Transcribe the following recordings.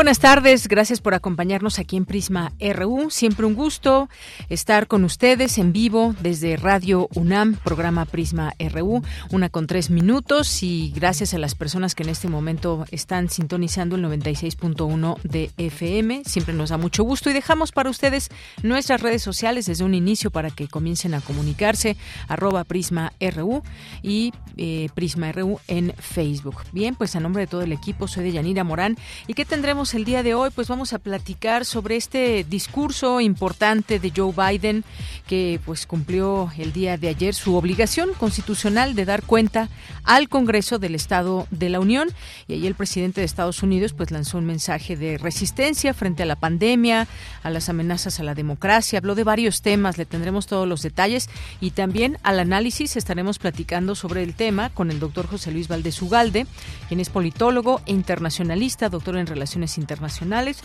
Buenas tardes, gracias por acompañarnos aquí en Prisma RU. Siempre un gusto estar con ustedes en vivo desde Radio UNAM, programa Prisma RU, una con tres minutos y gracias a las personas que en este momento están sintonizando el 96.1 de FM. Siempre nos da mucho gusto y dejamos para ustedes nuestras redes sociales desde un inicio para que comiencen a comunicarse, arroba Prisma RU y eh, Prisma RU en Facebook. Bien, pues a nombre de todo el equipo soy de Yanira Morán y que tendremos el día de hoy? Pues vamos a platicar sobre este discurso importante de Joe Biden que pues cumplió el día de ayer su obligación constitucional de dar cuenta al Congreso del Estado de la Unión y ahí el presidente de Estados Unidos pues lanzó un mensaje de resistencia frente a la pandemia, a las amenazas a la democracia, habló de varios temas, le tendremos todos los detalles y también al análisis estaremos platicando sobre el tema con el doctor José Luis Valdés Ugalde, quien es politólogo e internacionalista, doctor en relaciones internacionales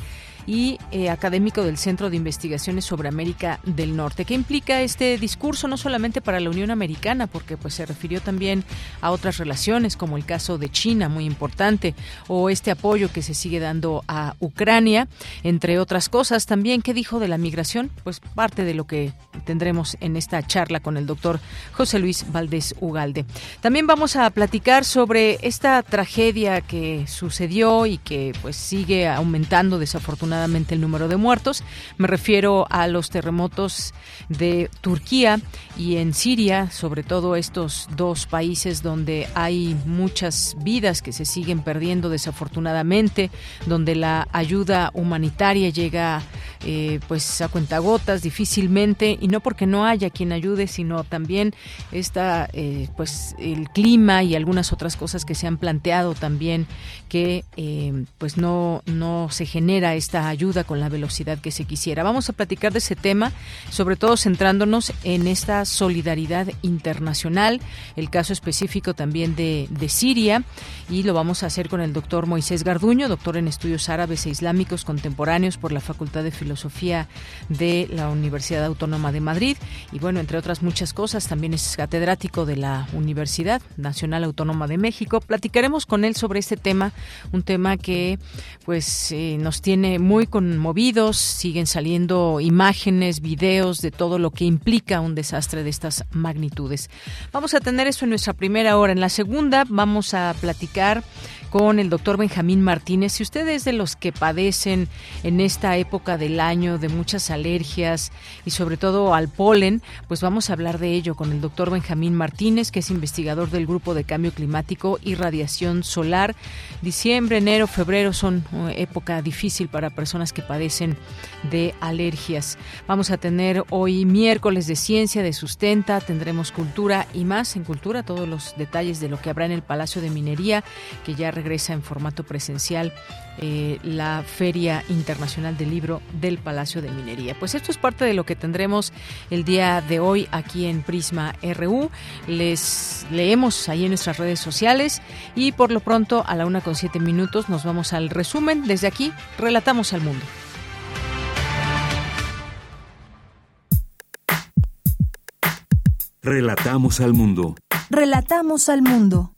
y eh, académico del Centro de Investigaciones sobre América del Norte. ¿Qué implica este discurso no solamente para la Unión Americana, porque pues se refirió también a otras relaciones, como el caso de China, muy importante, o este apoyo que se sigue dando a Ucrania, entre otras cosas. También, ¿qué dijo de la migración? Pues parte de lo que tendremos en esta charla con el doctor José Luis Valdés Ugalde. También vamos a platicar sobre esta tragedia que sucedió y que pues sigue aumentando desafortunadamente el número de muertos. Me refiero a los terremotos de Turquía y en Siria, sobre todo estos dos países donde hay muchas vidas que se siguen perdiendo desafortunadamente, donde la ayuda humanitaria llega eh, pues a cuentagotas difícilmente y no porque no haya quien ayude, sino también está eh, pues el clima y algunas otras cosas que se han planteado también que eh, pues no no se genera esta ayuda con la velocidad que se quisiera. Vamos a platicar de ese tema, sobre todo centrándonos en esta solidaridad internacional, el caso específico también de, de Siria y lo vamos a hacer con el doctor Moisés Garduño, doctor en estudios árabes e islámicos contemporáneos por la Facultad de Filosofía de la Universidad Autónoma de Madrid y bueno, entre otras muchas cosas, también es catedrático de la Universidad Nacional Autónoma de México. Platicaremos con él sobre este tema, un tema que pues eh, nos tiene muy conmovidos, siguen saliendo imágenes, videos de todo lo que implica un desastre de estas magnitudes. Vamos a tener eso en nuestra primera hora. En la segunda vamos a platicar con el doctor Benjamín Martínez. Si usted es de los que padecen en esta época del año de muchas alergias y sobre todo al polen, pues vamos a hablar de ello con el doctor Benjamín Martínez, que es investigador del Grupo de Cambio Climático y Radiación Solar. Diciembre, enero, febrero son uh, época difícil para personas que padecen de alergias. Vamos a tener hoy miércoles de ciencia, de sustenta, tendremos cultura y más en cultura, todos los detalles de lo que habrá en el Palacio de Minería, que ya regresa en formato presencial eh, la Feria Internacional del Libro del Palacio de Minería. Pues esto es parte de lo que tendremos el día de hoy aquí en Prisma RU. Les leemos ahí en nuestras redes sociales y por lo pronto a la una con siete minutos nos vamos al resumen. Desde aquí relatamos al mundo. Relatamos al mundo. Relatamos al mundo.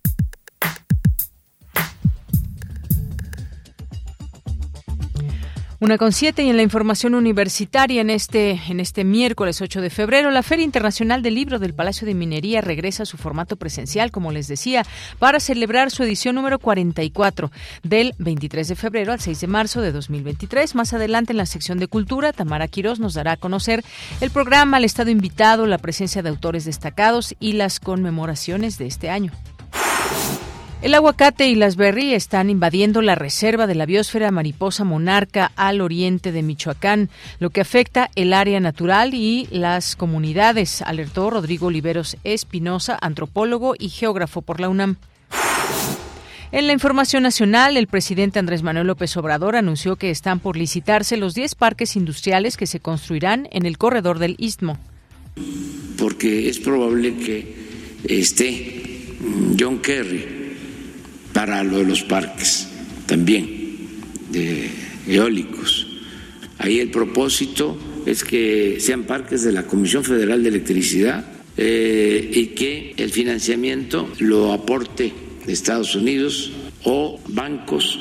Una con siete y en la información universitaria en este, en este miércoles 8 de febrero, la Feria Internacional del Libro del Palacio de Minería regresa a su formato presencial, como les decía, para celebrar su edición número 44 del 23 de febrero al 6 de marzo de 2023. Más adelante en la sección de cultura, Tamara Quirós nos dará a conocer el programa, el estado invitado, la presencia de autores destacados y las conmemoraciones de este año. El aguacate y las berry están invadiendo la reserva de la biosfera mariposa monarca al oriente de Michoacán, lo que afecta el área natural y las comunidades, alertó Rodrigo Oliveros Espinosa, antropólogo y geógrafo por la UNAM. En la información nacional, el presidente Andrés Manuel López Obrador anunció que están por licitarse los 10 parques industriales que se construirán en el corredor del Istmo. Porque es probable que esté John Kerry para lo de los parques también, de eólicos. Ahí el propósito es que sean parques de la Comisión Federal de Electricidad eh, y que el financiamiento lo aporte Estados Unidos o bancos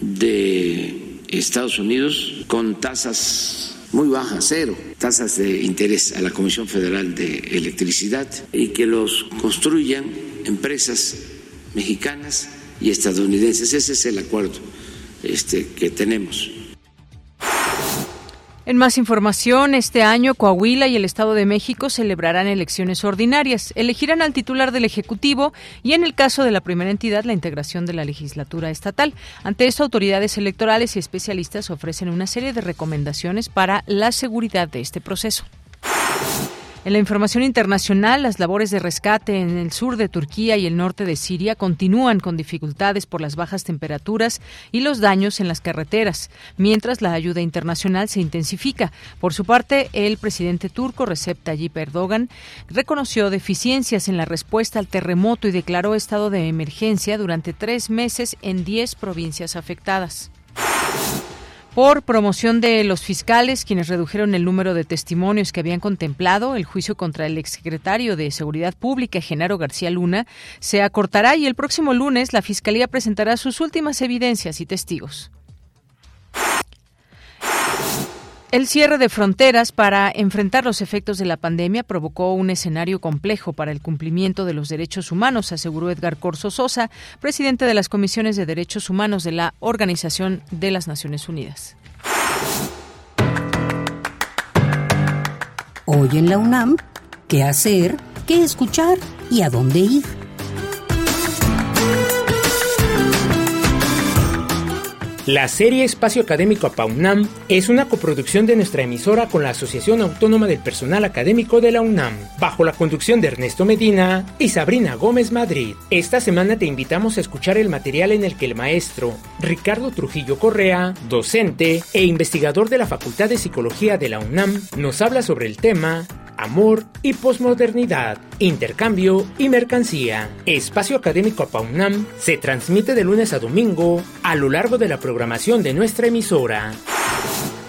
de Estados Unidos con tasas muy bajas, cero, tasas de interés a la Comisión Federal de Electricidad y que los construyan empresas mexicanas y estadounidenses. Ese es el acuerdo este, que tenemos. En más información, este año Coahuila y el Estado de México celebrarán elecciones ordinarias, elegirán al titular del Ejecutivo y, en el caso de la primera entidad, la integración de la legislatura estatal. Ante esto, autoridades electorales y especialistas ofrecen una serie de recomendaciones para la seguridad de este proceso. En la información internacional, las labores de rescate en el sur de Turquía y el norte de Siria continúan con dificultades por las bajas temperaturas y los daños en las carreteras, mientras la ayuda internacional se intensifica. Por su parte, el presidente turco Recep Tayyip Erdogan reconoció deficiencias en la respuesta al terremoto y declaró estado de emergencia durante tres meses en diez provincias afectadas por promoción de los fiscales, quienes redujeron el número de testimonios que habían contemplado el juicio contra el exsecretario de Seguridad Pública, Genaro García Luna, se acortará y el próximo lunes la Fiscalía presentará sus últimas evidencias y testigos. El cierre de fronteras para enfrentar los efectos de la pandemia provocó un escenario complejo para el cumplimiento de los derechos humanos, aseguró Edgar Corso Sosa, presidente de las Comisiones de Derechos Humanos de la Organización de las Naciones Unidas. Hoy en la UNAM, ¿qué hacer? ¿Qué escuchar? ¿Y a dónde ir? La serie Espacio Académico APAUNAM es una coproducción de nuestra emisora con la Asociación Autónoma del Personal Académico de la UNAM, bajo la conducción de Ernesto Medina y Sabrina Gómez Madrid. Esta semana te invitamos a escuchar el material en el que el maestro Ricardo Trujillo Correa, docente e investigador de la Facultad de Psicología de la UNAM, nos habla sobre el tema amor y posmodernidad, intercambio y mercancía. Espacio Académico APAUNAM se transmite de lunes a domingo a lo largo de la programación de nuestra emisora.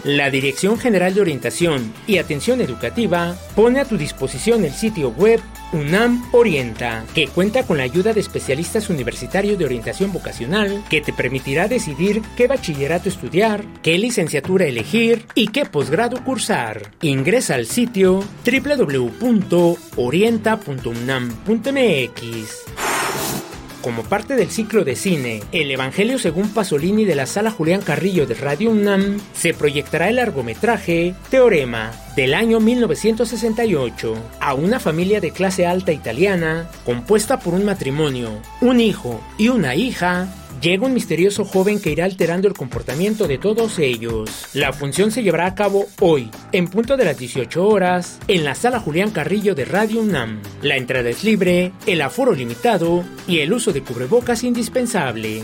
La Dirección General de Orientación y Atención Educativa pone a tu disposición el sitio web UNAM Orienta, que cuenta con la ayuda de especialistas universitarios de orientación vocacional que te permitirá decidir qué bachillerato estudiar, qué licenciatura elegir y qué posgrado cursar. Ingresa al sitio www.orienta.unam.mx. Como parte del ciclo de cine El Evangelio según Pasolini de la Sala Julián Carrillo de Radio UNAM, se proyectará el largometraje Teorema del año 1968 a una familia de clase alta italiana compuesta por un matrimonio, un hijo y una hija llega un misterioso joven que irá alterando el comportamiento de todos ellos. La función se llevará a cabo hoy, en punto de las 18 horas, en la sala Julián Carrillo de Radio UNAM. La entrada es libre, el aforo limitado y el uso de cubrebocas indispensable.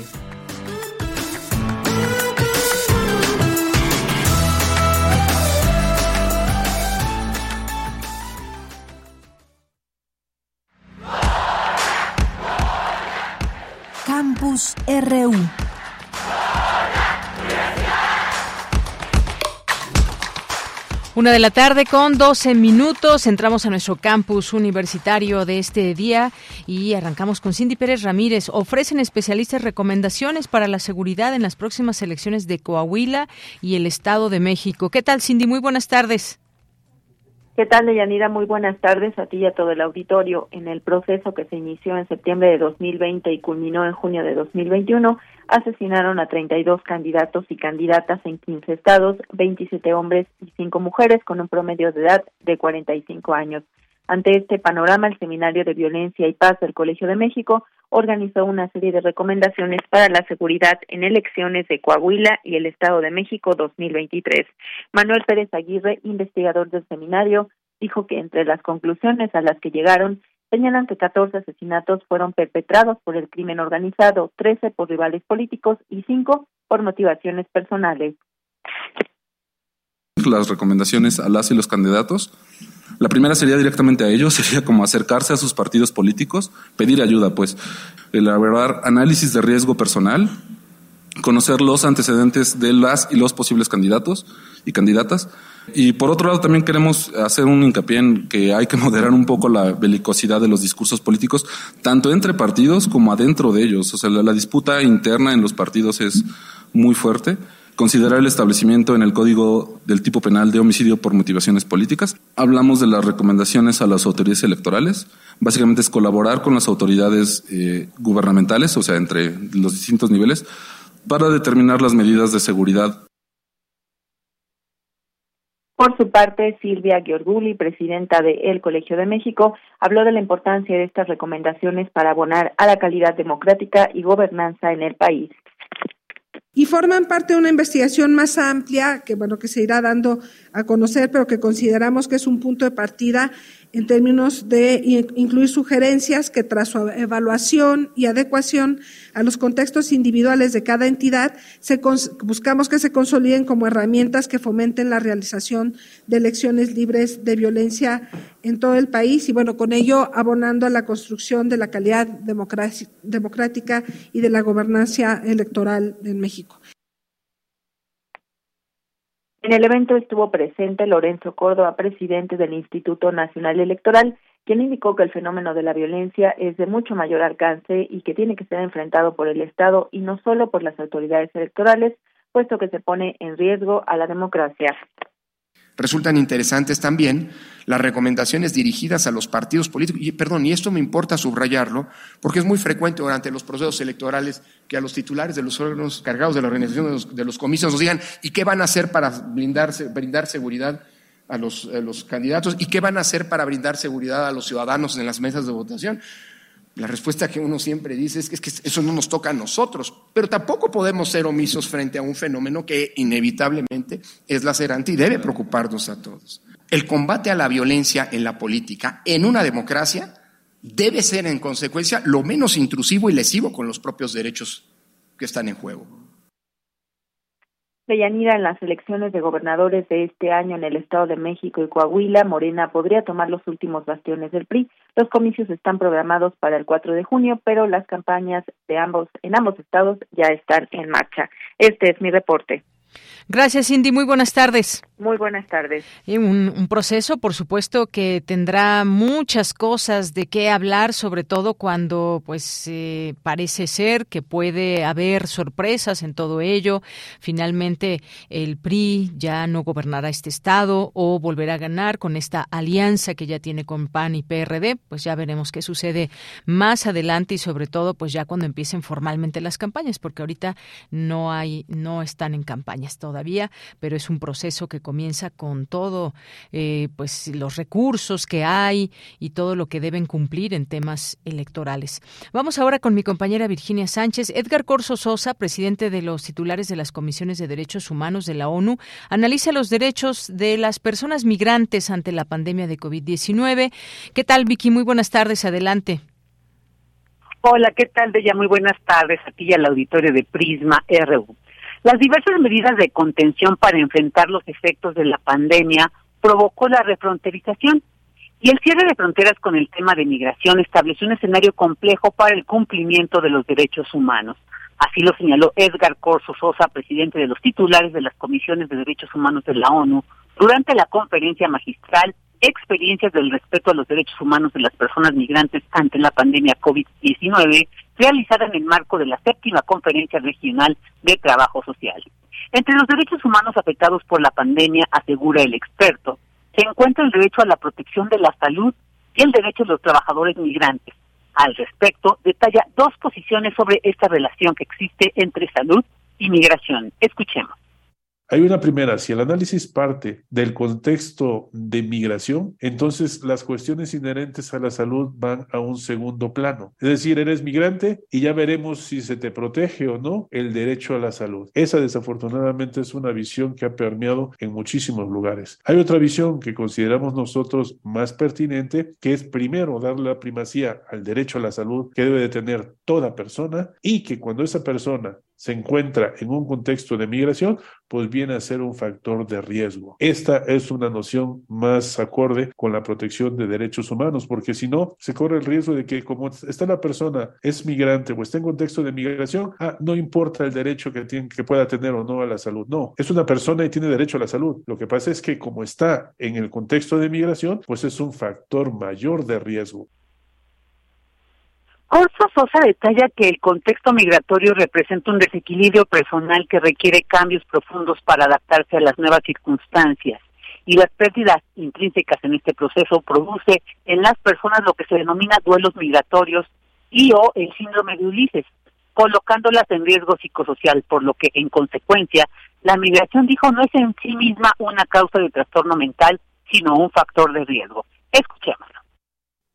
Una de la tarde con 12 minutos. Entramos a nuestro campus universitario de este día y arrancamos con Cindy Pérez Ramírez. Ofrecen especialistas recomendaciones para la seguridad en las próximas elecciones de Coahuila y el Estado de México. ¿Qué tal, Cindy? Muy buenas tardes. ¿Qué tal, Deyanira? Muy buenas tardes a ti y a todo el auditorio. En el proceso que se inició en septiembre de 2020 y culminó en junio de 2021, asesinaron a 32 candidatos y candidatas en 15 estados, 27 hombres y 5 mujeres con un promedio de edad de 45 años. Ante este panorama, el Seminario de Violencia y Paz del Colegio de México organizó una serie de recomendaciones para la seguridad en elecciones de Coahuila y el Estado de México 2023. Manuel Pérez Aguirre, investigador del seminario, dijo que entre las conclusiones a las que llegaron señalan que 14 asesinatos fueron perpetrados por el crimen organizado, 13 por rivales políticos y 5 por motivaciones personales. Las recomendaciones a las y los candidatos. La primera sería directamente a ellos, sería como acercarse a sus partidos políticos, pedir ayuda, pues, elaborar análisis de riesgo personal, conocer los antecedentes de las y los posibles candidatos y candidatas, y por otro lado, también queremos hacer un hincapié en que hay que moderar un poco la belicosidad de los discursos políticos, tanto entre partidos como adentro de ellos. O sea, la, disputa interna en los partidos es muy fuerte. Considerar el establecimiento en el Código del tipo penal de homicidio por motivaciones políticas. Hablamos de las recomendaciones a las autoridades electorales. Básicamente es colaborar con las autoridades eh, gubernamentales, o sea, entre los distintos niveles, para determinar las medidas de seguridad por su parte, Silvia Giorguli, presidenta de El Colegio de México, habló de la importancia de estas recomendaciones para abonar a la calidad democrática y gobernanza en el país y forman parte de una investigación más amplia que bueno que se irá dando a conocer, pero que consideramos que es un punto de partida en términos de incluir sugerencias que tras su evaluación y adecuación a los contextos individuales de cada entidad, se buscamos que se consoliden como herramientas que fomenten la realización de elecciones libres de violencia en todo el país y bueno, con ello abonando a la construcción de la calidad democrática y de la gobernanza electoral en México. En el evento estuvo presente Lorenzo Córdoba, presidente del Instituto Nacional Electoral, quien indicó que el fenómeno de la violencia es de mucho mayor alcance y que tiene que ser enfrentado por el Estado y no solo por las autoridades electorales, puesto que se pone en riesgo a la democracia. Resultan interesantes también las recomendaciones dirigidas a los partidos políticos. Y, perdón, y esto me importa subrayarlo, porque es muy frecuente durante los procesos electorales que a los titulares de los órganos cargados de la organización de los, comicios nos digan, ¿y qué van a hacer para brindar seguridad los, a los candidatos? ¿Y qué van a hacer para brindar seguridad a los ciudadanos en las mesas de votación? La respuesta que uno siempre dice es que, eso no nos toca a nosotros, pero tampoco podemos ser omisos frente a un fenómeno que inevitablemente es lacerante y debe preocuparnos a todos. El combate a la violencia en la política, en una democracia, debe ser en consecuencia lo menos intrusivo y lesivo con los propios derechos que están en juego. Deyanira, en las elecciones de gobernadores de este año en el Estado de México y Coahuila, Morena podría tomar los últimos bastiones del PRI. Los comicios están programados para el 4 de junio, pero las campañas de ambos en ambos estados ya están en marcha. Este es mi reporte. Gracias, Cindy. Muy buenas tardes. Muy buenas tardes. Un, un, proceso, por supuesto, que tendrá muchas cosas de qué hablar, sobre todo cuando, pues, eh, parece ser que puede haber sorpresas en todo ello. Finalmente, el PRI ya no gobernará este estado o volverá a ganar con esta alianza que ya tiene con PAN y PRD. Pues ya veremos qué sucede más adelante y, sobre todo, pues ya cuando empiecen formalmente las campañas, porque ahorita no hay, no están en campañas todavía todavía, pero es un proceso que comienza con todo, eh, pues los recursos que hay y todo lo que deben cumplir en temas electorales. Vamos ahora con mi compañera Virginia Sánchez. Edgar Corso Sosa, presidente de los titulares de las comisiones de derechos humanos de la ONU, analiza los derechos de las personas migrantes ante la pandemia de COVID-19. ¿Qué tal, Vicky? Muy buenas tardes. Adelante. Hola, ¿qué tal, Bella? Muy buenas tardes aquí al auditorio de Prisma RU. Las diversas medidas de contención para enfrentar los efectos de la pandemia provocó la refronterización y el cierre de fronteras con el tema de migración estableció un escenario complejo para el cumplimiento de los derechos humanos. Así lo señaló Edgar Corso Sosa, presidente de los titulares de las comisiones de derechos humanos de la ONU, durante la conferencia magistral Experiencias del respeto a los derechos humanos de las personas migrantes ante la pandemia COVID-19 realizada en el marco de la séptima conferencia regional de trabajo social. Entre los derechos humanos afectados por la pandemia, asegura el experto, se encuentra el derecho a la protección de la salud y el derecho de los trabajadores migrantes. Al respecto, detalla dos posiciones sobre esta relación que existe entre salud y migración. Escuchemos. Hay una primera, si el análisis parte del contexto de migración, entonces las cuestiones inherentes a la salud van a un segundo plano. Es decir, eres migrante y ya veremos si se te protege o no el derecho a la salud. Esa desafortunadamente es una visión que ha permeado en muchísimos lugares. Hay otra visión que consideramos nosotros más pertinente, que es primero darle la primacía al derecho a la salud que debe de tener toda persona y que cuando esa persona se encuentra en un contexto de migración, pues viene a ser un factor de riesgo. Esta es una noción más acorde con la protección de derechos humanos, porque si no, se corre el riesgo de que como está la persona, es migrante o está en contexto de migración, ah, no importa el derecho que, tiene, que pueda tener o no a la salud. No, es una persona y tiene derecho a la salud. Lo que pasa es que como está en el contexto de migración, pues es un factor mayor de riesgo. Corso Sosa detalla que el contexto migratorio representa un desequilibrio personal que requiere cambios profundos para adaptarse a las nuevas circunstancias y las pérdidas intrínsecas en este proceso produce en las personas lo que se denomina duelos migratorios y o el síndrome de Ulises, colocándolas en riesgo psicosocial, por lo que en consecuencia la migración, dijo, no es en sí misma una causa de trastorno mental, sino un factor de riesgo. Escuchémoslo.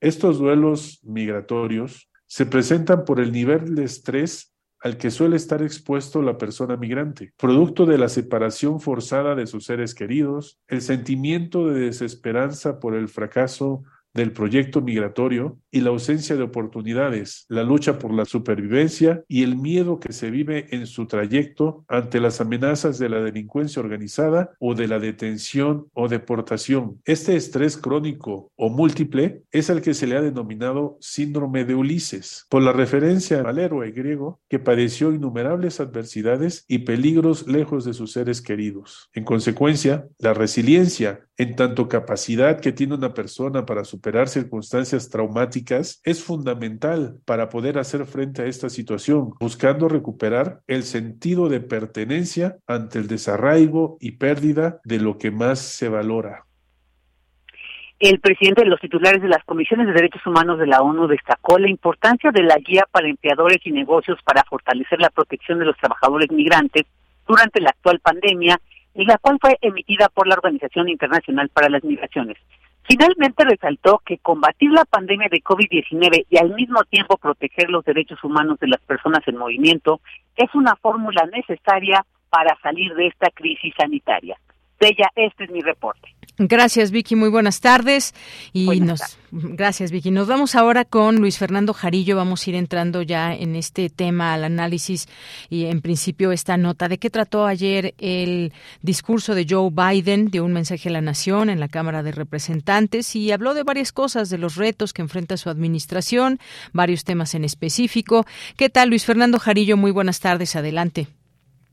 Estos duelos migratorios se presentan por el nivel de estrés al que suele estar expuesto la persona migrante, producto de la separación forzada de sus seres queridos, el sentimiento de desesperanza por el fracaso del proyecto migratorio y la ausencia de oportunidades, la lucha por la supervivencia y el miedo que se vive en su trayecto ante las amenazas de la delincuencia organizada o de la detención o deportación. Este estrés crónico o múltiple es el que se le ha denominado síndrome de Ulises, por la referencia al héroe griego que padeció innumerables adversidades y peligros lejos de sus seres queridos. En consecuencia, la resiliencia en tanto capacidad que tiene una persona para superar circunstancias traumáticas es fundamental para poder hacer frente a esta situación, buscando recuperar el sentido de pertenencia ante el desarraigo y pérdida de lo que más se valora. El presidente de los titulares de las comisiones de derechos humanos de la ONU destacó la importancia de la guía para empleadores y negocios para fortalecer la protección de los trabajadores migrantes durante la actual pandemia y la cual fue emitida por la Organización Internacional para las Migraciones. Finalmente resaltó que combatir la pandemia de COVID-19 y al mismo tiempo proteger los derechos humanos de las personas en movimiento es una fórmula necesaria para salir de esta crisis sanitaria. Bella, este es mi reporte. Gracias, Vicky. Muy buenas tardes. Y nos, gracias, Vicky. Nos vamos ahora con Luis Fernando Jarillo. Vamos a ir entrando ya en este tema, al análisis y en principio esta nota. ¿De qué trató ayer el discurso de Joe Biden? de un mensaje a la nación en la Cámara de Representantes y habló de varias cosas, de los retos que enfrenta su administración, varios temas en específico. ¿Qué tal, Luis Fernando Jarillo? Muy buenas tardes. Adelante.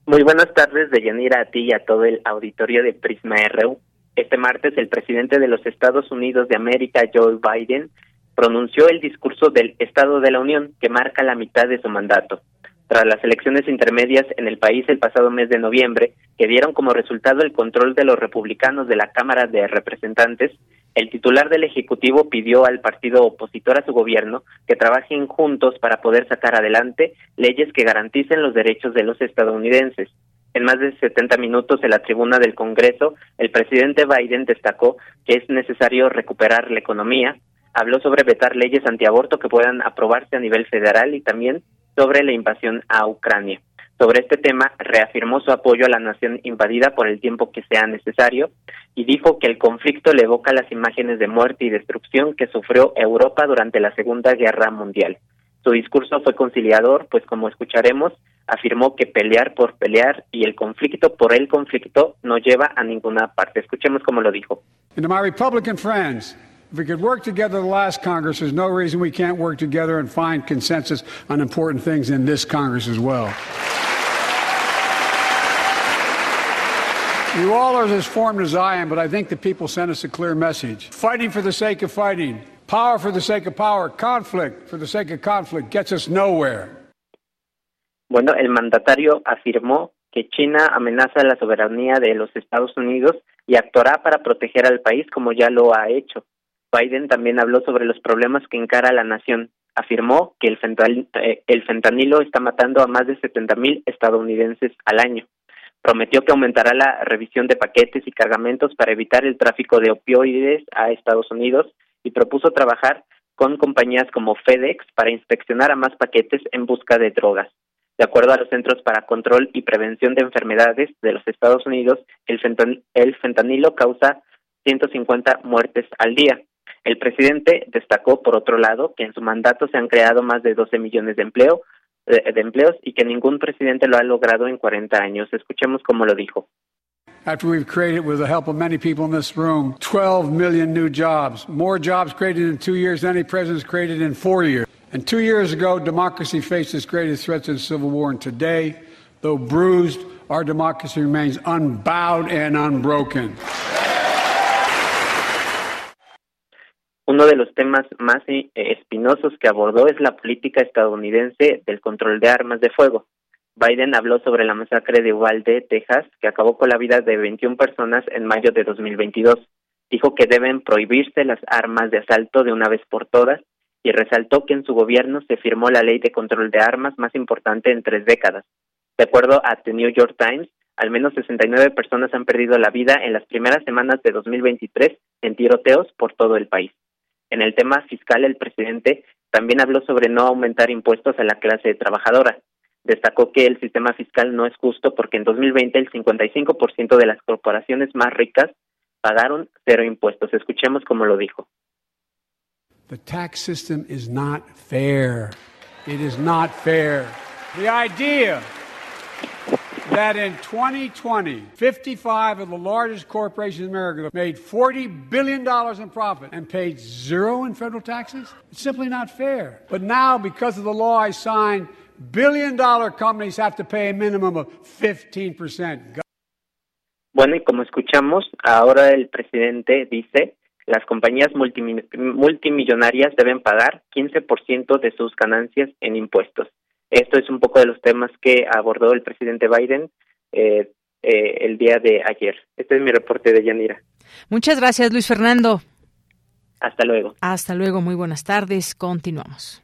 Muy buenas tardes, Deyanira, a ti y a todo el auditorio de Prisma RU. Este martes, el presidente de los Estados Unidos de América, Joe Biden, pronunció el discurso del Estado de la Unión, que marca la mitad de su mandato. Tras las elecciones intermedias en el país el pasado mes de noviembre, que dieron como resultado el control de los republicanos de la Cámara de Representantes, el titular del Ejecutivo pidió al partido opositor a su gobierno que trabajen juntos para poder sacar adelante leyes que garanticen los derechos de los estadounidenses. En más de 70 minutos en la tribuna del Congreso, el presidente Biden destacó que es necesario recuperar la economía, habló sobre vetar leyes antiaborto que puedan aprobarse a nivel federal y también sobre la invasión a Ucrania. Sobre este tema, reafirmó su apoyo a la nación invadida por el tiempo que sea necesario y dijo que el conflicto le evoca las imágenes de muerte y destrucción que sufrió Europa durante la Segunda Guerra Mundial. Su discurso fue conciliador, pues como escucharemos, afirmó que pelear por pelear y el conflicto por el conflicto no lleva a ninguna parte. Escuchemos cómo lo dijo. If we could work together the last Congress, there's no reason we can't work together and find consensus on important things in this Congress as well. You all are as formed as I am, but I think the people sent us a clear message. Fighting for the sake of fighting, power for the sake of power, conflict for the sake of conflict gets us nowhere. Bueno, el mandatario afirmó que China amenaza la soberanía de los Estados Unidos y actuará para proteger al país como ya lo ha hecho. Biden también habló sobre los problemas que encara la nación. Afirmó que el, eh, fentanilo está matando a más de 70 mil estadounidenses al año. Prometió que aumentará la revisión de paquetes y cargamentos para evitar el tráfico de opioides a Estados Unidos y propuso trabajar con compañías como FedEx para inspeccionar a más paquetes en busca de drogas. De acuerdo a los Centros para Control y Prevención de Enfermedades de los Estados Unidos, el, fentanilo causa 150 muertes al día. El presidente destacó, por otro lado, que en su mandato se han creado más de 12 millones de, empleo, de, de empleos y que ningún presidente lo ha logrado en 40 años. Escuchemos cómo lo dijo. After we've created, with the help of many people in this room, 12 million new jobs, more jobs created in two years than any president's created in four years. And two years ago, democracy faced its greatest threats in Civil War. And today, though bruised, our democracy remains unbowed and unbroken. Uno de los temas más eh, espinosos que abordó es la política estadounidense del control de armas de fuego. Biden habló sobre la masacre de Uvalde, Texas, que acabó con la vida de 21 personas en mayo de 2022. Dijo que deben prohibirse las armas de asalto de una vez por todas y resaltó que en su gobierno se firmó la ley de control de armas más importante en tres décadas. De acuerdo a The New York Times, al menos 69 personas han perdido la vida en las primeras semanas de 2023 en tiroteos por todo el país. En el tema fiscal, el presidente también habló sobre no aumentar impuestos a la clase trabajadora. Destacó que el sistema fiscal no es justo porque en 2020 el 55% de las corporaciones más ricas pagaron cero impuestos. Escuchemos cómo lo dijo. The tax system is not fair. It is not fair. The idea that in 2020, 55 of the largest corporations in America made $40 billion in profit and paid zero in federal taxes? It's simply not fair. But now, because of the law I signed, billion dollar companies have to pay a minimum of 15%. Bueno, y como escuchamos, ahora el presidente dice las compañías multimillonarias deben pagar 15% de sus ganancias en impuestos. Esto es un poco de los temas que abordó el presidente Biden eh, eh, el día de ayer. Este es mi reporte de Yanira. Muchas gracias, Luis Fernando. Hasta luego. Hasta luego, muy buenas tardes. Continuamos.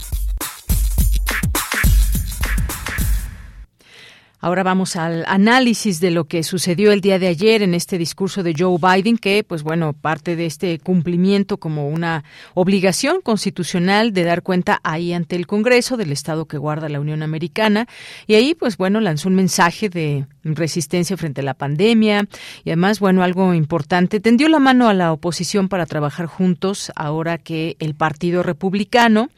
Ahora vamos al análisis de lo que sucedió el día de ayer en este discurso de Joe Biden, que, pues bueno, parte de este cumplimiento como una obligación constitucional de dar cuenta ahí ante el Congreso del Estado que guarda la Unión Americana. Y ahí, pues bueno, lanzó un mensaje de resistencia frente a la pandemia y además, bueno, algo importante, tendió la mano a la oposición para trabajar juntos ahora que el Partido Republicano,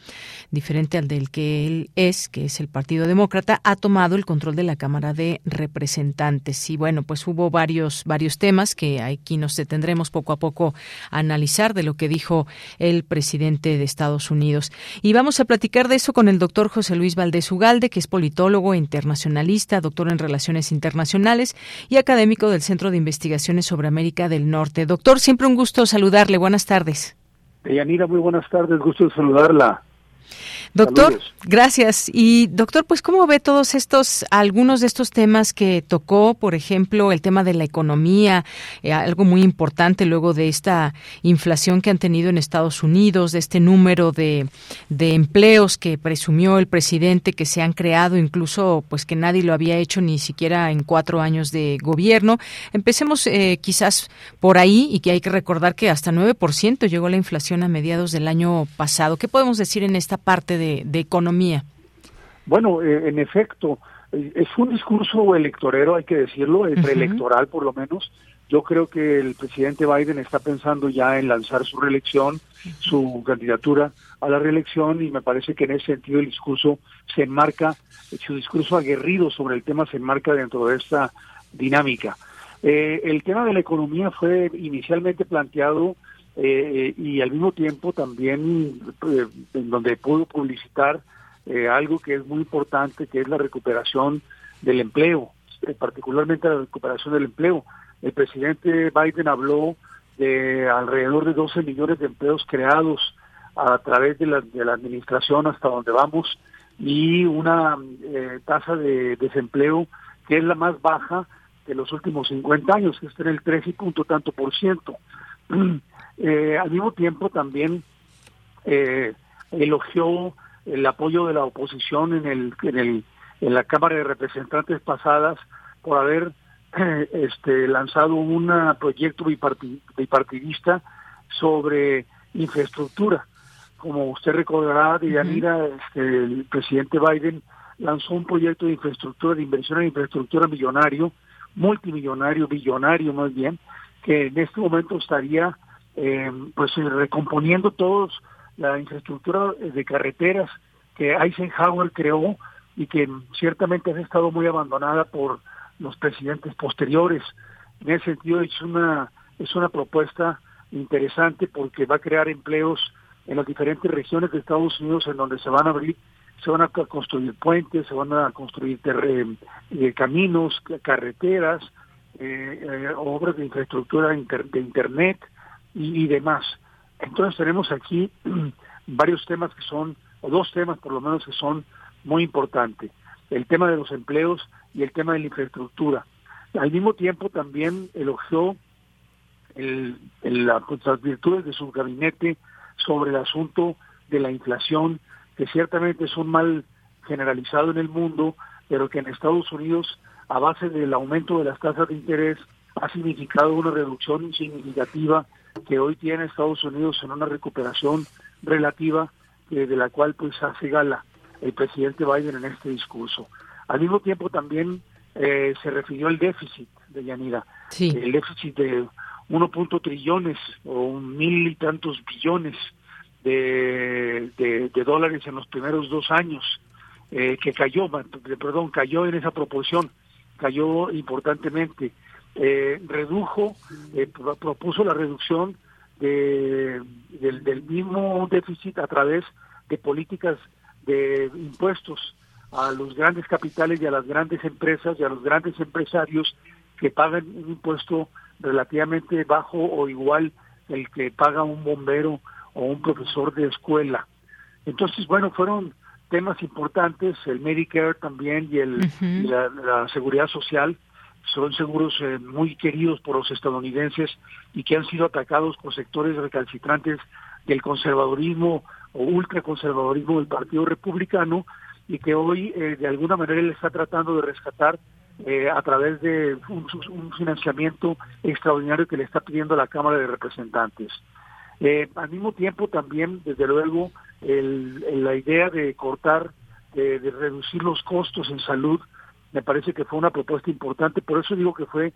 diferente al del que él es, que es el Partido Demócrata, ha tomado el control de la Cámara de Representantes. Y bueno, pues hubo varios, varios temas que aquí nos detendremos poco a poco a analizar de lo que dijo el presidente de Estados Unidos. Y vamos a platicar de eso con el doctor José Luis Valdés Ugalde, que es politólogo e internacionalista, doctor en Relaciones Internacionales y académico del Centro de Investigaciones sobre América del Norte. Doctor, siempre un gusto saludarle. Buenas tardes. Yanira, muy buenas tardes. Gusto saludarla. Doctor, gracias. Y doctor, pues cómo ve todos estos, algunos de estos temas que tocó, por ejemplo, el tema de la economía, eh, algo muy importante luego de esta inflación que han tenido en Estados Unidos, de este número de, de empleos que presumió el presidente que se han creado, incluso pues que nadie lo había hecho ni siquiera en cuatro años de gobierno. Empecemos eh, quizás por ahí y que hay que recordar que hasta 9% llegó la inflación a mediados del año pasado. ¿Qué podemos decir en esta parte de de, economía. Bueno, eh, en efecto, es un discurso electorero, hay que decirlo, es electoral por lo menos. Yo creo que el presidente Biden está pensando ya en lanzar su reelección, su candidatura a la reelección y me parece que en ese sentido el discurso se enmarca, su discurso aguerrido sobre el tema se enmarca dentro de esta dinámica. Eh, el tema de la economía fue inicialmente planteado eh, y al mismo tiempo también eh, en donde pudo publicitar eh, algo que es muy importante, que es la recuperación del empleo, particularmente la recuperación del empleo. El presidente Biden habló de alrededor de 12 millones de empleos creados a través de la, de la administración hasta donde vamos y una tasa de desempleo que es la más baja de los últimos 50 años, que está en el 13 y punto tanto por ciento. Eh, al mismo tiempo también eh, elogió el apoyo de la oposición en el, en el en la Cámara de Representantes pasadas por haber este, lanzado un proyecto bipartidista sobre infraestructura. Como usted recordará, Deyanira, este, el presidente Biden lanzó un proyecto de infraestructura, de inversión en infraestructura millonario, multimillonario, billonario más bien, que en este momento estaría eh, pues recomponiendo todos la infraestructura de carreteras que Eisenhower creó y que ciertamente ha estado muy abandonada por los presidentes posteriores. En ese sentido es una es una propuesta interesante porque va a crear empleos en las diferentes regiones de Estados Unidos en donde se van a abrir, se van a construir puentes, se van a construir eh, caminos, carreteras, eh, eh, obras de infraestructura de internet y, y, demás. Entonces tenemos aquí varios temas que son, o dos temas por lo menos que son muy importantes. El tema de los empleos y el tema de la infraestructura. Al mismo tiempo también elogió el, pues, las virtudes de su gabinete sobre el asunto de la inflación, que ciertamente es un mal generalizado en el mundo, pero que en Estados Unidos, a base del aumento de las tasas de interés, ha significado una reducción significativa que hoy tiene Estados Unidos en una recuperación relativa eh, de la cual pues hace gala el presidente Biden en este discurso. Al mismo tiempo también eh, se refirió al déficit de Yanira, el déficit de 1. trillones o mil y tantos billones de, de, dólares en los primeros dos años, eh, que cayó, perdón, cayó en esa proporción, cayó importantemente. Eh, redujo, eh, propuso la reducción de, del, del mismo déficit a través de políticas de impuestos a los grandes capitales y a las grandes empresas y a los grandes empresarios que pagan un impuesto relativamente bajo o igual el que paga un bombero o un profesor de escuela. Entonces, bueno, fueron temas importantes, el Medicare también y, el, la, seguridad social, son seguros eh, muy queridos por los estadounidenses y que han sido atacados por sectores recalcitrantes del conservadurismo o ultraconservadurismo del Partido Republicano y que hoy eh, de alguna manera él está tratando de rescatar eh, a través de un, financiamiento extraordinario que le está pidiendo la Cámara de Representantes. Al mismo tiempo también, desde luego, la idea de cortar, de, reducir los costos en salud, me parece que fue una propuesta importante, por eso digo que fue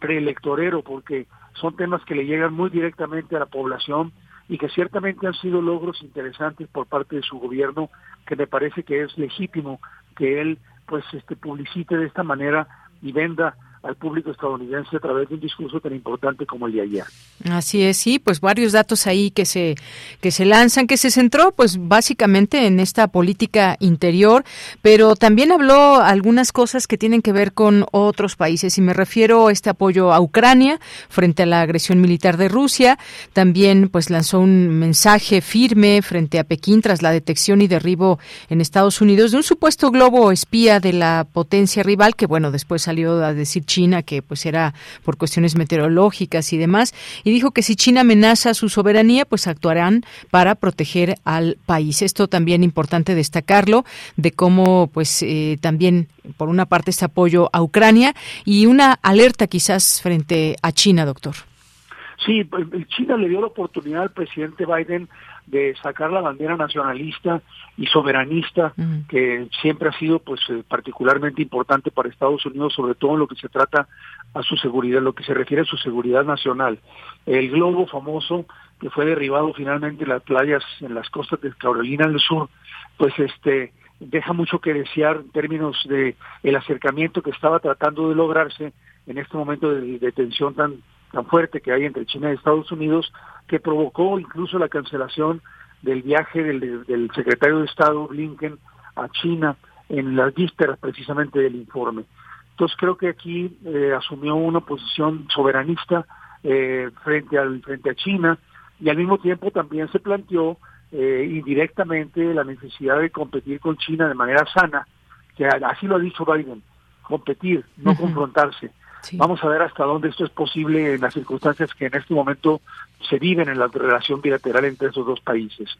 preelectorero, porque son temas que le llegan muy directamente a la población, y que ciertamente han sido logros interesantes por parte de su gobierno, que me parece que es legítimo que él pues este publicite de esta manera y venda al público estadounidense a través de un discurso tan importante como el de ayer. Así es, sí, pues varios datos ahí que se que se lanzan, que se centró pues básicamente en esta política interior, pero también habló algunas cosas que tienen que ver con otros países y me refiero a este apoyo a Ucrania frente a la agresión militar de Rusia, también pues lanzó un mensaje firme frente a Pekín tras la detección y derribo en Estados Unidos de un supuesto globo espía de la potencia rival que bueno, después salió a decir China, que pues era por cuestiones meteorológicas y demás, y dijo que si China amenaza su soberanía, pues actuarán para proteger al país. Esto también importante destacarlo, de cómo pues eh, también por una parte este apoyo a Ucrania y una alerta quizás frente a China, doctor. Sí, pues, China le dio la oportunidad al presidente Biden de sacar la bandera nacionalista y soberanista que siempre ha sido pues eh, particularmente importante para Estados Unidos sobre todo en lo que se trata a su seguridad lo que se refiere a su seguridad nacional. El globo famoso que fue derribado finalmente en las playas en las costas de Carolina del Sur pues este deja mucho que desear en términos de el acercamiento que estaba tratando de lograrse en este momento de, de tensión tan tan fuerte que hay entre China y Estados Unidos que provocó incluso la cancelación del viaje del, secretario de Estado Blinken a China en las vísperas precisamente del informe. Entonces creo que aquí eh, asumió una posición soberanista eh, frente al frente a China y al mismo tiempo también se planteó eh, indirectamente la necesidad de competir con China de manera sana, que así lo ha dicho Biden, competir, no confrontarse. Vamos a ver hasta dónde esto es posible en las circunstancias que en este momento se viven en la relación bilateral entre esos dos países.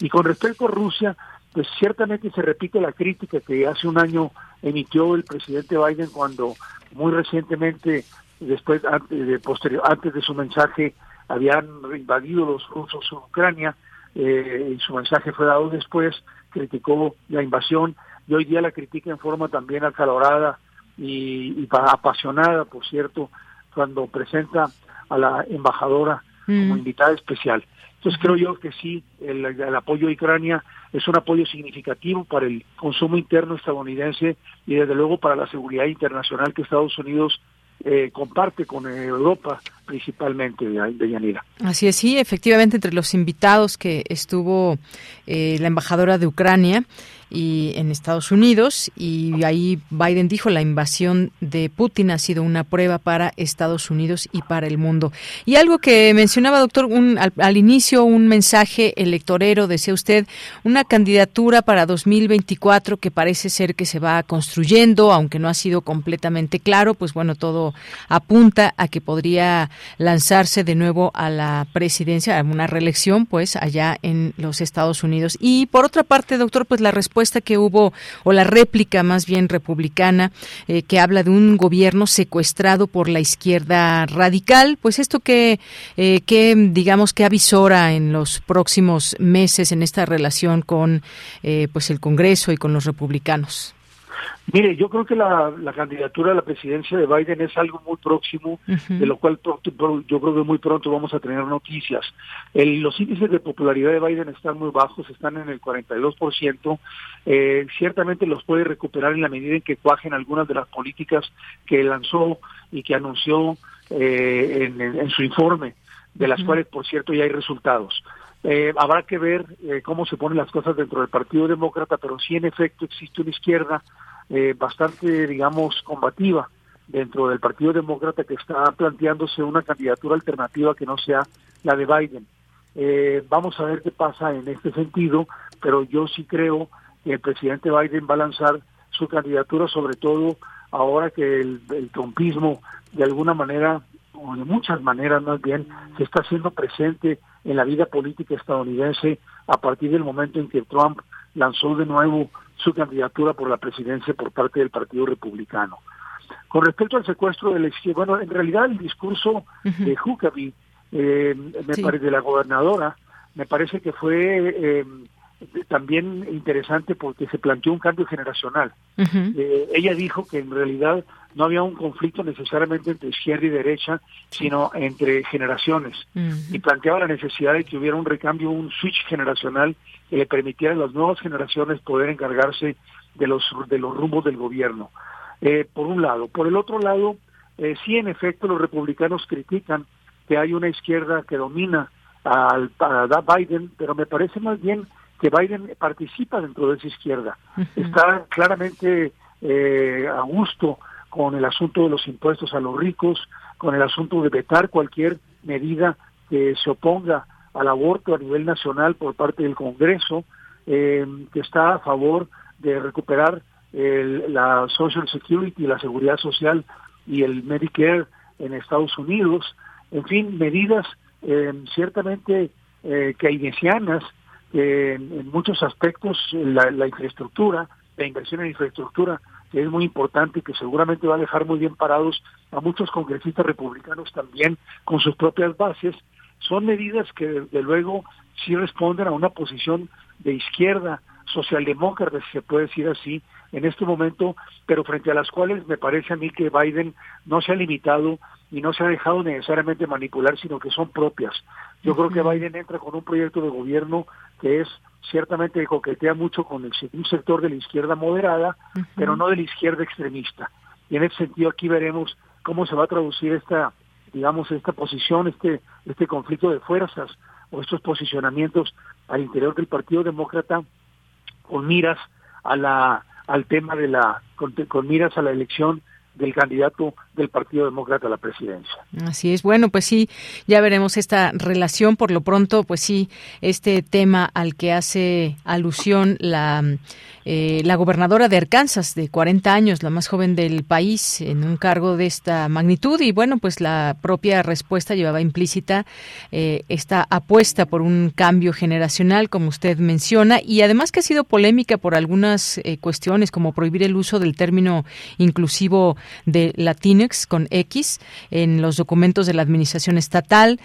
Y con respecto a Rusia, pues ciertamente se repite la crítica que hace un año emitió el presidente Biden cuando muy recientemente, después antes de, posterior, antes de su mensaje, habían invadido los rusos Ucrania, eh, y su mensaje fue dado después, criticó la invasión y hoy día la critica en forma también acalorada y, apasionada, por cierto, cuando presenta a la embajadora como mm. invitada especial. Entonces creo yo que sí, el, apoyo a Ucrania es un apoyo significativo para el consumo interno estadounidense y desde luego para la seguridad internacional que Estados Unidos eh, comparte con Europa principalmente de Yanira. Así es, sí, efectivamente entre los invitados que estuvo eh, la embajadora de Ucrania y en Estados Unidos y ahí Biden dijo la invasión de Putin ha sido una prueba para Estados Unidos y para el mundo. Y algo que mencionaba doctor un, al, inicio un mensaje electorero decía usted una candidatura para 2024 que parece ser que se va construyendo aunque no ha sido completamente claro pues bueno todo apunta a que podría lanzarse de nuevo a la presidencia a una reelección pues allá en los Estados Unidos y por otra parte doctor pues la respuesta que hubo, o la réplica más bien republicana, eh, que habla de un gobierno secuestrado por la izquierda radical, pues esto eh, que digamos que avisora en los próximos meses en esta relación con eh, pues el Congreso y con los republicanos. Mire, yo creo que la, candidatura a la presidencia de Biden es algo muy próximo, de lo cual yo creo que muy pronto vamos a tener noticias. los índices de popularidad de Biden están muy bajos, están en el 42%. Eh, ciertamente los puede recuperar en la medida en que cuajen algunas de las políticas que lanzó y que anunció eh, en, su informe, de las cuales, por cierto, ya hay resultados. Eh, habrá que ver eh, cómo se ponen las cosas dentro del Partido Demócrata, pero sí en efecto existe una izquierda eh, bastante, digamos, combativa dentro del Partido Demócrata que está planteándose una candidatura alternativa que no sea la de Biden. Eh, vamos a ver qué pasa en este sentido, pero yo sí creo que el presidente Biden va a lanzar su candidatura, sobre todo ahora que el, el trumpismo de alguna manera, o de muchas maneras más bien, se está haciendo presente en la vida política estadounidense a partir del momento en que Trump lanzó de nuevo su candidatura por la presidencia por parte del Partido Republicano. Con respecto al secuestro del bueno, en realidad el discurso de Huckabee, eh, me parece, de la gobernadora, me parece que fue eh, también interesante porque se planteó un cambio generacional. Eh, ella dijo que en realidad no había un conflicto necesariamente entre izquierda y derecha, sino entre generaciones. Y planteaba la necesidad de que hubiera un recambio, un switch generacional que le permitiera a las nuevas generaciones poder encargarse de los, de los rumbos del gobierno. Eh, por un lado. Por el otro lado, eh, sí, en efecto, los republicanos critican que hay una izquierda que domina al, a Biden, pero me parece más bien que Biden participa dentro de esa izquierda. Está claramente eh, a gusto con el asunto de los impuestos a los ricos, con el asunto de vetar cualquier medida que se oponga al aborto a nivel nacional por parte del Congreso, eh, que está a favor de recuperar la Social Security, la seguridad social y el Medicare en Estados Unidos, en fin, medidas eh, ciertamente eh, keynesianas, que en, muchos aspectos la, la, infraestructura, la inversión en infraestructura, que es muy importante y que seguramente va a dejar muy bien parados a muchos congresistas republicanos también con sus propias bases, son medidas que desde luego sí responden a una posición de izquierda, socialdemócrata, si se puede decir así, en este momento, pero frente a las cuales me parece a mí que Biden no se ha limitado y no se ha dejado necesariamente manipular, sino que son propias. Yo creo que Biden entra con un proyecto de gobierno que es ciertamente coquetea mucho con el, un sector de la izquierda moderada, pero no de la izquierda extremista. Y en ese sentido aquí veremos cómo se va a traducir esta digamos, esta posición, este, este conflicto de fuerzas o estos posicionamientos al interior del Partido Demócrata con miras a la, al tema de la, con, miras a la elección del candidato del Partido Demócrata a la presidencia. Así es. Bueno, pues sí, ya veremos esta relación. Por lo pronto, pues sí, este tema al que hace alusión la eh, la gobernadora de Arkansas, de 40 años, la más joven del país, en un cargo de esta magnitud. Y bueno, pues la propia respuesta llevaba implícita eh, esta apuesta por un cambio generacional, como usted menciona, y además que ha sido polémica por algunas eh, cuestiones, como prohibir el uso del término inclusivo de Con X en los documentos de la administración estatal.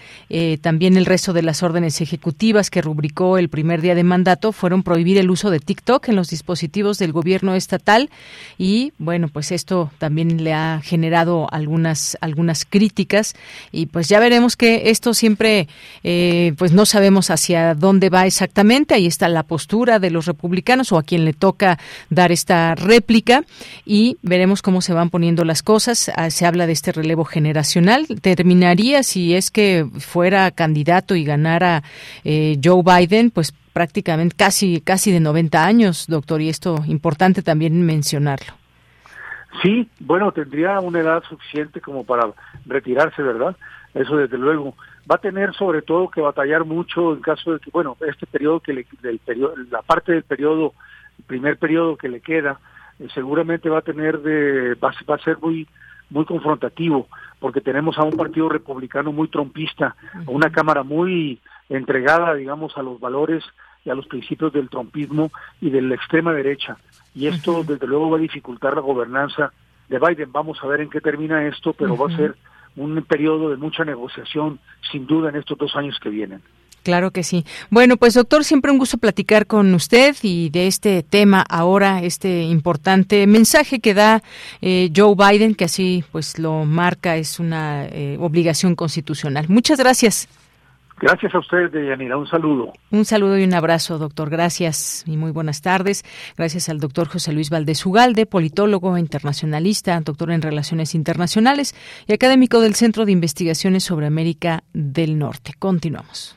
también el resto de las órdenes ejecutivas que rubricó el primer día de mandato fueron prohibir el uso de TikTok en los dispositivos del gobierno estatal. Y bueno, pues esto también le ha generado algunas algunas críticas. Y pues ya veremos que esto siempre eh, pues no sabemos hacia dónde va exactamente, ahí está la postura de los republicanos o a quien le toca dar esta réplica. Y veremos cómo se van poniendo las cosas, se habla de este relevo generacional, terminaría si es que fuera candidato y ganara eh, Joe Biden, pues prácticamente casi casi de 90 años, doctor, y esto importante también mencionarlo. Sí, bueno, tendría una edad suficiente como para retirarse, ¿verdad? Eso desde luego. Va a tener sobre todo que batallar mucho en caso de que, bueno, este periodo que le, del periodo, la parte del periodo, el primer periodo que le queda, eh, seguramente va a tener de, va, va, a ser muy, muy confrontativo, porque tenemos a un partido republicano muy trompista, una cámara muy entregada, digamos, a los valores y a los principios del trompismo y de la extrema derecha. Y esto, desde luego, va a dificultar la gobernanza de Biden. Vamos a ver en qué termina esto, pero va a ser un periodo de mucha negociación, sin duda, en estos dos años que vienen. Claro que sí. Bueno, pues doctor, siempre un gusto platicar con usted y de este tema ahora, este importante mensaje que da eh, Joe Biden, que así pues lo marca, es una eh, obligación constitucional. Muchas gracias. Gracias a usted, Deyanira. Un saludo. Un saludo y un abrazo, doctor. Gracias y muy buenas tardes. Gracias al doctor José Luis Valdés Ugalde, politólogo internacionalista, doctor en Relaciones Internacionales y académico del Centro de Investigaciones sobre América del Norte. Continuamos.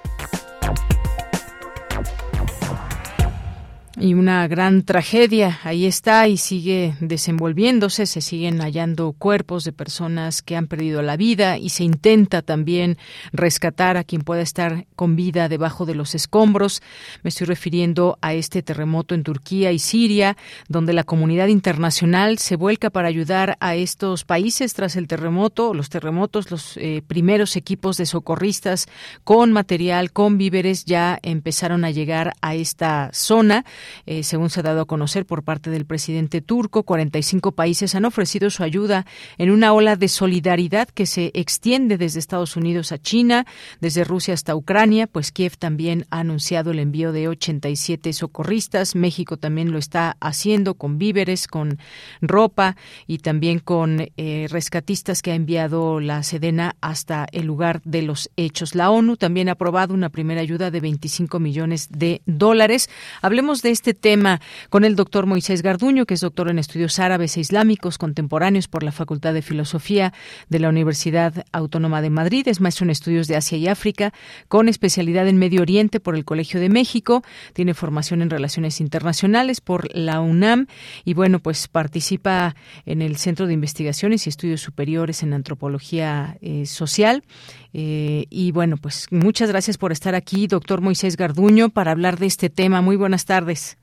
Y una gran tragedia ahí está y sigue desenvolviéndose, se siguen hallando cuerpos de personas que han perdido la vida y se intenta también rescatar a quien pueda estar con vida debajo de los escombros. Me estoy refiriendo a este terremoto en Turquía y Siria, donde la comunidad internacional se vuelca para ayudar a estos países tras el terremoto, los terremotos, los eh, primeros equipos de socorristas con material, con víveres ya empezaron a llegar a esta zona. Eh, según se ha dado a conocer por parte del presidente turco, 45 países han ofrecido su ayuda en una ola de solidaridad que se extiende desde Estados Unidos a China, desde Rusia hasta Ucrania, pues Kiev también ha anunciado el envío de 87 socorristas, México también lo está haciendo con víveres, con ropa y también con eh, rescatistas que ha enviado la Sedena hasta el lugar de los hechos. La ONU también ha aprobado una primera ayuda de 25 millones de dólares. Hablemos de este tema con el doctor Moisés Garduño, que es doctor en estudios árabes e islámicos contemporáneos por la Facultad de Filosofía de la Universidad Autónoma de Madrid. Es maestro en estudios de Asia y África, con especialidad en Medio Oriente por el Colegio de México. Tiene formación en Relaciones Internacionales por la UNAM y, bueno, pues participa en el Centro de Investigaciones y Estudios Superiores en Antropología eh, Social. Eh, y, bueno, pues muchas gracias por estar aquí, doctor Moisés Garduño, para hablar de este tema. Muy buenas tardes.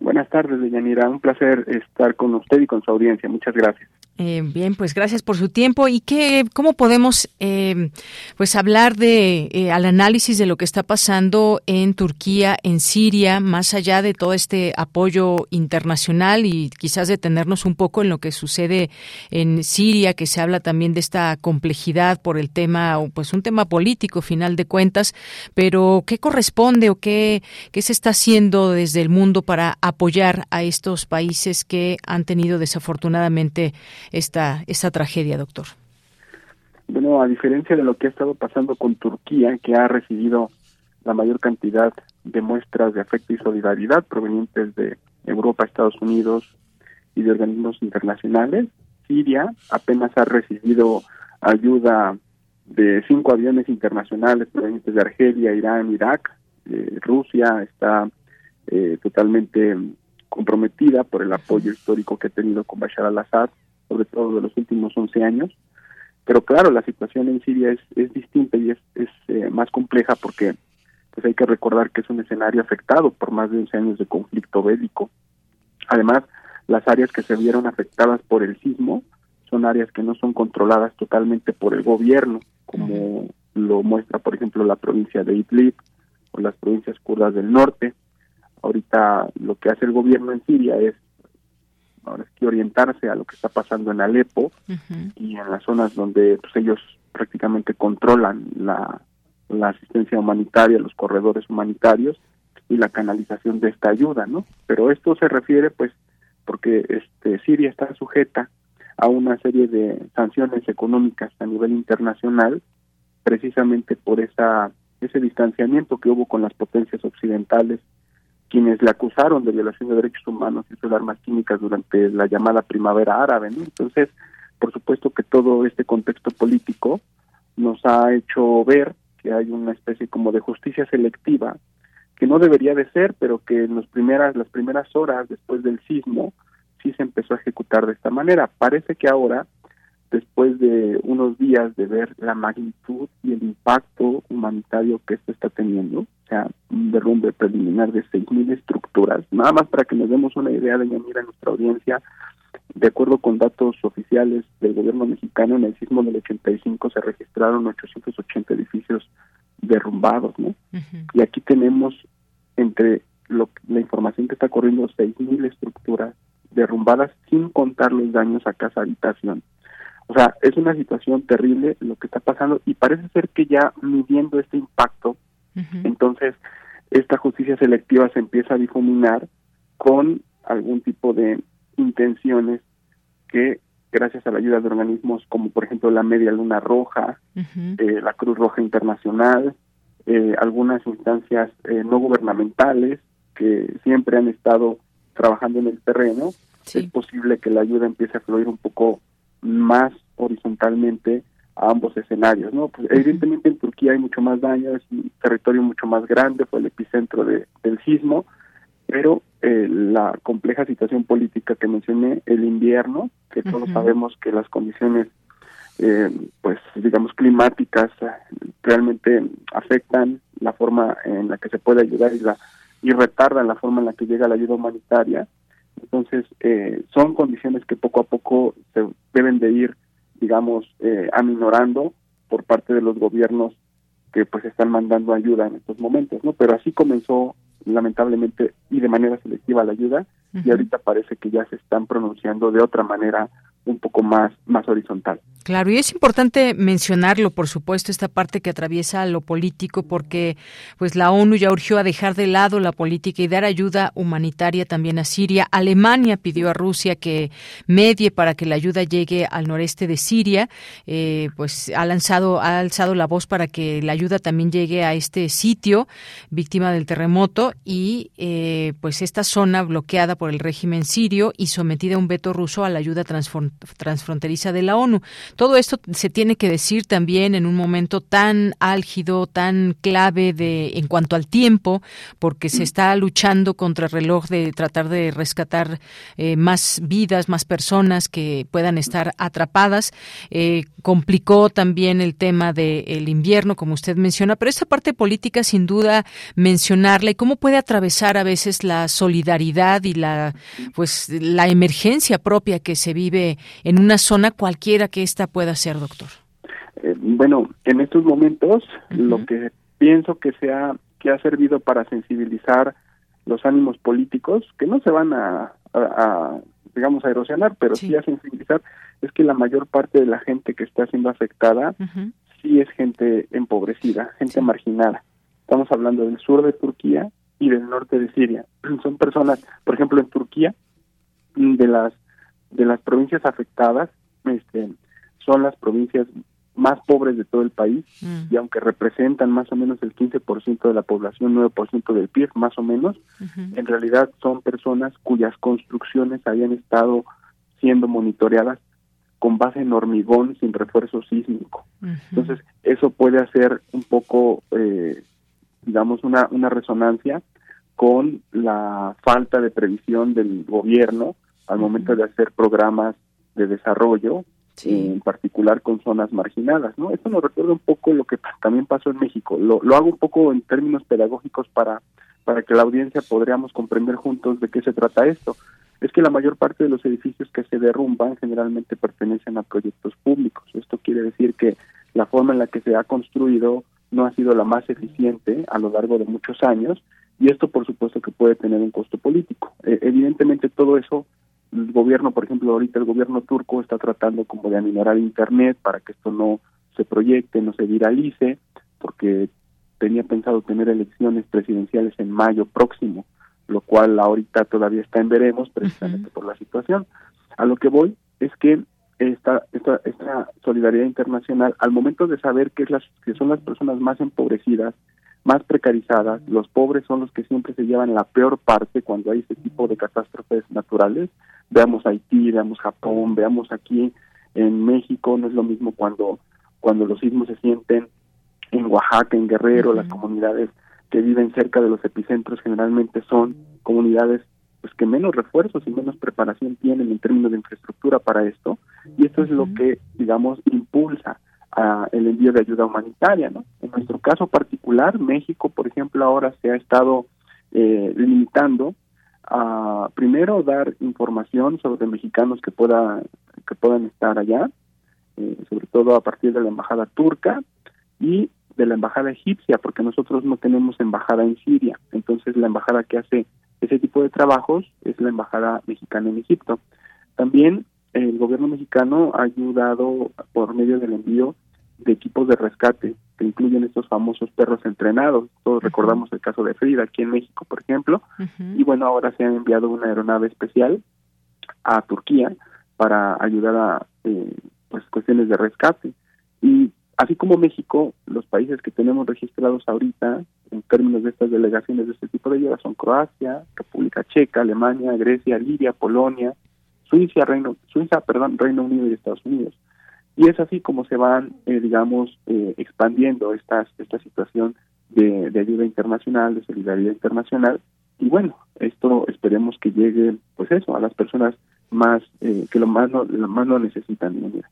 Buenas tardes, Deyanira. Un placer estar con usted y con su audiencia. Muchas gracias. Eh, bien, pues gracias por su tiempo. ¿Y qué, cómo podemos eh, pues hablar de eh, al análisis de lo que está pasando en Turquía, en Siria, más allá de todo este apoyo internacional y quizás detenernos un poco en lo que sucede en Siria, que se habla también de esta complejidad por el tema, pues un tema político, final de cuentas, pero ¿qué corresponde o qué, qué se está haciendo desde el mundo para apoyar a estos países que han tenido desafortunadamente esta, esta tragedia, doctor? Bueno, a diferencia de lo que ha estado pasando con Turquía, que ha recibido la mayor cantidad de muestras de afecto y solidaridad provenientes de Europa, Estados Unidos y de organismos internacionales. Siria apenas ha recibido ayuda de cinco aviones internacionales provenientes de Argelia, Irán, Irak. Eh, Rusia está eh, totalmente comprometida por el apoyo histórico que ha tenido con Bashar al-Assad, sobre todo de los últimos 11 años. Pero claro, la situación en Siria es, es distinta y es, es eh, más compleja porque pues hay que recordar que es un escenario afectado por más de 11 años de conflicto bélico. Además, las áreas que se vieron afectadas por el sismo son áreas que no son controladas totalmente por el gobierno, como lo muestra, por ejemplo, la provincia de Idlib o las provincias kurdas del norte. Ahorita lo que hace el gobierno en Siria es ahora es que orientarse a lo que está pasando en Alepo y en las zonas donde pues, ellos prácticamente controlan la, la asistencia humanitaria, los corredores humanitarios y la canalización de esta ayuda, ¿no? Pero esto se refiere, pues, porque este Siria está sujeta a una serie de sanciones económicas a nivel internacional, precisamente por esa ese distanciamiento que hubo con las potencias occidentales, quienes le acusaron de violación de derechos humanos y de armas químicas durante la llamada primavera árabe. Entonces, por supuesto que todo este contexto político nos ha hecho ver que hay una especie como de justicia selectiva que no debería de ser, pero que en las primeras las primeras horas después del sismo sí se empezó a ejecutar de esta manera. Parece que ahora, después de unos días de ver la magnitud y el impacto humanitario que esto está teniendo, o sea, un derrumbe preliminar de 6.000 estructuras, nada más para que nos demos una idea de mira nuestra audiencia, de acuerdo con datos oficiales del gobierno mexicano, en el sismo del 85 se registraron 880 edificios derrumbados, ¿no? Y aquí tenemos entre lo, la información que está corriendo 6.000 estructuras derrumbadas sin contar los daños a casa habitación. O sea, es una situación terrible lo que está pasando y parece ser que ya midiendo este impacto, entonces esta justicia selectiva se empieza a difuminar con algún tipo de intenciones que gracias a la ayuda de organismos como por ejemplo la Media Luna Roja, eh, la Cruz Roja Internacional, eh, algunas instancias eh, no gubernamentales que siempre han estado trabajando en el terreno, es posible que la ayuda empiece a fluir un poco más horizontalmente a ambos escenarios, ¿no? Pues, evidentemente en Turquía hay mucho más daño, es un territorio mucho más grande, fue el epicentro de, del sismo, pero eh, la compleja situación política que mencioné, el invierno, que todos sabemos que las condiciones, eh, pues digamos, climáticas eh, realmente afectan la forma en la que se puede ayudar y la y retardan la forma en la que llega la ayuda humanitaria. Entonces, eh, son condiciones que poco a poco se deben de ir, digamos, eh, aminorando por parte de los gobiernos que pues están mandando ayuda en estos momentos, ¿no? Pero así comenzó lamentablemente y de manera selectiva la ayuda y ahorita parece que ya se están pronunciando de otra manera un poco más, más horizontal. Claro, y es importante mencionarlo, por supuesto, esta parte que atraviesa lo político, porque pues la ONU ya urgió a dejar de lado la política y dar ayuda humanitaria también a Siria. Alemania pidió a Rusia que medie para que la ayuda llegue al noreste de Siria. Eh, pues ha lanzado, ha alzado la voz para que la ayuda también llegue a este sitio víctima del terremoto y eh, pues esta zona bloqueada por el régimen sirio y sometida a un veto ruso a la ayuda transfronteriza de la ONU. Todo esto se tiene que decir también en un momento tan álgido, tan clave de en cuanto al tiempo, porque se está luchando contra el reloj de tratar de rescatar eh, más vidas, más personas que puedan estar atrapadas. Eh, complicó también el tema del invierno, como usted menciona, pero esa parte política sin duda mencionarla y cómo puede atravesar a veces la solidaridad y la pues la emergencia propia que se vive en una zona cualquiera que esta pueda ser, doctor? Eh, bueno, en estos momentos lo que pienso que se ha, que ha servido para sensibilizar los ánimos políticos, que no se van a, digamos, a erosionar, pero sí. a sensibilizar, es que la mayor parte de la gente que está siendo afectada sí es gente empobrecida, gente marginada. Estamos hablando del sur de Turquía y del norte de Siria. Son personas, por ejemplo, en Turquía, de las de las provincias afectadas, este, son las provincias más pobres de todo el país y aunque representan más o menos el 15% de la población, 9% del PIB más o menos, en realidad son personas cuyas construcciones habían estado siendo monitoreadas con base en hormigón sin refuerzo sísmico. Entonces, eso puede hacer un poco, eh, digamos, una, una resonancia con la falta de previsión del gobierno al momento de hacer programas de desarrollo, en particular con zonas marginadas, ¿no? Esto nos recuerda un poco lo que también pasó en México. Lo, lo hago un poco en términos pedagógicos para, para que la audiencia podríamos comprender juntos de qué se trata esto. Es que la mayor parte de los edificios que se derrumban generalmente pertenecen a proyectos públicos. Esto quiere decir que la forma en la que se ha construido no ha sido la más eficiente a lo largo de muchos años y esto por supuesto que puede tener un costo político. Eh, evidentemente todo eso el gobierno, por ejemplo, ahorita el gobierno turco está tratando como de aminorar Internet para que esto no se proyecte, no se viralice, porque tenía pensado tener elecciones presidenciales en mayo próximo, lo cual ahorita todavía está en veremos precisamente por la situación. A lo que voy es que esta, esta, esta solidaridad internacional, al momento de saber que, es las, que son las personas más empobrecidas, más precarizadas, los pobres son los que siempre se llevan la peor parte cuando hay este tipo de catástrofes naturales, veamos Haití, veamos Japón, veamos aquí en México, no es lo mismo cuando, cuando los sismos se sienten en Oaxaca, en Guerrero, las comunidades que viven cerca de los epicentros generalmente son comunidades pues que menos refuerzos y menos preparación tienen en términos de infraestructura para esto y esto es lo que digamos impulsa a el envío de ayuda humanitaria no en nuestro caso particular México por ejemplo ahora se ha estado eh, limitando a primero dar información sobre mexicanos que pueda que puedan estar allá eh, sobre todo a partir de la embajada turca y de la embajada egipcia porque nosotros no tenemos embajada en Siria. Entonces la embajada que hace ese tipo de trabajos es la embajada mexicana en Egipto. También el gobierno mexicano ha ayudado por medio del envío de equipos de rescate que incluyen estos famosos perros entrenados. Todos recordamos el caso de Frida aquí en México, por ejemplo. Y bueno, ahora se ha enviado una aeronave especial a Turquía para ayudar a eh, pues cuestiones de rescate. Y así como México, los países que tenemos registrados ahorita en términos de estas delegaciones de este tipo de ayuda son Croacia, República Checa, Alemania, Grecia, Libia, Polonia, Suiza, Reino, Suiza, perdón, Reino Unido y Estados Unidos. Y es así como se van, eh, digamos, eh, expandiendo estas, esta situación de, ayuda internacional, de solidaridad internacional. Y bueno, esto esperemos que llegue, pues eso, a las personas más eh, que lo más, lo más lo necesitan. De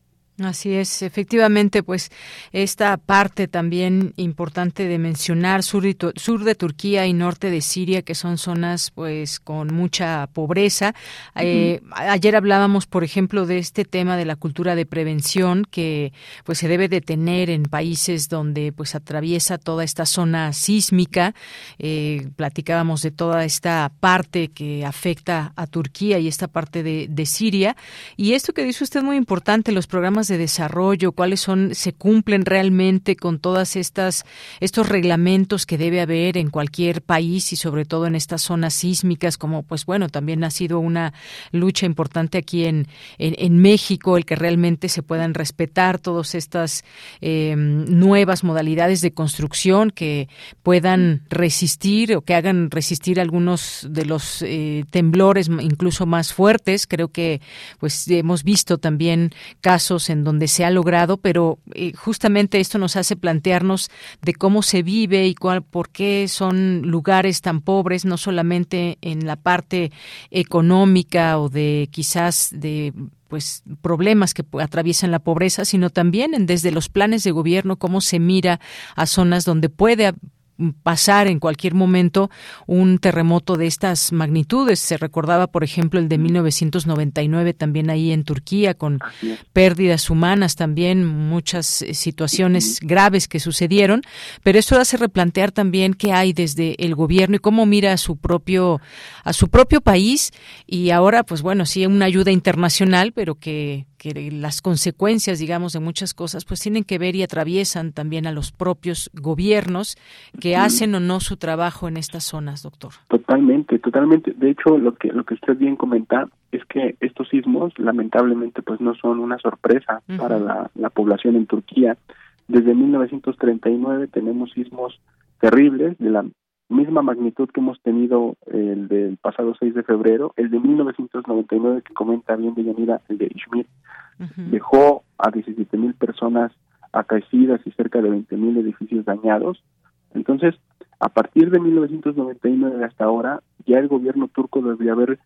Así es, efectivamente, pues esta parte también importante de mencionar, sur, de Turquía y norte de Siria, que son zonas pues con mucha pobreza. Eh, ayer hablábamos, por ejemplo, de este tema de la cultura de prevención que pues se debe de tener en países donde pues atraviesa toda esta zona sísmica. Eh, platicábamos de toda esta parte que afecta a Turquía y esta parte de, de Siria. Y esto que dice usted muy importante, los programas de desarrollo, cuáles son, se cumplen realmente con todas estas, estos reglamentos que debe haber en cualquier país y sobre todo en estas zonas sísmicas, como pues bueno, también ha sido una lucha importante aquí en, en, México, el que realmente se puedan respetar todas estas em, nuevas modalidades de construcción que puedan resistir o que hagan resistir algunos de los eh, temblores incluso más fuertes. Creo que pues hemos visto también casos en donde se ha logrado, pero eh, justamente esto nos hace plantearnos de cómo se vive y cuál, por qué son lugares tan pobres, no solamente en la parte económica o de quizás de pues problemas que atraviesan la pobreza, sino también en, desde los planes de gobierno cómo se mira a zonas donde puede pasar en cualquier momento un terremoto de estas magnitudes. Se recordaba, por ejemplo, el de 1999 también ahí en Turquía con pérdidas humanas también, muchas eh, situaciones graves que sucedieron, pero esto hace replantear también qué hay desde el gobierno y cómo mira a su propio a su propio país. Y ahora pues bueno, sí una ayuda internacional, pero que que las consecuencias, digamos, de muchas cosas, pues tienen que ver y atraviesan también a los propios gobiernos que hacen o no su trabajo en estas zonas, doctor. Totalmente, totalmente. De hecho, lo que lo que usted bien comenta es que estos sismos, lamentablemente, pues no son una sorpresa para la, la población en Turquía. Desde 1939 tenemos sismos terribles de la misma magnitud que hemos tenido el del pasado 6 de febrero, el de 1999 que comenta bien de Yanira, el de Ishmir, dejó a 17 mil personas acaecidas y cerca de 20 mil edificios dañados. Entonces, a partir de 1999 hasta ahora, ya el gobierno turco debería haber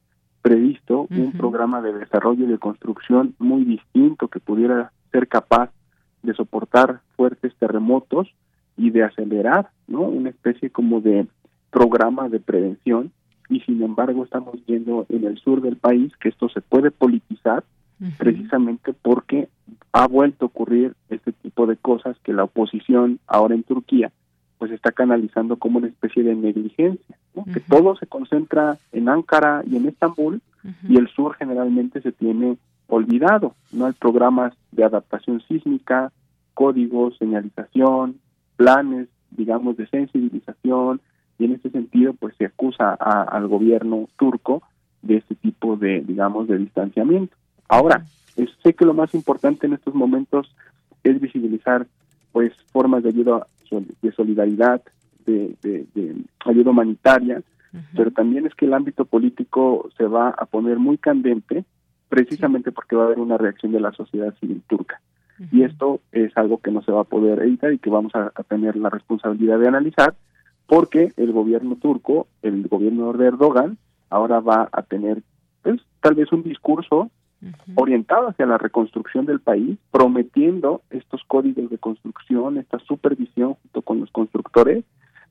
previsto un programa de desarrollo y de construcción muy distinto que pudiera ser capaz de soportar fuertes terremotos y de acelerar, ¿no? Una especie como de programa de prevención y sin embargo estamos viendo en el sur del país que esto se puede politizar precisamente porque ha vuelto a ocurrir este tipo de cosas que la oposición ahora en Turquía pues está canalizando como una especie de negligencia, que todo se concentra en Ankara y en Estambul y el sur generalmente se tiene olvidado, no hay programas de adaptación sísmica, códigos, señalización, planes, digamos, de sensibilización, y en ese sentido, pues se acusa al gobierno turco de este tipo de, digamos, de distanciamiento. Ahora, sé que lo más importante en estos momentos es visibilizar, pues, formas de ayuda, de solidaridad, de, ayuda humanitaria, pero también es que el ámbito político se va a poner muy candente, precisamente porque va a haber una reacción de la sociedad civil turca. Y esto es algo que no se va a poder evitar y que vamos a, tener la responsabilidad de analizar, porque el gobierno turco, el gobierno de Erdogan, ahora va a tener pues, tal vez un discurso orientado hacia la reconstrucción del país, prometiendo estos códigos de construcción, esta supervisión junto con los constructores,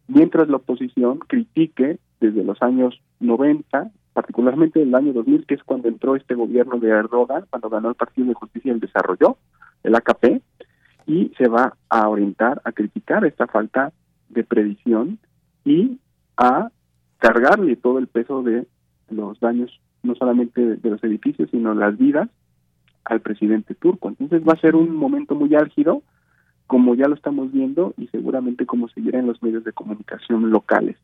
mientras la oposición critique desde los años 90, particularmente del año 2000, que es cuando entró este gobierno de Erdogan, cuando ganó el Partido de Justicia y el Desarrollo, el AKP, y se va a orientar a criticar esta falta de previsión y a cargarle todo el peso de los daños, no solamente de los edificios, sino las vidas al presidente turco. Entonces va a ser un momento muy álgido, como ya lo estamos viendo, y seguramente como seguirá en los medios de comunicación locales.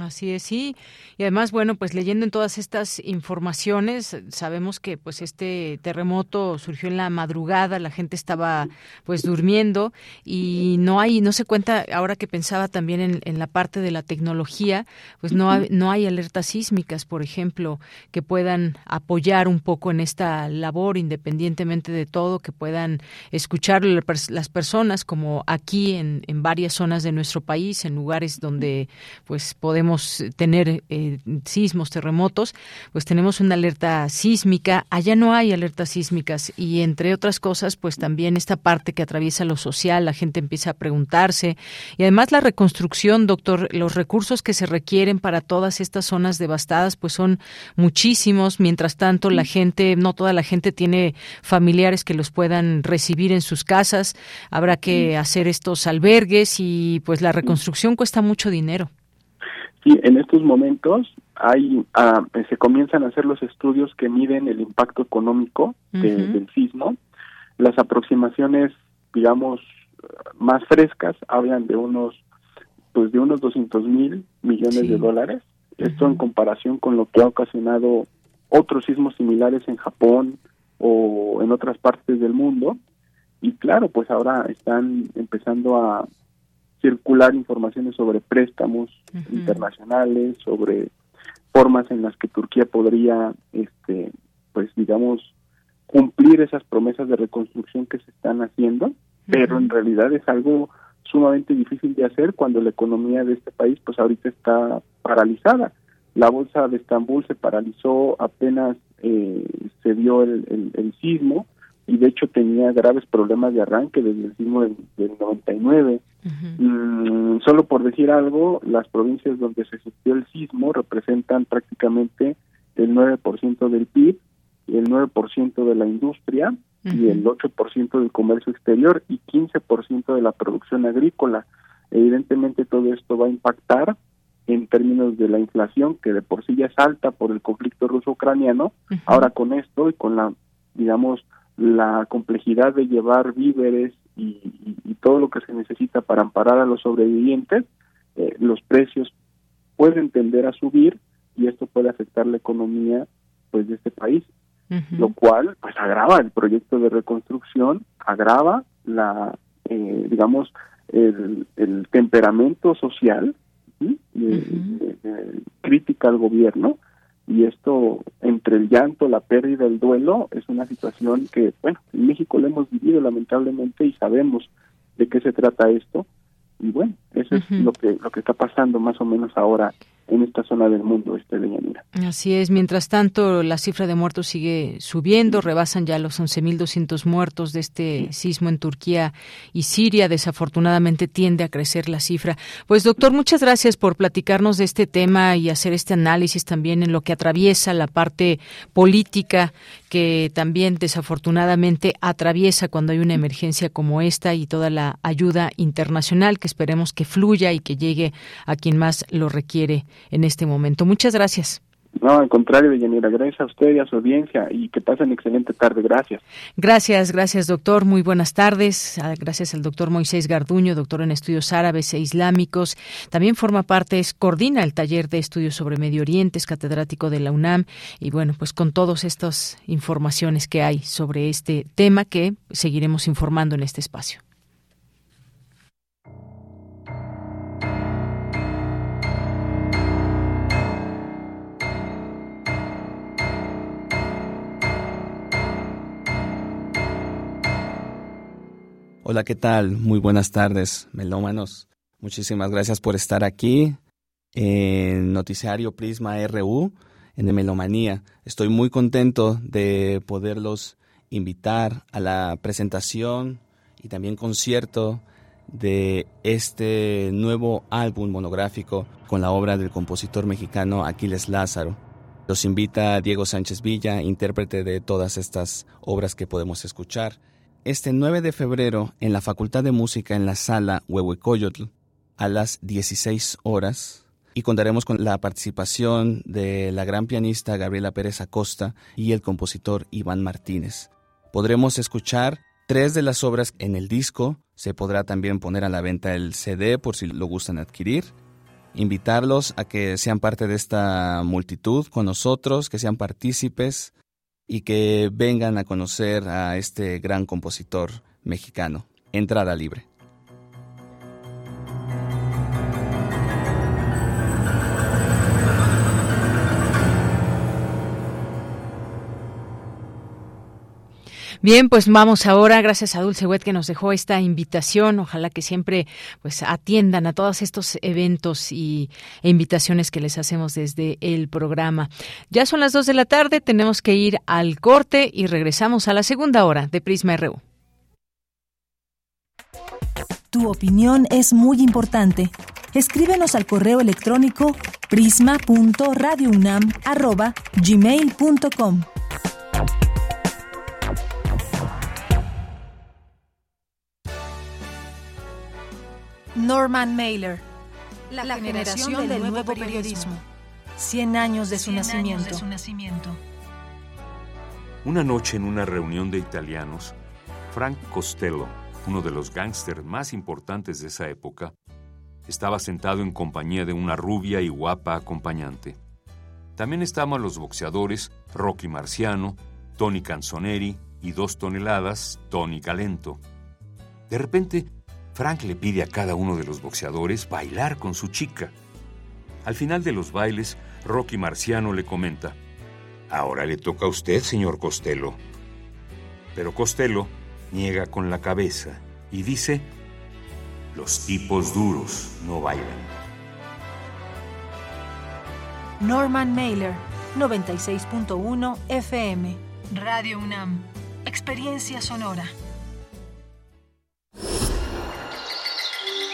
Así es, sí. Y además, bueno, pues leyendo en todas estas informaciones, sabemos que pues este terremoto surgió en la madrugada, la gente estaba pues durmiendo y no hay, no se cuenta, ahora que pensaba también en, en la parte de la tecnología, pues no hay, no hay alertas sísmicas, por ejemplo, que puedan apoyar un poco en esta labor, independientemente de todo, que puedan escuchar las personas, como aquí en, en varias zonas de nuestro país, en lugares donde pues podemos podemos tener eh, sismos, terremotos, pues tenemos una alerta sísmica. Allá no hay alertas sísmicas y entre otras cosas, pues también esta parte que atraviesa lo social, la gente empieza a preguntarse y además la reconstrucción, doctor, los recursos que se requieren para todas estas zonas devastadas, pues son muchísimos. Mientras tanto, la gente, no toda la gente tiene familiares que los puedan recibir en sus casas. Habrá que hacer estos albergues y pues la reconstrucción cuesta mucho dinero. Sí, en estos momentos hay ah, se comienzan a hacer los estudios que miden el impacto económico del sismo. Las aproximaciones, digamos, más frescas hablan de unos pues de unos 200 mil millones de dólares. Esto en comparación con lo que ha ocasionado otros sismos similares en Japón o en otras partes del mundo. Y claro, pues ahora están empezando a circular informaciones sobre préstamos internacionales, sobre formas en las que Turquía podría, este, pues digamos, cumplir esas promesas de reconstrucción que se están haciendo, pero en realidad es algo sumamente difícil de hacer cuando la economía de este país, pues ahorita está paralizada. La bolsa de Estambul se paralizó apenas eh, se dio el, el sismo, y de hecho tenía graves problemas de arranque desde el sismo del, 99. Mm, solo por decir algo, las provincias donde se sintió el sismo representan prácticamente el 9% del PIB, el 9% de la industria y el 8% del comercio exterior y 15% de la producción agrícola. Evidentemente todo esto va a impactar en términos de la inflación, que de por sí ya es alta por el conflicto ruso-ucraniano. Ahora con esto y con la, digamos, la complejidad de llevar víveres y, todo lo que se necesita para amparar a los sobrevivientes, eh, los precios pueden tender a subir y esto puede afectar la economía pues de este país, lo cual pues agrava el proyecto de reconstrucción, agrava la eh, digamos el, temperamento social crítica al gobierno y esto entre el llanto, la pérdida, el duelo es una situación que bueno en México lo hemos vivido lamentablemente y sabemos de qué se trata esto. Y bueno eso es lo que lo que está pasando más o menos ahora en esta zona del mundo este de Yanira. Así es, mientras tanto la cifra de muertos sigue subiendo, rebasan ya los 11.200 muertos de este sismo en Turquía y Siria, desafortunadamente tiende a crecer la cifra. Pues doctor, muchas gracias por platicarnos de este tema y hacer este análisis también en lo que atraviesa la parte política que también desafortunadamente atraviesa cuando hay una emergencia como esta y toda la ayuda internacional que esperemos que fluya y que llegue a quien más lo requiere en este momento. Muchas gracias. No, al contrario, Deyanira, gracias a usted y a su audiencia y que pasen excelente tarde. Gracias. Gracias, gracias, doctor. Muy buenas tardes. Ah, gracias al doctor Moisés Garduño, doctor en estudios árabes e islámicos. También forma parte, es, coordina el taller de estudios sobre Medio Oriente, es catedrático de la UNAM. Y bueno, pues con todas estas informaciones que hay sobre este tema que seguiremos informando en este espacio. Hola, ¿qué tal? Muy buenas tardes, melómanos. Muchísimas gracias por estar aquí en Noticiario Prisma RU, en Melomanía. Estoy muy contento de poderlos invitar a la presentación y también concierto de este nuevo álbum monográfico con la obra del compositor mexicano Aquiles Lázaro. Los invita Diego Sánchez Villa, intérprete de todas estas obras que podemos escuchar este 9 de febrero en la Facultad de Música en la sala Huehuecoyotl a las 16 horas y contaremos con la participación de la gran pianista Gabriela Pérez Acosta y el compositor Iván Martínez. Podremos escuchar tres de las obras en el disco, se podrá también poner a la venta el CD por si lo gustan adquirir. Invitarlos a que sean parte de esta multitud con nosotros, que sean partícipes y que vengan a conocer a este gran compositor mexicano. Entrada libre. Bien, pues vamos ahora, gracias a Dulce Wet que nos dejó esta invitación. Ojalá que siempre pues atiendan a todos estos eventos y, e invitaciones que les hacemos desde el programa. Ya son las dos de la tarde, tenemos que ir al corte y regresamos a la segunda hora de Prisma RU. Tu opinión es muy importante. Escríbenos al correo electrónico prisma.radiounam@gmail.com. Norman Mailer. La, generación, del, nuevo, periodismo. 100 años de su, nacimiento. de su nacimiento. Una noche en una reunión de italianos, Frank Costello, uno de los gángsters más importantes de esa época, estaba sentado en compañía de una rubia y guapa acompañante. También estaban los boxeadores Rocky Marciano, Tony Canzoneri y dos toneladas, Tony Calento. De repente, Frank le pide a cada uno de los boxeadores bailar con su chica. Al final de los bailes, Rocky Marciano le comenta, Ahora le toca a usted, señor Costello. Pero Costello niega con la cabeza y dice, Los tipos duros no bailan. Norman Mailer, 96.1 FM, Radio UNAM, Experiencia Sonora.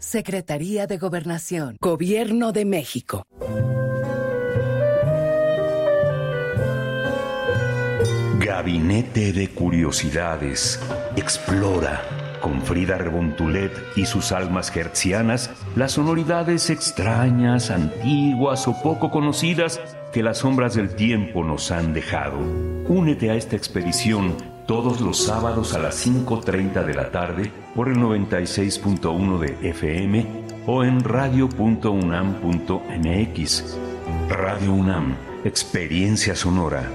Secretaría de Gobernación, Gobierno de México. Gabinete de Curiosidades. Explora con Frida Rebontulet y sus almas hertzianas las sonoridades extrañas, antiguas o poco conocidas que las sombras del tiempo nos han dejado. Únete a esta expedición todos los sábados a las 5.30 de la tarde por el 96.1 de FM o en radio.unam.mx. Radio UNAM, Experiencia Sonora.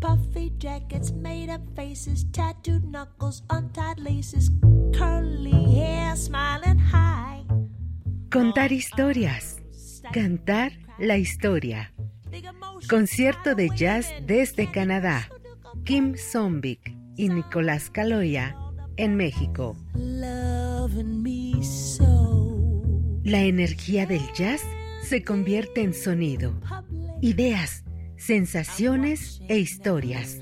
Puffy jackets, made up faces, tattooed knuckles, untied laces, curly hair, smiling high. Contar historias. Cantar la historia. Concierto de jazz desde Canadá. Kim Zombik y Nicolás Caloya en México. La energía del jazz se convierte en sonido, ideas, sensaciones e historias.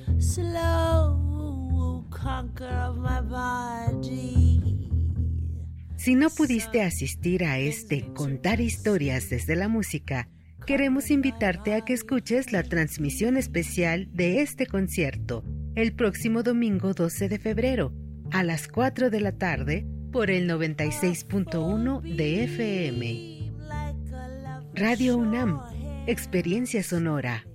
Si no pudiste asistir a este Contar historias desde la música, queremos invitarte a que escuches la transmisión especial de este concierto el próximo domingo 12 de febrero a las 4 de la tarde por el 96.1 de FM. Radio UNAM, Experiencia Sonora.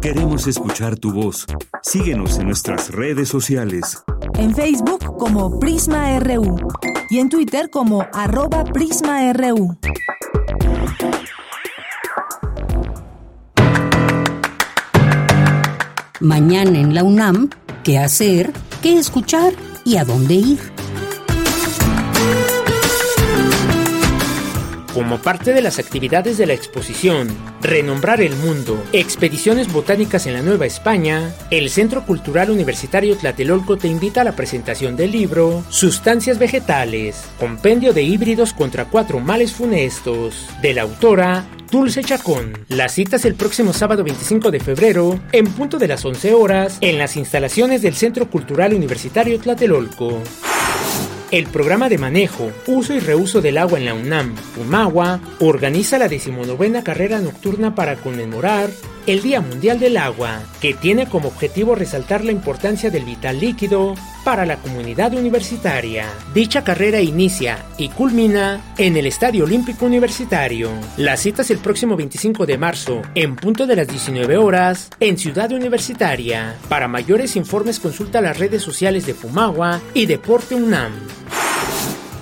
Queremos escuchar tu voz. Síguenos en nuestras redes sociales. En Facebook como Prisma RU y en Twitter como arroba PrismaRU. Mañana en la UNAM, ¿qué hacer? ¿Qué escuchar? ¿Y a dónde ir? Como parte de las actividades de la exposición Renombrar el Mundo, Expediciones Botánicas en la Nueva España, el Centro Cultural Universitario Tlatelolco te invita a la presentación del libro Sustancias Vegetales, Compendio de Híbridos contra Cuatro Males Funestos, de la autora Dulce Chacón. La cita es el próximo sábado 25 de febrero, en punto de las 11 horas, en las instalaciones del Centro Cultural Universitario Tlatelolco. El programa de manejo, uso y reuso del agua en la UNAM, UMAGUA, organiza la decimonovena carrera nocturna para conmemorar el Día Mundial del Agua, que tiene como objetivo resaltar la importancia del vital líquido para la comunidad universitaria. Dicha carrera inicia y culmina en el Estadio Olímpico Universitario. La cita es el próximo 25 de marzo, en punto de las 19 horas, en Ciudad Universitaria. Para mayores informes consulta las redes sociales de Pumagua y Deporte UNAM.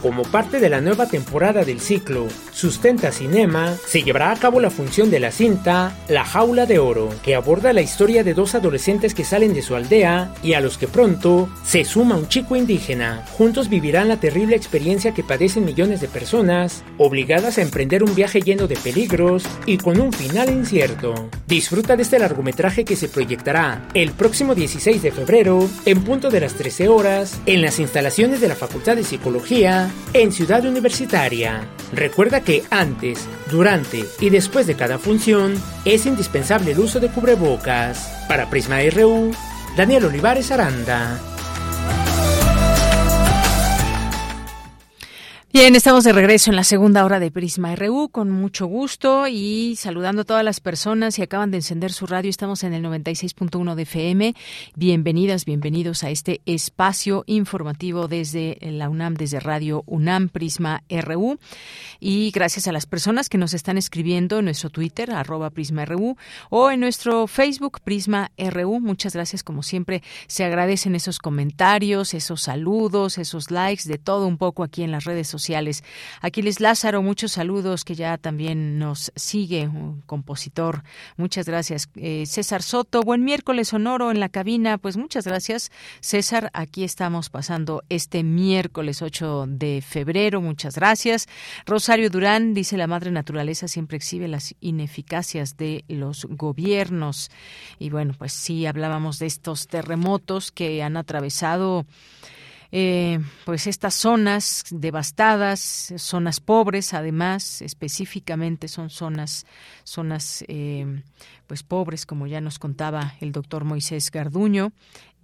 Como parte de la nueva temporada del ciclo Sustenta Cinema, se llevará a cabo la función de la cinta La Jaula de Oro, que aborda la historia de dos adolescentes que salen de su aldea y a los que pronto se suma un chico indígena. Juntos vivirán la terrible experiencia que padecen millones de personas, obligadas a emprender un viaje lleno de peligros y con un final incierto. Disfruta de este largometraje que se proyectará el próximo 16 de febrero, en punto de las 13 horas, en las instalaciones de la Facultad de Psicología en Ciudad Universitaria. Recuerda que antes, durante y después de cada función es indispensable el uso de cubrebocas. Para Prisma RU, Daniel Olivares Aranda. Bien, estamos de regreso en la segunda hora de Prisma RU con mucho gusto y saludando a todas las personas y acaban de encender su radio. Estamos en el 96.1 de FM. Bienvenidas, bienvenidos a este espacio informativo desde la UNAM, desde Radio UNAM Prisma RU. Y gracias a las personas que nos están escribiendo en nuestro Twitter, arroba Prisma RU, o en nuestro Facebook Prisma RU. Muchas gracias, como siempre. Se agradecen esos comentarios, esos saludos, esos likes, de todo un poco aquí en las redes sociales Aquiles Lázaro, muchos saludos que ya también nos sigue, un compositor. Muchas gracias. Eh, César Soto, buen miércoles sonoro en la cabina. Pues muchas gracias, César. Aquí estamos pasando este miércoles 8 de febrero. Muchas gracias. Rosario Durán dice la madre naturaleza siempre exhibe las ineficacias de los gobiernos. Y bueno, pues sí, hablábamos de estos terremotos que han atravesado eh, pues estas zonas devastadas, zonas pobres, además, específicamente son zonas, zonas eh, pues pobres, como ya nos contaba el doctor Moisés Garduño,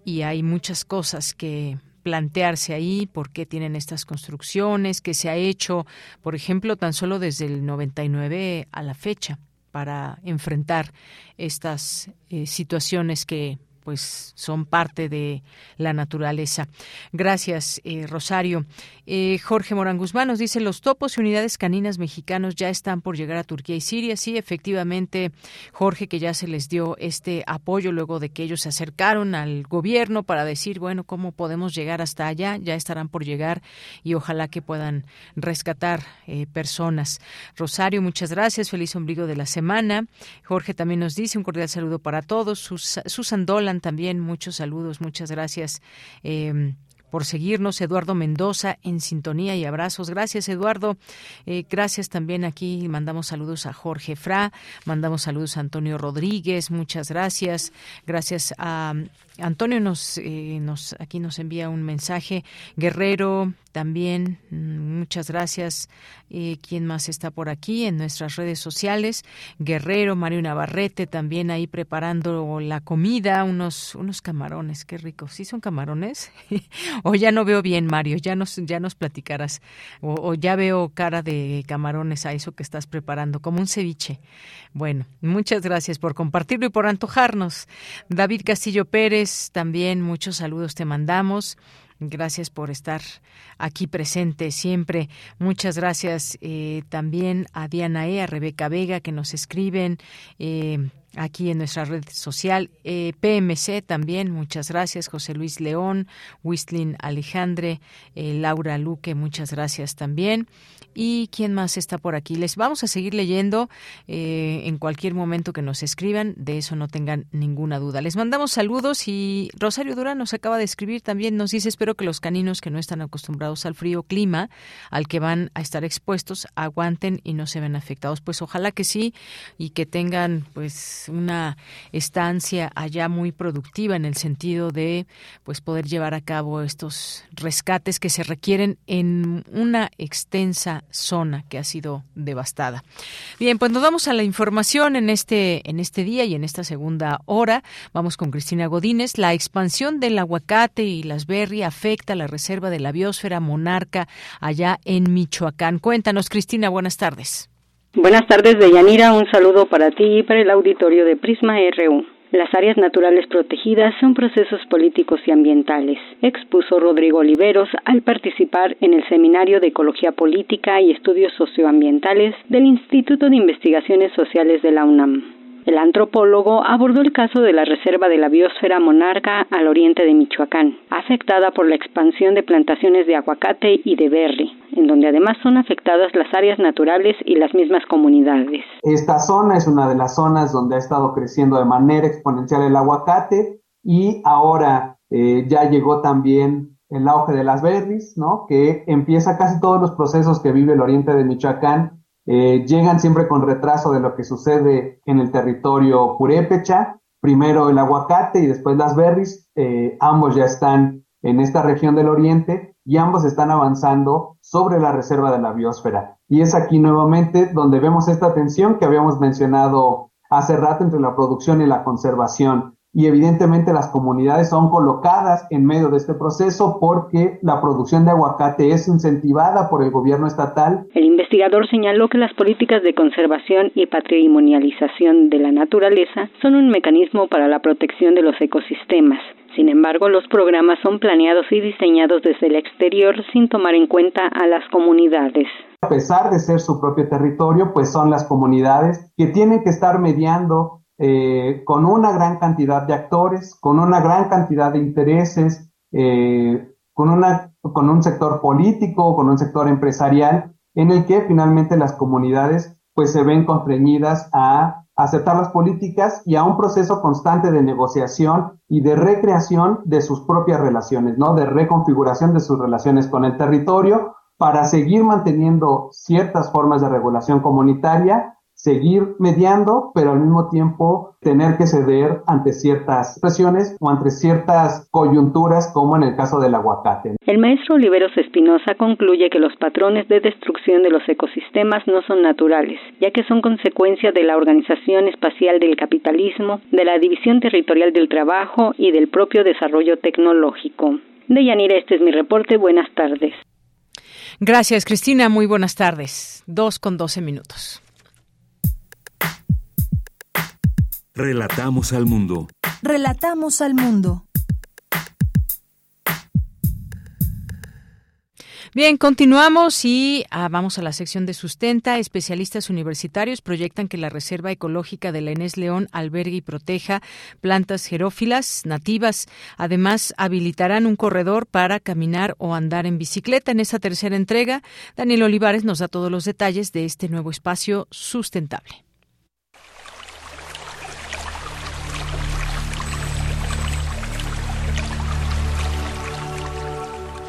y hay muchas cosas que plantearse ahí, por qué tienen estas construcciones, qué se ha hecho, por ejemplo, tan solo desde el 99 a la fecha para enfrentar estas eh, situaciones que pues son parte de la naturaleza. Gracias, eh, Rosario. Eh, Jorge Morán Guzmán nos dice, los topos y unidades caninas mexicanos ya están por llegar a Turquía y Siria. Sí, efectivamente, Jorge, que ya se les dio este apoyo luego de que ellos se acercaron al gobierno para decir, bueno, ¿cómo podemos llegar hasta allá? Ya estarán por llegar y ojalá que puedan rescatar eh, personas. Rosario, muchas gracias. Feliz ombligo de la semana. Jorge también nos dice un cordial saludo para todos. Susan Dolan también muchos saludos, muchas gracias. Eh, por seguirnos. Eduardo Mendoza en sintonía y abrazos. Gracias, Eduardo. Eh, gracias también aquí. Mandamos saludos a Jorge Fra, mandamos saludos a Antonio Rodríguez. Muchas gracias. Gracias a Antonio nos, eh, nos aquí nos envía un mensaje. Guerrero también, mm, muchas gracias. Eh, ¿Quién más está por aquí en nuestras redes sociales? Guerrero, Mario Navarrete también ahí preparando la comida, unos, unos camarones, qué rico. ¿Sí son camarones? o ya no veo bien, Mario, ya nos, ya nos platicarás. O, o ya veo cara de camarones a eso que estás preparando, como un ceviche. Bueno, muchas gracias por compartirlo y por antojarnos. David Castillo Pérez, también muchos saludos te mandamos. Gracias por estar aquí presente siempre. Muchas gracias eh, también a Diana E, a Rebeca Vega que nos escriben. Eh, aquí en nuestra red social. Eh, PMC también, muchas gracias. José Luis León, Wistlin Alejandre, Laura Luque, muchas gracias también. ¿Y quién más está por aquí? Les vamos a seguir leyendo eh, en cualquier momento que nos escriban, de eso no tengan ninguna duda. Les mandamos saludos y Rosario Durán nos acaba de escribir también, nos dice, espero que los caninos que no están acostumbrados al frío clima, al que van a estar expuestos, aguanten y no se ven afectados. Pues ojalá que sí y que tengan pues una estancia allá muy productiva en el sentido de pues poder llevar a cabo estos rescates que se requieren en una extensa zona que ha sido devastada. Bien, pues nos vamos a la información en este, en este día y en esta segunda hora. Vamos con Cristina Godínez. La expansión del aguacate y las berry afecta la reserva de la biosfera monarca allá en Michoacán. Cuéntanos, Cristina, buenas tardes. Buenas tardes, Deyanira. Un saludo para ti y para el auditorio de Prisma RU. Las áreas naturales protegidas son procesos políticos y ambientales, expuso Rodrigo Oliveros al participar en el Seminario de Ecología Política y Estudios Socioambientales del Instituto de Investigaciones Sociales de la UNAM. El antropólogo abordó el caso de la Reserva de la Biosfera Monarca al oriente de Michoacán, afectada por la expansión de plantaciones de aguacate y de berry, en donde además son afectadas las áreas naturales y las mismas comunidades. Esta zona es una de las zonas donde ha estado creciendo de manera exponencial el aguacate y ahora eh, ya llegó también el auge de las berries, ¿no? Que empieza casi todos los procesos que vive el oriente de Michoacán eh, llegan siempre con retraso de lo que sucede en el territorio purépecha. Primero el aguacate y después las berries. Eh, ambos ya están en esta región del oriente y ambos están avanzando sobre la reserva de la biosfera. Y es aquí nuevamente donde vemos esta tensión que habíamos mencionado hace rato entre la producción y la conservación. Y evidentemente las comunidades son colocadas en medio de este proceso porque la producción de aguacate es incentivada por el gobierno estatal. El investigador señaló que las políticas de conservación y patrimonialización de la naturaleza son un mecanismo para la protección de los ecosistemas. Sin embargo, los programas son planeados y diseñados desde el exterior sin tomar en cuenta a las comunidades. A pesar de ser su propio territorio, pues son las comunidades que tienen que estar mediando eh, con una gran cantidad de actores, con una gran cantidad de intereses, eh, con, una, con un sector político, con un sector empresarial, en el que finalmente las comunidades pues se ven constreñidas a aceptar las políticas y a un proceso constante de negociación y de recreación de sus propias relaciones, ¿no? De reconfiguración de sus relaciones con el territorio para seguir manteniendo ciertas formas de regulación comunitaria seguir mediando, pero al mismo tiempo tener que ceder ante ciertas presiones o ante ciertas coyunturas, como en el caso del aguacate. El maestro Oliveros Espinosa concluye que los patrones de destrucción de los ecosistemas no son naturales, ya que son consecuencia de la organización espacial del capitalismo, de la división territorial del trabajo y del propio desarrollo tecnológico. De Yanira, este es mi reporte. Buenas tardes. Gracias, Cristina. Muy buenas tardes. Dos con doce minutos. Relatamos al mundo. Relatamos al mundo. Bien, continuamos y ah, vamos a la sección de sustenta. Especialistas universitarios proyectan que la Reserva Ecológica de la Enés León albergue y proteja plantas jerófilas nativas. Además, habilitarán un corredor para caminar o andar en bicicleta. En esta tercera entrega, Daniel Olivares nos da todos los detalles de este nuevo espacio sustentable.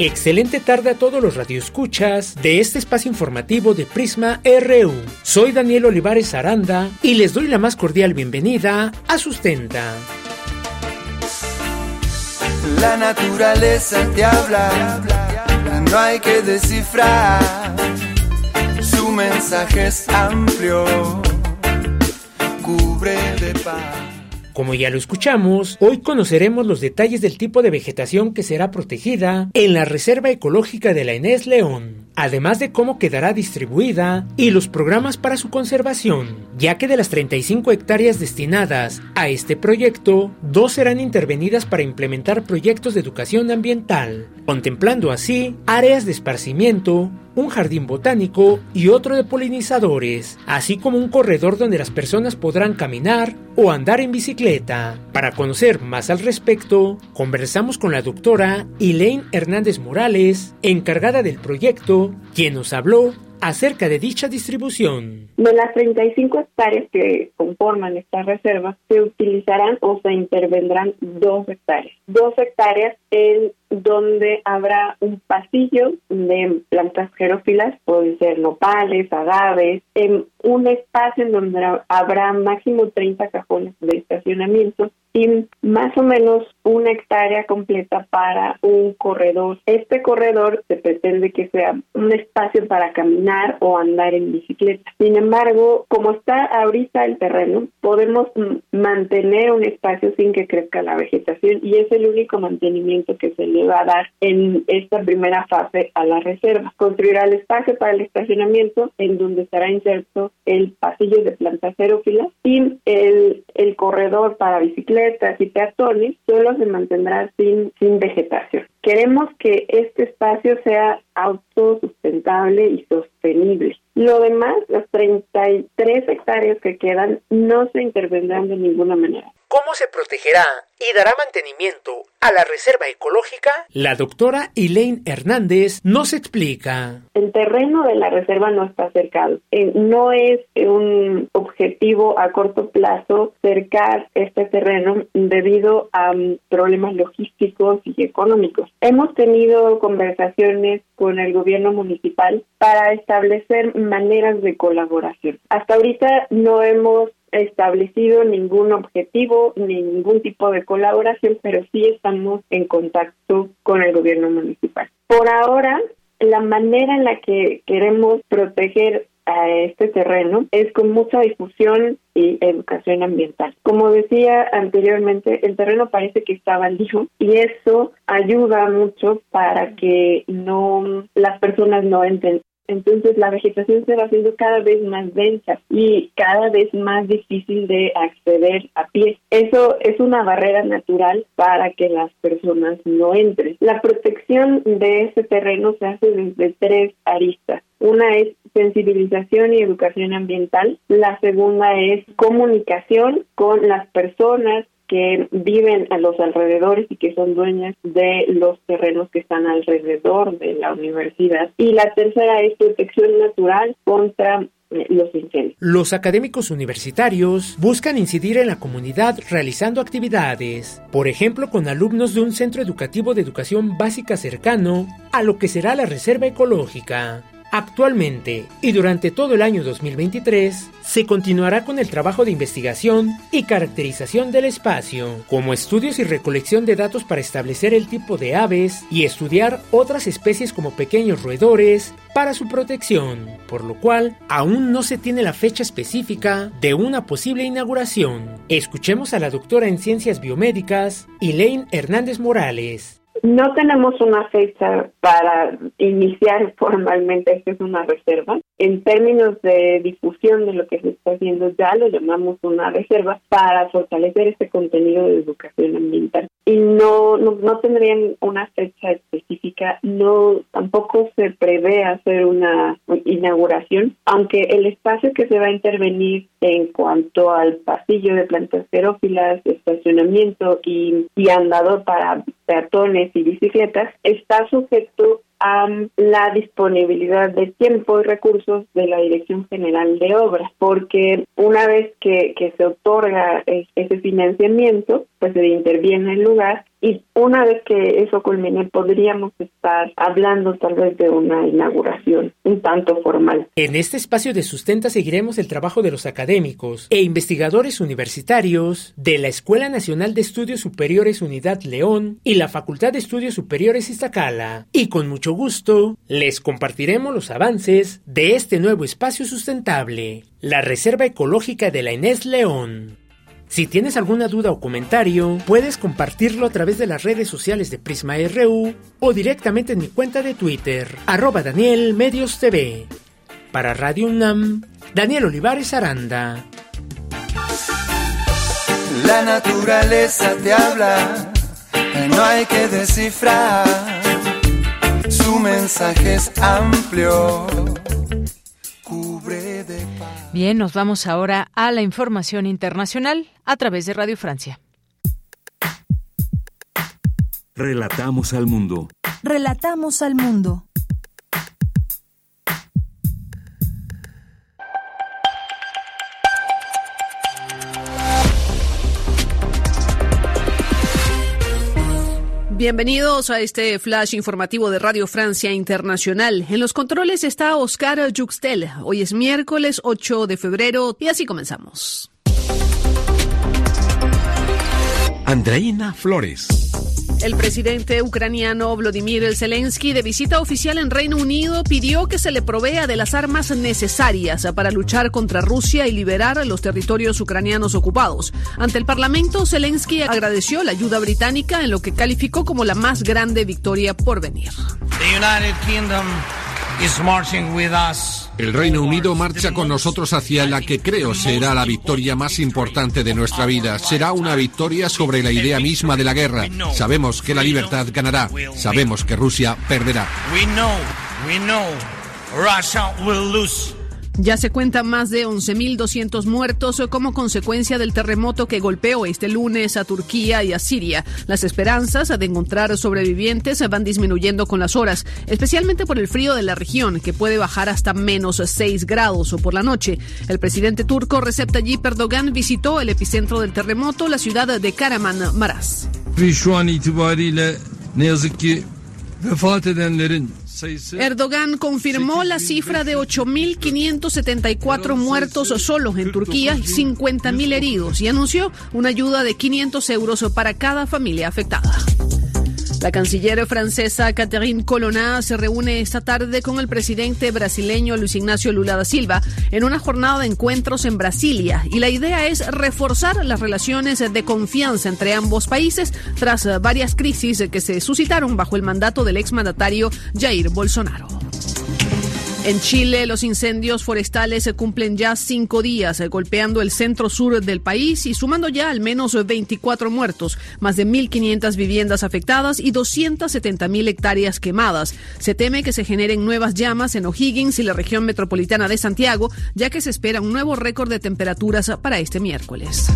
Excelente tarde a todos los radioescuchas de este espacio informativo de Prisma RU. Soy Daniel Olivares Aranda y les doy la más cordial bienvenida a Sustenta. La naturaleza te habla, no hay que descifrar. Su mensaje es amplio, cubre de paz. Como ya lo escuchamos, hoy conoceremos los detalles del tipo de vegetación que será protegida en la Reserva Ecológica de la Enés León, además de cómo quedará distribuida y los programas para su conservación, ya que de las 35 hectáreas destinadas a este proyecto, dos serán intervenidas para implementar proyectos de educación ambiental, contemplando así áreas de esparcimiento, un jardín botánico y otro de polinizadores, así como un corredor donde las personas podrán caminar o andar en bicicleta. Para conocer más al respecto, conversamos con la doctora Elaine Hernández Morales, encargada del proyecto, quien nos habló acerca de dicha distribución. De las 35 hectáreas que conforman esta reserva, se utilizarán o se intervendrán dos hectáreas. Dos hectáreas en donde habrá un pasillo de plantas jerófilas, pueden ser nopales, agaves, en un espacio en donde habrá máximo 30 cajones de estacionamiento y más o menos una hectárea completa para un corredor. Este corredor se pretende que sea un espacio para caminar o andar en bicicleta. Sin embargo, como está ahorita el terreno, podemos mantener un espacio sin que crezca la vegetación y es el único mantenimiento que se le va a dar en esta primera fase a la reserva. Construirá el espacio para el estacionamiento en donde estará inserto el pasillo de plantas xerófilas y el, el corredor para bicicletas y peatones solo se mantendrá sin, sin vegetación. Queremos que este espacio sea autosustentable y sostenible. Lo demás, las 33 hectáreas que quedan, no se intervendrán de ninguna manera. cómo se protegerá y dará mantenimiento a la reserva ecológica, la doctora Elaine Hernández nos explica. El terreno de la reserva no está cercado. Eh, no es un objetivo a corto plazo cercar este terreno debido a um, problemas logísticos y económicos. Hemos tenido conversaciones con el gobierno municipal para establecer maneras de colaboración. Hasta ahorita no hemos establecido ningún objetivo ni ningún tipo de colaboración, pero sí estamos en contacto con el gobierno municipal. Por ahora, la manera en la que queremos proteger a este terreno es con mucha difusión y educación ambiental. Como decía anteriormente, el terreno parece que está baldío y eso ayuda mucho para que no las personas no entren entonces la vegetación se va haciendo cada vez más densa y cada vez más difícil de acceder a pie. Eso es una barrera natural para que las personas no entren. La protección de ese terreno se hace desde tres aristas. Una es sensibilización y educación ambiental. La segunda es comunicación con las personas que viven a los alrededores y que son dueñas de los terrenos que están alrededor de la universidad. Y la tercera es protección natural contra eh, los incendios. Los académicos universitarios buscan incidir en la comunidad realizando actividades, por ejemplo con alumnos de un centro educativo de educación básica cercano a lo que será la reserva ecológica. Actualmente y durante todo el año 2023 se continuará con el trabajo de investigación y caracterización del espacio, como estudios y recolección de datos para establecer el tipo de aves y estudiar otras especies como pequeños roedores para su protección, por lo cual aún no se tiene la fecha específica de una posible inauguración. Escuchemos a la doctora en ciencias biomédicas, Elaine Hernández Morales. No tenemos una fecha para iniciar formalmente, esto es una reserva. En términos de difusión de lo que se está haciendo, ya lo llamamos una reserva para fortalecer este contenido de educación ambiental. Y no, no, tendrían una fecha específica, no tampoco se prevé hacer una inauguración, aunque el espacio que se va a intervenir en cuanto al pasillo de plantas xerófilas, estacionamiento y, y andador para peatones y bicicletas está sujeto a la disponibilidad de tiempo y recursos de la Dirección General de Obras, porque una vez que, que se otorga ese financiamiento, pues se interviene el lugar y una vez que eso culmine podríamos estar hablando tal vez de una inauguración un tanto formal. En este espacio de Sustenta seguiremos el trabajo de los académicos e investigadores universitarios de la Escuela Nacional de Estudios Superiores Unidad León y la Facultad de Estudios Superiores Iztacala y con mucho gusto les compartiremos los avances de este nuevo espacio sustentable, la Reserva Ecológica de la Inés León. Si tienes alguna duda o comentario, puedes compartirlo a través de las redes sociales de Prisma RU o directamente en mi cuenta de Twitter, arroba Daniel Medios TV. Para Radio UNAM, Daniel Olivares Aranda. La naturaleza te habla, no hay que descifrar, su mensaje es amplio Bien, nos vamos ahora a la información internacional a través de Radio Francia. Relatamos al mundo. Relatamos al mundo. Bienvenidos a este flash informativo de Radio Francia Internacional. En los controles está Oscar Juxtel. Hoy es miércoles 8 de febrero y así comenzamos. Andreina Flores. El presidente ucraniano Vladimir Zelensky, de visita oficial en Reino Unido, pidió que se le provea de las armas necesarias para luchar contra Rusia y liberar los territorios ucranianos ocupados. Ante el Parlamento, Zelensky agradeció la ayuda británica en lo que calificó como la más grande victoria por venir. El Reino Unido marcha con nosotros hacia la que creo será la victoria más importante de nuestra vida. Será una victoria sobre la idea misma de la guerra. Sabemos que la libertad ganará. Sabemos que Rusia perderá. Ya se cuentan más de 11.200 muertos como consecuencia del terremoto que golpeó este lunes a Turquía y a Siria. Las esperanzas de encontrar sobrevivientes van disminuyendo con las horas, especialmente por el frío de la región, que puede bajar hasta menos 6 grados por la noche. El presidente turco Recep Tayyip Erdogan visitó el epicentro del terremoto, la ciudad de Karaman Maras. Erdogan confirmó la cifra de 8.574 muertos solo en Turquía y 50.000 heridos y anunció una ayuda de 500 euros para cada familia afectada. La canciller francesa Catherine Colonna se reúne esta tarde con el presidente brasileño Luis Ignacio Lula da Silva en una jornada de encuentros en Brasilia y la idea es reforzar las relaciones de confianza entre ambos países tras varias crisis que se suscitaron bajo el mandato del exmandatario Jair Bolsonaro. En Chile, los incendios forestales se cumplen ya cinco días, eh, golpeando el centro sur del país y sumando ya al menos 24 muertos, más de 1.500 viviendas afectadas y 270.000 hectáreas quemadas. Se teme que se generen nuevas llamas en O'Higgins y la región metropolitana de Santiago, ya que se espera un nuevo récord de temperaturas para este miércoles.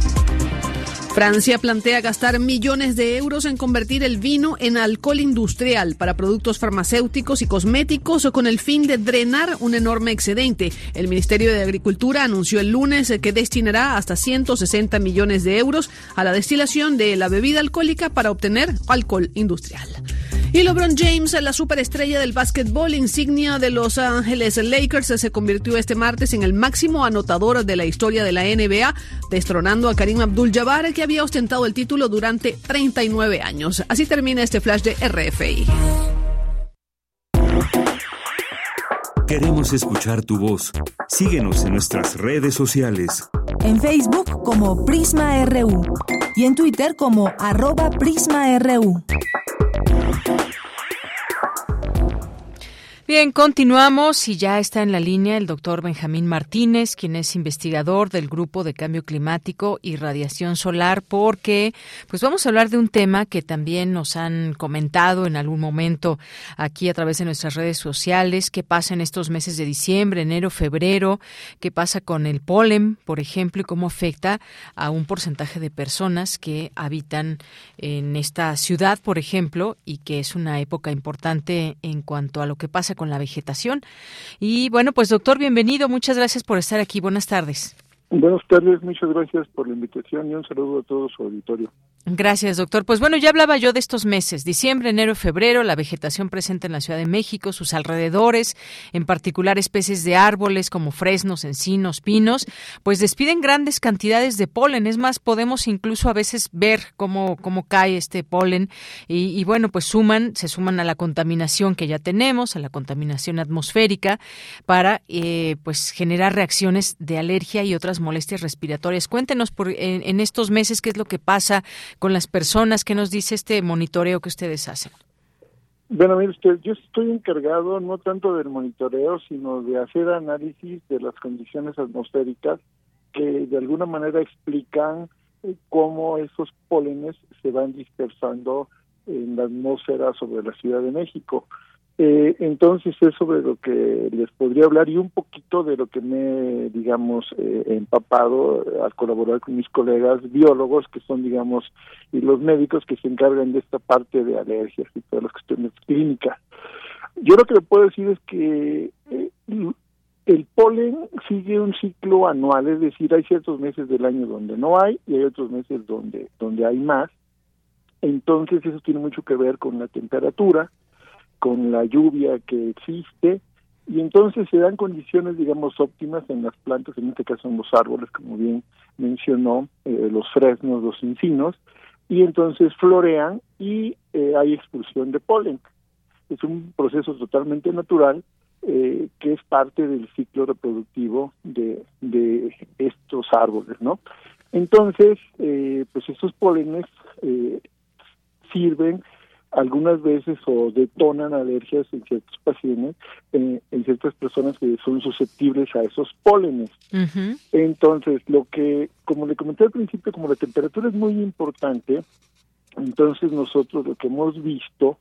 Francia plantea gastar millones de euros en convertir el vino en alcohol industrial para productos farmacéuticos y cosméticos con el fin de drenar un enorme excedente. El Ministerio de Agricultura anunció el lunes que destinará hasta 160 millones de euros a la destilación de la bebida alcohólica para obtener alcohol industrial. Y LeBron James, la superestrella del básquetbol insignia de Los Ángeles Lakers, se convirtió este martes en el máximo anotador de la historia de la NBA, destronando a Karim Abdul-Jabbar, que había ostentado el título durante 39 años. Así termina este flash de RFI. Queremos escuchar tu voz. Síguenos en nuestras redes sociales. En Facebook como Prisma RU y en Twitter como arroba PrismaRU. Bien, continuamos y ya está en la línea el doctor Benjamín Martínez, quien es investigador del Grupo de Cambio Climático y Radiación Solar, porque pues vamos a hablar de un tema que también nos han comentado en algún momento aquí a través de nuestras redes sociales, qué pasa en estos meses de diciembre, enero, febrero, qué pasa con el polen, por ejemplo, y cómo afecta a un porcentaje de personas que habitan en esta ciudad, por ejemplo, y que es una época importante en cuanto a lo que pasa con la vegetación. Y bueno, pues doctor, bienvenido. Muchas gracias por estar aquí. Buenas tardes. Buenas tardes, muchas gracias por la invitación y un saludo a todo su auditorio. Gracias, doctor. Pues bueno, ya hablaba yo de estos meses, diciembre, enero, febrero, la vegetación presente en la Ciudad de México, sus alrededores, en particular especies de árboles como fresnos, encinos, pinos, pues despiden grandes cantidades de polen. Es más, podemos incluso a veces ver cómo, cómo cae este polen y, bueno, pues suman, se suman a la contaminación que ya tenemos, a la contaminación atmosférica, para eh, pues generar reacciones de alergia y otras molestias respiratorias. Cuéntenos por, en, en estos meses qué es lo que pasa con las personas? ¿Qué nos dice este monitoreo que ustedes hacen? Bueno, mire usted, yo estoy encargado no tanto del monitoreo, sino de hacer análisis de las condiciones atmosféricas que de alguna manera explican eh, cómo esos pólenes se van dispersando en la atmósfera sobre la Ciudad de México. Eh, entonces es sobre lo que les podría hablar y un poquito de lo que me, digamos, eh, empapado al colaborar con mis colegas biólogos, que son, digamos, y los médicos que se encargan de esta parte de alergias y todas las cuestiones clínicas. Yo lo que le puedo decir es que eh, el polen sigue un ciclo anual, es decir, hay ciertos meses del año donde no hay y hay otros meses donde, donde hay más. Entonces eso tiene mucho que ver con la temperatura, con la lluvia que existe y entonces se dan condiciones, digamos, óptimas en las plantas, en este caso en los árboles, como bien mencionó, eh, los fresnos, los encinos, y entonces florean y eh, hay expulsión de polen. Es un proceso totalmente natural eh, que es parte del ciclo reproductivo de, de estos árboles, ¿no? Entonces, pues esos pólenes sirven algunas veces o detonan alergias en ciertos pacientes, en ciertas personas que son susceptibles a esos pólenes. Entonces, lo que, como le comenté al principio, como la temperatura es muy importante, entonces nosotros lo que hemos visto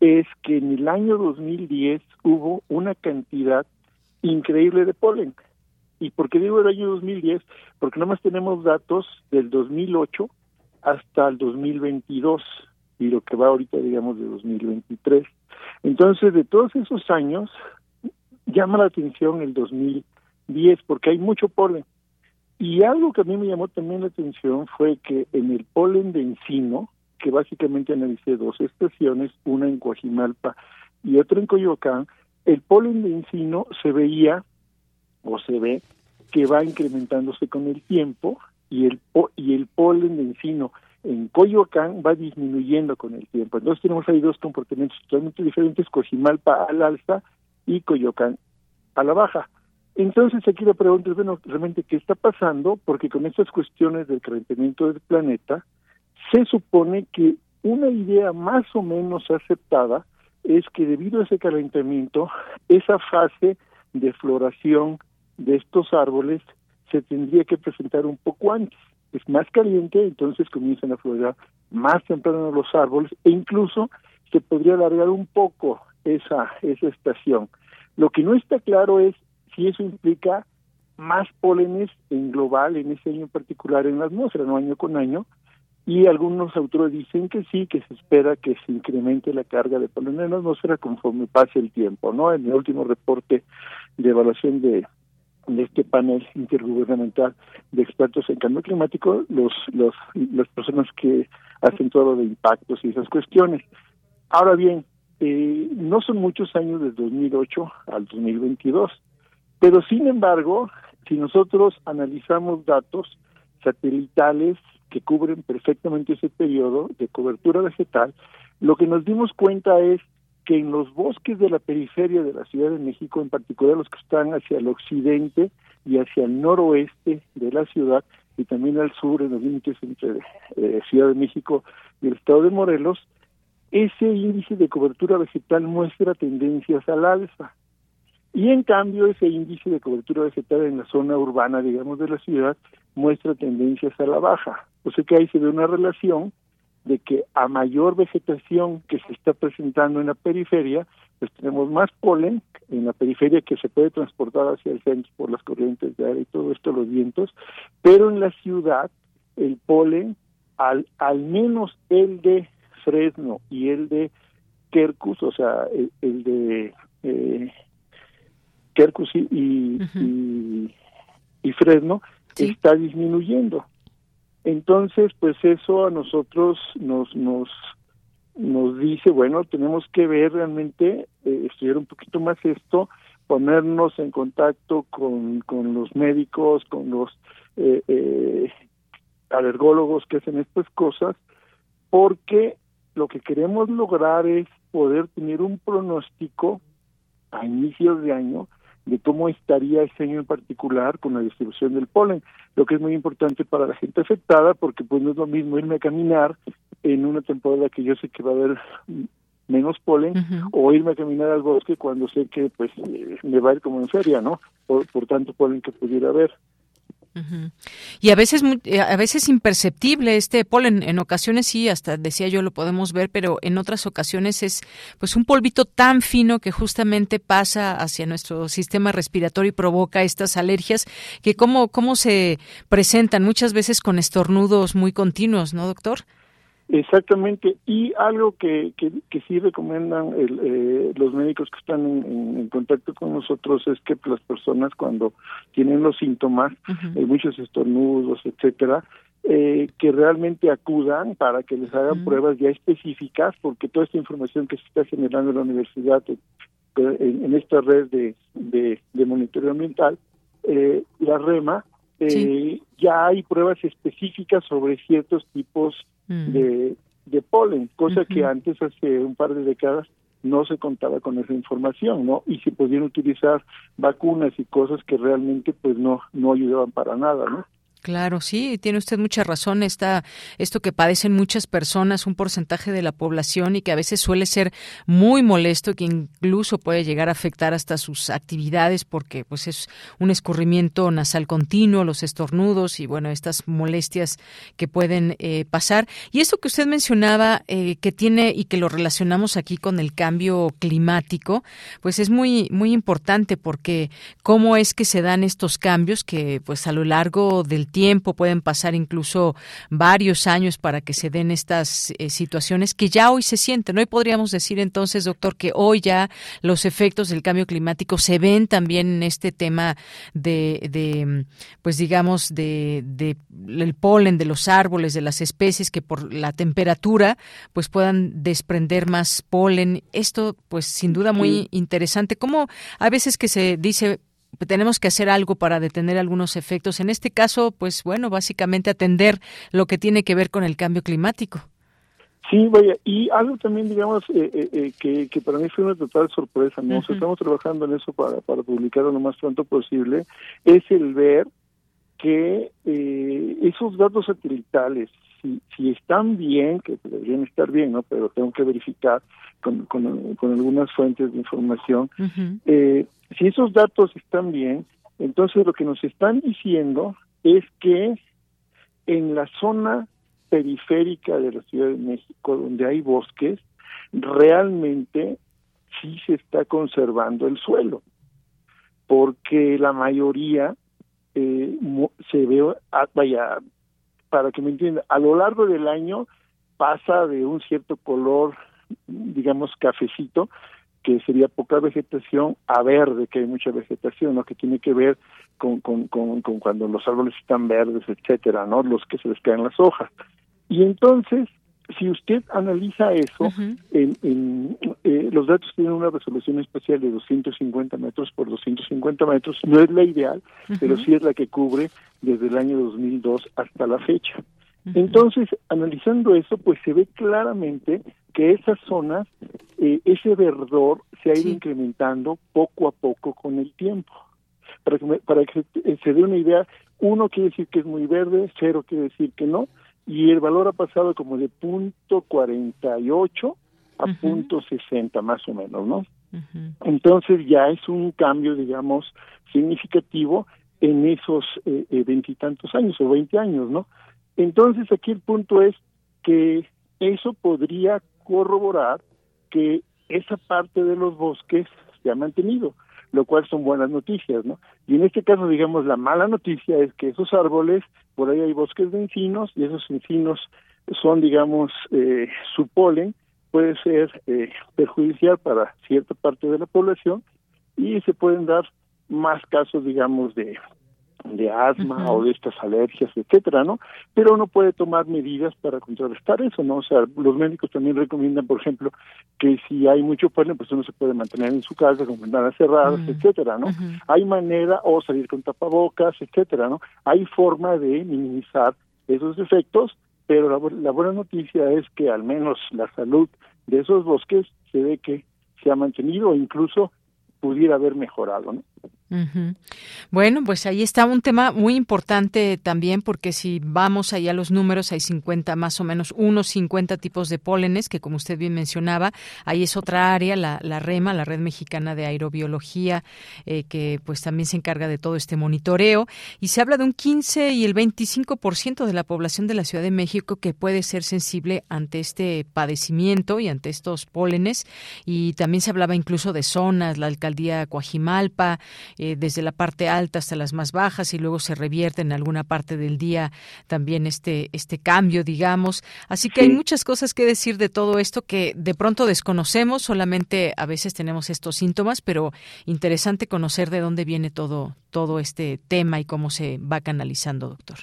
es que en el año 2010 hubo una cantidad increíble de polen. ¿Y por qué digo el año 2010? Porque nada más tenemos datos del 2008 hasta el 2022 y lo que va ahorita, digamos, de 2023. Entonces, de todos esos años, llama la atención el 2010 porque hay mucho polen. Y algo que a mí me llamó también la atención fue que en el polen de encino, que básicamente analicé dos estaciones, una en Coajimalpa y otra en Coyoacán, el polen de encino se veía o se ve que va incrementándose con el tiempo y el y el polen de encino en Coyoacán va disminuyendo con el tiempo. Entonces tenemos ahí dos comportamientos totalmente diferentes, Coajimalpa al alza y Coyoacán a la baja. Entonces aquí la pregunta es, bueno, realmente, ¿qué está pasando? Porque con estas cuestiones del calentamiento del planeta, se supone que una idea más o menos aceptada es que debido a ese calentamiento, esa fase de floración de estos árboles se tendría que presentar un poco antes. Es más caliente, entonces comienzan a florear más temprano los árboles e incluso se podría alargar un poco esa, esa estación. Lo que no está claro es y eso implica más pólenes en global, en ese año particular en la atmósfera, no año con año, y algunos autores dicen que sí, que se espera que se incremente la carga de polen en la atmósfera conforme pase el tiempo, ¿no? En el último reporte de evaluación de, de este panel intergubernamental de expertos en cambio climático, los, los, las personas que hacen todo de impactos y esas cuestiones. Ahora bien, eh, no son muchos años desde 2008 al 2022 pero sin embargo, si nosotros analizamos datos satelitales que cubren perfectamente ese periodo de cobertura vegetal, lo que nos dimos cuenta es que en los bosques de la periferia de la Ciudad de México, en particular los que están hacia el occidente y hacia el noroeste de la ciudad, y también al sur, en los límites entre eh, Ciudad de México y el estado de Morelos, ese índice de cobertura vegetal muestra tendencias al alza. Y en cambio ese índice de cobertura vegetal en la zona urbana, digamos, de la ciudad, muestra tendencias a la baja. O sea que ahí se ve una relación de que a mayor vegetación que se está presentando en la periferia, pues tenemos más polen en la periferia que se puede transportar hacia el centro por las corrientes de aire y todo esto, los vientos, pero en la ciudad el polen, al, al menos el de Fresno y el de Kerkus, o sea, el, de eh, Kerkus y, y, Fresno está disminuyendo. Entonces, pues eso a nosotros nos nos nos dice, bueno, tenemos que ver realmente, eh, estudiar un poquito más esto, ponernos en contacto con, con los médicos, con los eh, eh, alergólogos que hacen estas cosas, porque lo que queremos lograr es poder tener un pronóstico a inicios de año de cómo estaría ese año en particular con la distribución del polen, lo que es muy importante para la gente afectada porque pues no es lo mismo irme a caminar en una temporada que yo sé que va a haber menos polen o irme a caminar al bosque cuando sé que pues eh, me va a ir como en feria, ¿no? Por, por tanto polen que pudiera haber. Y a veces, eh, a veces imperceptible este polen. En ocasiones sí, hasta decía yo lo podemos ver, pero en otras ocasiones es pues un polvito tan fino que justamente pasa hacia nuestro sistema respiratorio y provoca estas alergias que cómo, cómo se presentan muchas veces con estornudos muy continuos, ¿no, doctor? Exactamente, y algo que, que, sí recomiendan eh, los médicos que están en, contacto con nosotros es que las personas cuando tienen los síntomas, hay muchos estornudos, etcétera, eh, que realmente acudan para que les hagan pruebas ya específicas, porque toda esta información que se está generando en la universidad, eh, en, esta red de, de, monitoreo ambiental, la REMA, ya hay pruebas específicas sobre ciertos tipos Mm. de, de polen, cosa que antes, hace un par de décadas, no se contaba con esa información, ¿no? Y se podían utilizar vacunas y cosas que realmente pues no no ayudaban para nada, ¿no? Claro, sí, tiene usted mucha razón. Está esto que padecen muchas personas, un porcentaje de la población y que a veces suele ser muy molesto, que incluso puede llegar a afectar hasta sus actividades porque pues es un escurrimiento nasal continuo, los estornudos y bueno estas molestias que pueden eh, pasar. Y esto que usted mencionaba eh, que tiene y que lo relacionamos aquí con el cambio climático, pues es muy muy importante porque cómo es que se dan estos cambios que pues a lo largo del tiempo, pueden pasar incluso varios años para que se den estas eh, situaciones que ya hoy se sienten. Hoy podríamos decir entonces, doctor, que hoy ya los efectos del cambio climático se ven también en este tema de, de pues digamos, de, de el polen de los árboles, de las especies que por la temperatura pues puedan desprender más polen. Esto pues sin duda muy interesante. Como a veces que se dice tenemos que hacer algo para detener algunos efectos. En este caso, pues bueno, básicamente atender lo que tiene que ver con el cambio climático. Sí, vaya, y algo también, digamos, eh, eh, eh, que, que para mí fue una total sorpresa, ¿no? estamos trabajando en eso para, para publicarlo lo más pronto posible, es el ver que esos datos satelitales, si, si están bien, que deberían estar bien, ¿no? Pero tengo que verificar con, con, con algunas fuentes de información, eh, si esos datos están bien, entonces lo que nos están diciendo es que en la zona periférica de la Ciudad de México, donde hay bosques, realmente sí se está conservando el suelo, porque la mayoría eh, se ve, ah, vaya, para que me entiendan, a lo largo del año pasa de un cierto color, digamos, cafecito, que sería poca vegetación a verde, que hay mucha vegetación, ¿no? que tiene que ver con, con, con, cuando los árboles están verdes, etcétera, ¿no? los que se les caen las hojas. Y entonces, si usted analiza eso, en, eh, los datos tienen una resolución especial de 250 metros por 250 metros, no es la ideal, pero sí es la que cubre desde el año 2002 hasta la fecha. Entonces, analizando eso, pues se ve claramente que esas zonas, eh, ese verdor se ha ido incrementando poco a poco con el tiempo. Para que, para que se dé una idea, uno quiere decir que es muy verde, cero quiere decir que no, y el valor ha pasado como de punto 48 a punto 60 más o menos, ¿no? Entonces ya es un cambio, digamos, significativo en esos eh, eh, veintitantos años o veinte años, ¿no? Entonces aquí el punto es que eso podría corroborar que esa parte de los bosques se ha mantenido, lo cual son buenas noticias, ¿no? Y en este caso, digamos, la mala noticia es que esos árboles, por ahí hay bosques de encinos, y esos encinos son, digamos, eh, su polen puede ser eh, perjudicial para cierta parte de la población y se pueden dar más casos, digamos, de de asma o de estas alergias, etcétera, ¿no? Pero uno puede tomar medidas para contrarrestar eso, ¿no? O sea, los médicos también recomiendan, por ejemplo, que si hay mucho polen, pues uno se puede mantener en su casa con ventanas cerradas, etcétera, ¿no? Hay manera o salir con tapabocas, etcétera, ¿no? Hay forma de minimizar esos efectos, pero la, la buena noticia es que al menos la salud de esos bosques se ve que se ha mantenido o incluso pudiera haber mejorado, ¿no? Bueno, pues ahí está un tema muy importante también, porque si vamos ahí a los números, hay 50, más o menos unos 50 tipos de pólenes, que como usted bien mencionaba, ahí es otra área, la, la REMA, la Red Mexicana de Aerobiología, eh, que pues también se encarga de todo este monitoreo, y se habla de un 15 y el 25% de la población de la Ciudad de México que puede ser sensible ante este padecimiento y ante estos pólenes, y también se hablaba incluso de zonas, la alcaldía Coajimalpa, eh, desde la parte alta hasta las más bajas y luego se revierte en alguna parte del día también este, este cambio, digamos. Así que hay muchas cosas que decir de todo esto que de pronto desconocemos, solamente a veces tenemos estos síntomas, pero interesante conocer de dónde viene todo, todo este tema y cómo se va canalizando, doctor.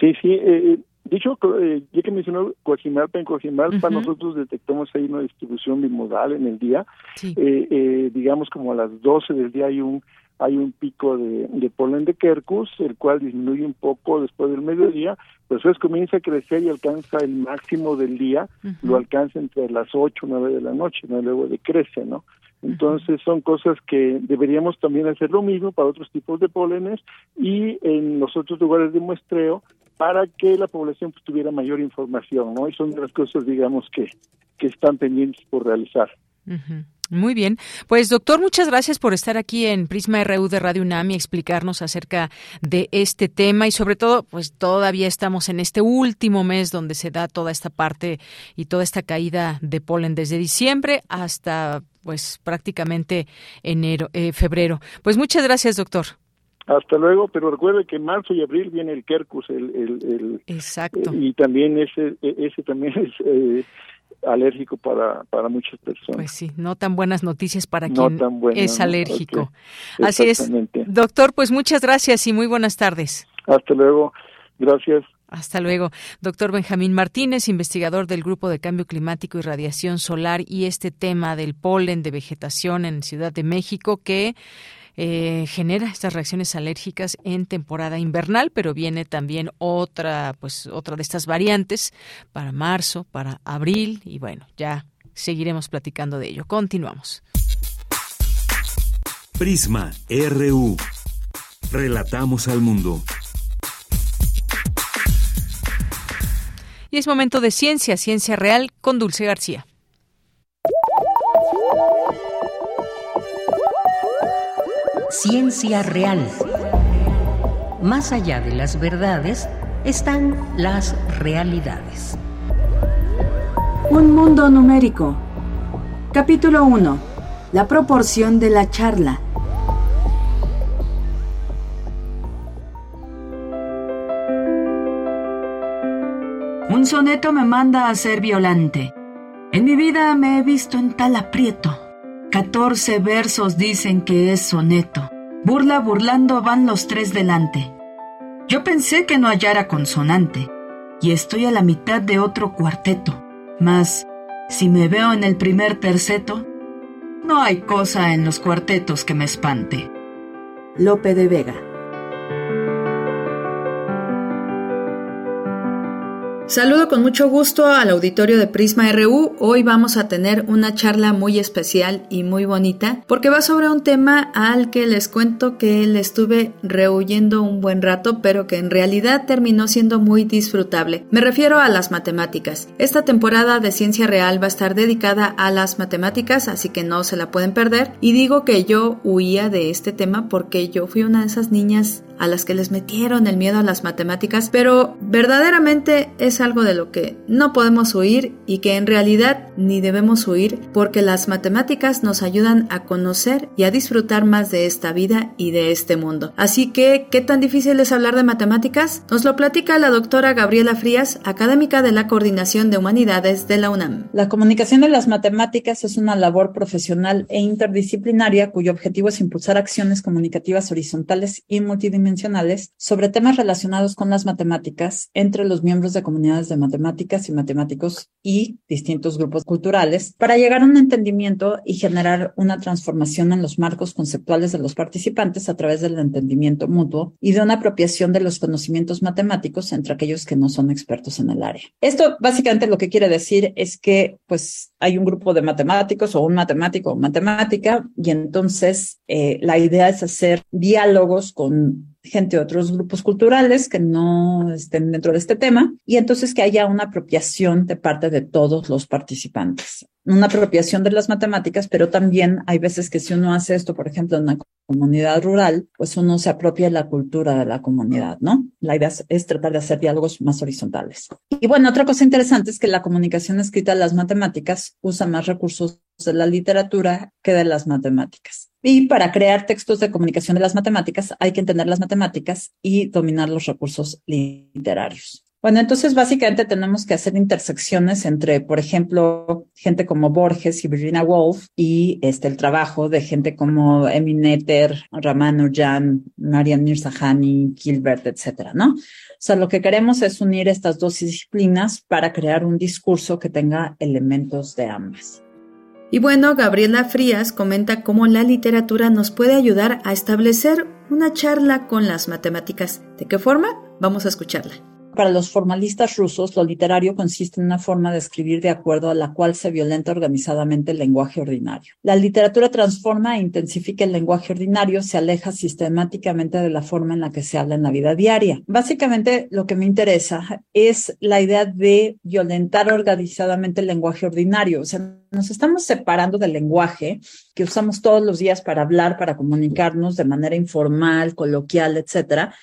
Sí, sí. Eh, dicho, eh, ya que mencionó Coajimalpa, en Coajimalpa nosotros detectamos ahí una distribución bimodal en el día. Eh, digamos como a las 12 del día hay un hay un pico de, de polen de Quercus, el cual disminuye un poco después del mediodía, pero después comienza a crecer y alcanza el máximo del día, lo alcanza entre las 8 o 9 de la noche, ¿no? luego decrece, ¿no? Entonces son cosas que deberíamos también hacer lo mismo para otros tipos de pólenes y en los otros lugares de muestreo para que la población pues, tuviera mayor información, ¿no? Y son las cosas, digamos, que, que están pendientes por realizar. Muy bien. Pues doctor, muchas gracias por estar aquí en Prisma RU de Radio UNAM y explicarnos acerca de este tema y sobre todo, pues todavía estamos en este último mes donde se da toda esta parte y toda esta caída de polen desde diciembre hasta pues prácticamente enero, eh, febrero. Pues muchas gracias, doctor. Hasta luego, pero recuerde que en marzo y abril viene el Kerkus, el, el, Exacto. y también ese, ese también es eh, alérgico para, para muchas personas. Pues sí, no tan buenas noticias para quien es alérgico. Así es. Doctor, pues muchas gracias y muy buenas tardes. Hasta luego. Gracias. Hasta luego. Doctor Benjamín Martínez, investigador del Grupo de Cambio Climático y Radiación Solar y este tema del polen de vegetación en Ciudad de México que eh, genera estas reacciones alérgicas en temporada invernal, pero viene también otra, pues otra de estas variantes para marzo, para abril y bueno, ya seguiremos platicando de ello. Continuamos. Prisma RU. Relatamos al mundo. Y es momento de ciencia, ciencia real con Dulce García. Ciencia real. Más allá de las verdades están las realidades. Un mundo numérico. Capítulo 1. La proporción de la charla. Un soneto me manda a ser violante. En mi vida me he visto en tal aprieto. Catorce versos dicen que es soneto. Burla burlando van los tres delante. Yo pensé que no hallara consonante, y estoy a la mitad de otro cuarteto. Mas, si me veo en el primer terceto, no hay cosa en los cuartetos que me espante. Lope de Vega Saludo con mucho gusto al auditorio de Prisma RU. Hoy vamos a tener una charla muy especial y muy bonita porque va sobre un tema al que les cuento que le estuve rehuyendo un buen rato pero que en realidad terminó siendo muy disfrutable. Me refiero a las matemáticas. Esta temporada de Ciencia Real va a estar dedicada a las matemáticas así que no se la pueden perder y digo que yo huía de este tema porque yo fui una de esas niñas a las que les metieron el miedo a las matemáticas pero verdaderamente es algo de lo que no podemos huir y que en realidad ni debemos huir porque las matemáticas nos ayudan a conocer y a disfrutar más de esta vida y de este mundo. Así que, ¿qué tan difícil es hablar de matemáticas? Nos lo platica la doctora Gabriela Frías, académica de la Coordinación de Humanidades de la UNAM. La comunicación de las matemáticas es una labor profesional e interdisciplinaria cuyo objetivo es impulsar acciones comunicativas horizontales y multidimensionales sobre temas relacionados con las matemáticas entre los miembros de comunidades de matemáticas y matemáticos y distintos grupos culturales para llegar a un entendimiento y generar una transformación en los marcos conceptuales de los participantes a través del entendimiento mutuo y de una apropiación de los conocimientos matemáticos entre aquellos que no son expertos en el área. Esto básicamente lo que quiere decir es que pues hay un grupo de matemáticos o un matemático o matemática y entonces eh, la idea es hacer diálogos con gente de otros grupos culturales que no estén dentro de este tema y entonces que haya una apropiación de parte de todos los participantes. Una apropiación de las matemáticas, pero también hay veces que si uno hace esto, por ejemplo, en una comunidad rural, pues uno se apropia la cultura de la comunidad, ¿no? La idea es, tratar de hacer diálogos más horizontales. Y bueno, otra cosa interesante es que la comunicación escrita de las matemáticas usa más recursos de la literatura que de las matemáticas. Y para crear textos de comunicación de las matemáticas hay que entender las matemáticas y dominar los recursos literarios. Bueno, entonces básicamente tenemos que hacer intersecciones entre, por ejemplo, gente como Borges y Virginia Woolf y este, el trabajo de gente como Emi Netter, Ramanujan, Marian Mirzahani, Gilbert, etcétera, ¿no? O sea, lo que queremos es unir estas dos disciplinas para crear un discurso que tenga elementos de ambas. Y bueno, Gabriela Frías comenta cómo la literatura nos puede ayudar a establecer una charla con las matemáticas. ¿De qué forma? Vamos a escucharla. Para los formalistas rusos, lo literario consiste en una forma de escribir de acuerdo a la cual se violenta organizadamente el lenguaje ordinario. La literatura transforma e intensifica el lenguaje ordinario, se aleja sistemáticamente de la forma en la que se habla en la vida diaria. Básicamente, lo que me interesa es la idea de violentar organizadamente el lenguaje ordinario. O sea, nos estamos separando del lenguaje que usamos todos los días para hablar, para comunicarnos de manera informal, coloquial, etcétera.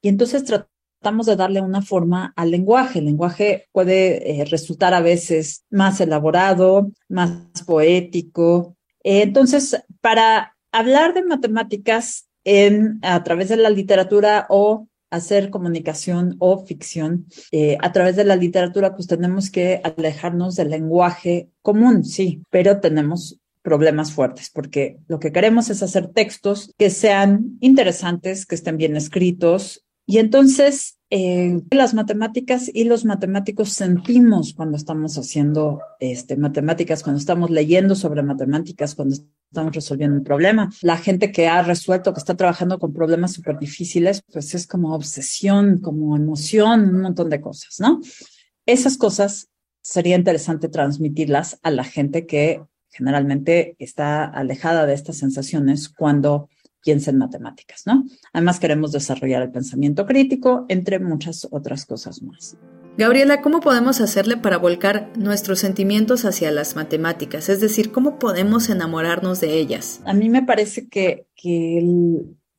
Y entonces tratamos tratamos de darle una forma al lenguaje. El lenguaje puede eh, resultar a veces más elaborado, más poético. Entonces, para hablar de matemáticas a través de la literatura o hacer comunicación o ficción eh, a través de la literatura, pues tenemos que alejarnos del lenguaje común, sí, pero tenemos problemas fuertes, porque lo que queremos es hacer textos que sean interesantes, que estén bien escritos, y entonces, eh, las matemáticas y los matemáticos sentimos cuando estamos haciendo este, matemáticas, cuando estamos leyendo sobre matemáticas, cuando estamos resolviendo un problema. La gente que ha resuelto, que está trabajando con problemas súper difíciles, pues es como obsesión, como emoción, un montón de cosas, ¿no? Esas cosas sería interesante transmitirlas a la gente que generalmente está alejada de estas sensaciones cuando piensa en matemáticas, ¿no? Además queremos desarrollar el pensamiento crítico, entre muchas otras cosas más. Gabriela, ¿cómo podemos hacerle para volcar nuestros sentimientos hacia las matemáticas? Es decir, ¿cómo podemos enamorarnos de ellas? A mí me parece que,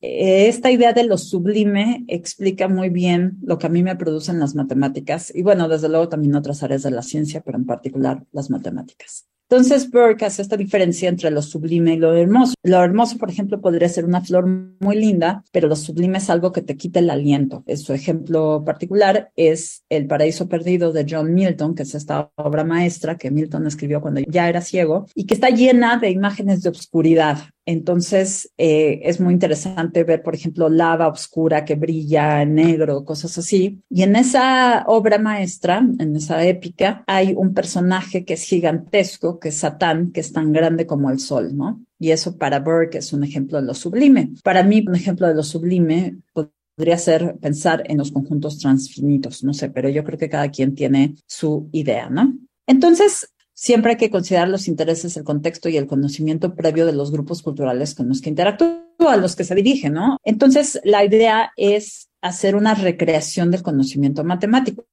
esta idea de lo sublime explica muy bien lo que a mí me producen las matemáticas y bueno, desde luego también otras áreas de la ciencia, pero en particular las matemáticas. Entonces Burke hace esta diferencia entre lo sublime y lo hermoso. Lo hermoso, por ejemplo, podría ser una flor muy linda, pero lo sublime es algo que te quita el aliento. Su ejemplo particular es El paraíso perdido de John Milton, que es esta obra maestra que Milton escribió cuando ya era ciego y que está llena de imágenes de obscuridad. Entonces, eh, es muy interesante ver, por ejemplo, lava oscura que brilla negro, cosas así. Y en esa obra maestra, en esa épica, hay un personaje que es gigantesco, que es Satán, que es tan grande como el sol, ¿no? Y eso para Burke es un ejemplo de lo sublime. Para mí, un ejemplo de lo sublime podría ser pensar en los conjuntos transfinitos, no sé, pero yo creo que cada quien tiene su idea, ¿no? Entonces, siempre hay que considerar los intereses, el contexto y el conocimiento previo de los grupos culturales con los que interactúa, a los que se dirige, ¿no? Entonces, la idea es hacer una recreación del conocimiento matemático.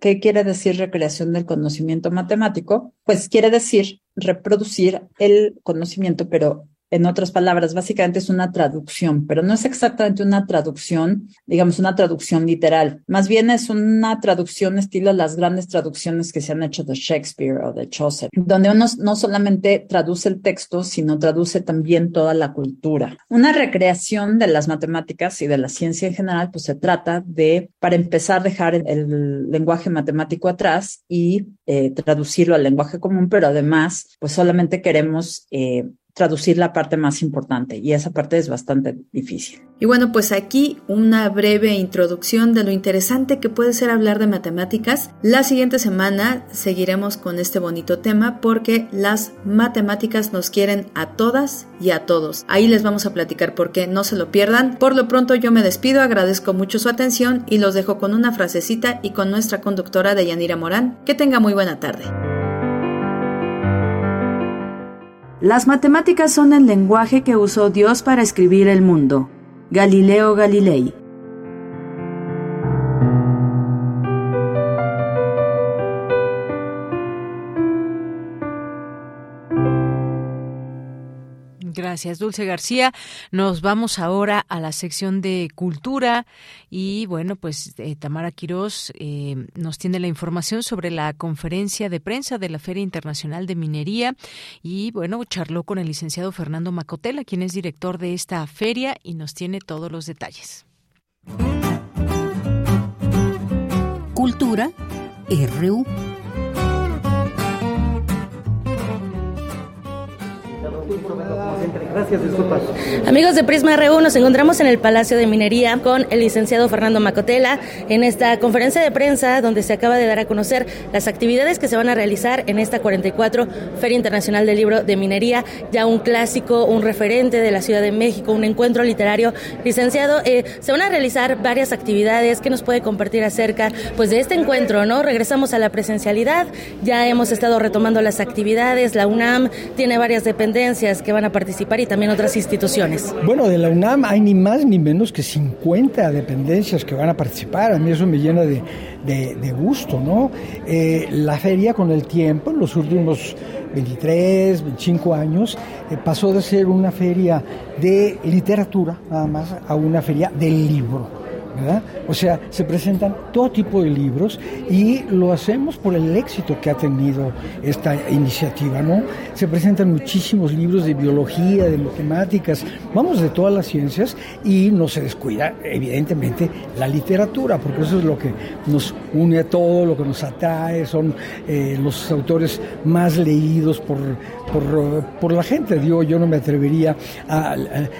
¿Qué quiere decir recreación del conocimiento matemático? Pues quiere decir reproducir el conocimiento, pero en otras palabras, básicamente es una traducción, pero no es exactamente una traducción, digamos, una traducción literal. Más bien es una traducción estilo las grandes traducciones que se han hecho de Shakespeare o de Chaucer, donde uno no solamente traduce el texto, sino traduce también toda la cultura. Una recreación de las matemáticas y de la ciencia en general, pues se trata de, para empezar, dejar el, lenguaje matemático atrás y eh, traducirlo al lenguaje común, pero además, pues solamente queremos eh, traducir la parte más importante y esa parte es bastante difícil. Y bueno, pues aquí una breve introducción de lo interesante que puede ser hablar de matemáticas. La siguiente semana seguiremos con este bonito tema porque las matemáticas nos quieren a todas y a todos. Ahí les vamos a platicar por qué, no se lo pierdan. Por lo pronto yo me despido, agradezco mucho su atención y los dejo con una frasecita y con nuestra conductora de Yanira Morán. Que tenga muy buena tarde. Las matemáticas son el lenguaje que usó Dios para escribir el mundo. Galileo Galilei Gracias, Dulce García. Nos vamos ahora a la sección de cultura y bueno, pues eh, Tamara Quirós eh, nos tiene la información sobre la conferencia de prensa de la Feria Internacional de Minería y bueno, charló con el licenciado Fernando Macotela, quien es director de esta feria y nos tiene todos los detalles. Cultura RU. Gracias, disculpas. Amigos de Prisma RU, nos encontramos en el Palacio de Minería con el licenciado Fernando Macotela en esta conferencia de prensa donde se acaba de dar a conocer las actividades que se van a realizar en esta 44 Feria Internacional del Libro de Minería, ya un clásico, un referente de la Ciudad de México, un encuentro literario. Licenciado, eh, se van a realizar varias actividades que nos puede compartir acerca pues de este encuentro, ¿no? Regresamos a la presencialidad, ya hemos estado retomando las actividades, la UNAM tiene varias dependencias que van a participar y también otras instituciones. Bueno, de la UNAM hay ni más ni menos que 50 dependencias que van a participar. A mí eso me llena de, de, gusto, ¿no? Eh, la feria con el tiempo, en los últimos 23, 25 años, eh, pasó de ser una feria de literatura, nada más, a una feria del libro. O sea, se presentan todo tipo de libros y lo hacemos por el éxito que ha tenido esta iniciativa, ¿no? Se presentan muchísimos libros de biología, de matemáticas, vamos de todas las ciencias y no se descuida, evidentemente, la literatura, porque eso es lo que nos une a todo, lo que nos atrae, son eh, los autores más leídos por, por, por la gente. Digo, yo no me atrevería a,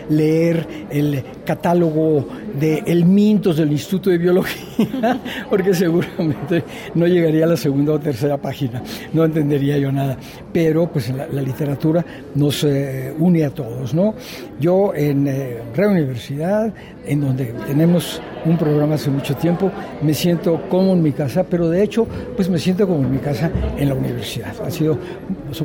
leer el catálogo de El Del Instituto de Biología, porque seguramente no llegaría a la segunda o tercera página, no entendería yo nada. Pero pues la, literatura nos eh, une a todos, ¿no? Yo en eh, Reuniversidad, en donde tenemos un programa hace mucho tiempo, me siento como en mi casa, pero de hecho, pues me siento como en mi casa en la universidad. Ha sido,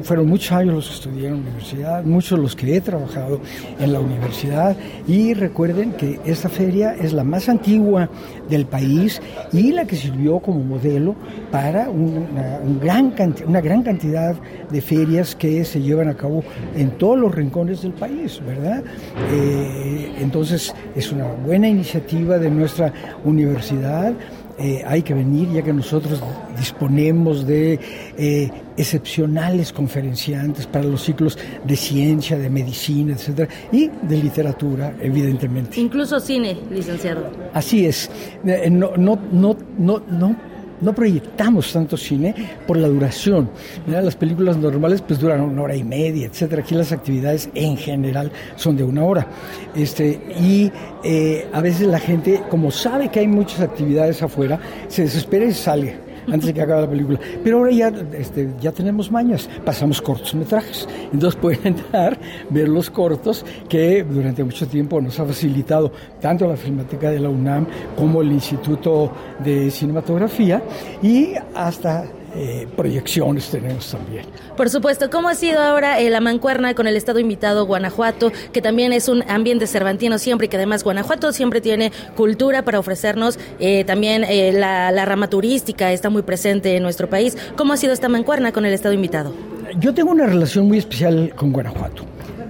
fueron muchos años los que estudié en la universidad, muchos los que he trabajado en la universidad y recuerden que esta feria es la más antigua del país y la que sirvió como modelo para una, gran, una gran cantidad de ferias que se llevan a cabo en todos los rincones del país, ¿verdad? Eh, entonces es una buena iniciativa de nuestra universidad. Eh, hay que venir ya que nosotros disponemos de eh, excepcionales conferenciantes para los ciclos de ciencia, de medicina, etcétera, y de literatura, evidentemente. Incluso cine, licenciado. Así es. Eh, no, no, no, no, no no proyectamos tanto cine por la duración. las películas normales pues duran una hora y media, etcétera. Aquí las actividades en general son de una hora. Este, y eh, a veces la gente, como sabe que hay muchas actividades afuera, se desespera y sale antes de que acabe la película. Pero ahora ya, este, ya tenemos mañas, pasamos cortometrajes. Entonces pueden entrar, ver los cortos que durante mucho tiempo nos ha facilitado tanto la Filmoteca de la UNAM como el Instituto de Cinematografía y hasta eh, proyecciones tenemos también. Por supuesto, ¿cómo ha sido ahora eh, la mancuerna con el Estado invitado Guanajuato, que también es un ambiente cervantino siempre y que además Guanajuato siempre tiene cultura para ofrecernos, eh, también la, la rama turística está muy presente en nuestro país. ¿Cómo ha sido esta mancuerna con el Estado invitado? Yo tengo una relación muy especial con Guanajuato.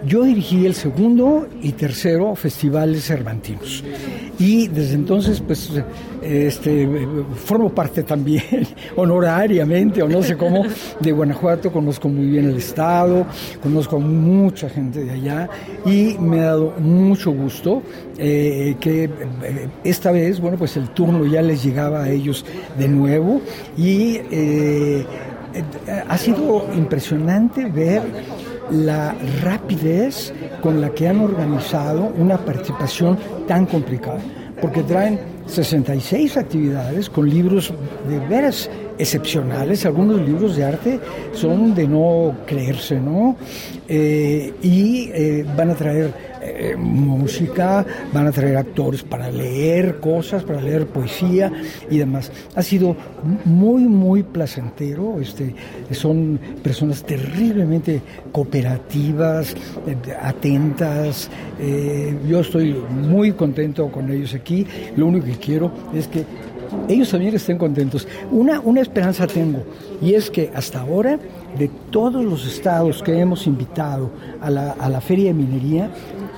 Yo dirigí el segundo y tercero festivales cervantinos. Y desde entonces, pues, este, formo parte también, honorariamente, o no sé cómo, de Guanajuato. Conozco muy bien el Estado, conozco a mucha gente de allá y me ha dado mucho gusto eh, que eh, esta vez, bueno, pues el turno ya les llegaba a ellos de nuevo y eh, ha sido impresionante ver la rapidez con la que han organizado una participación tan complicada, porque traen 66 actividades con libros de veras excepcionales, algunos libros de arte son de no creerse, ¿no? Eh, y eh, van a traer eh, música, van a traer actores para leer cosas, para leer poesía y demás. Ha sido muy, muy placentero. Este, son personas terriblemente cooperativas, atentas. yo estoy muy contento con ellos aquí. Lo único que quiero es que ellos también estén contentos. Una, una esperanza tengo, y es que hasta ahora, de todos los estados que hemos invitado a la, a la Feria de Minería,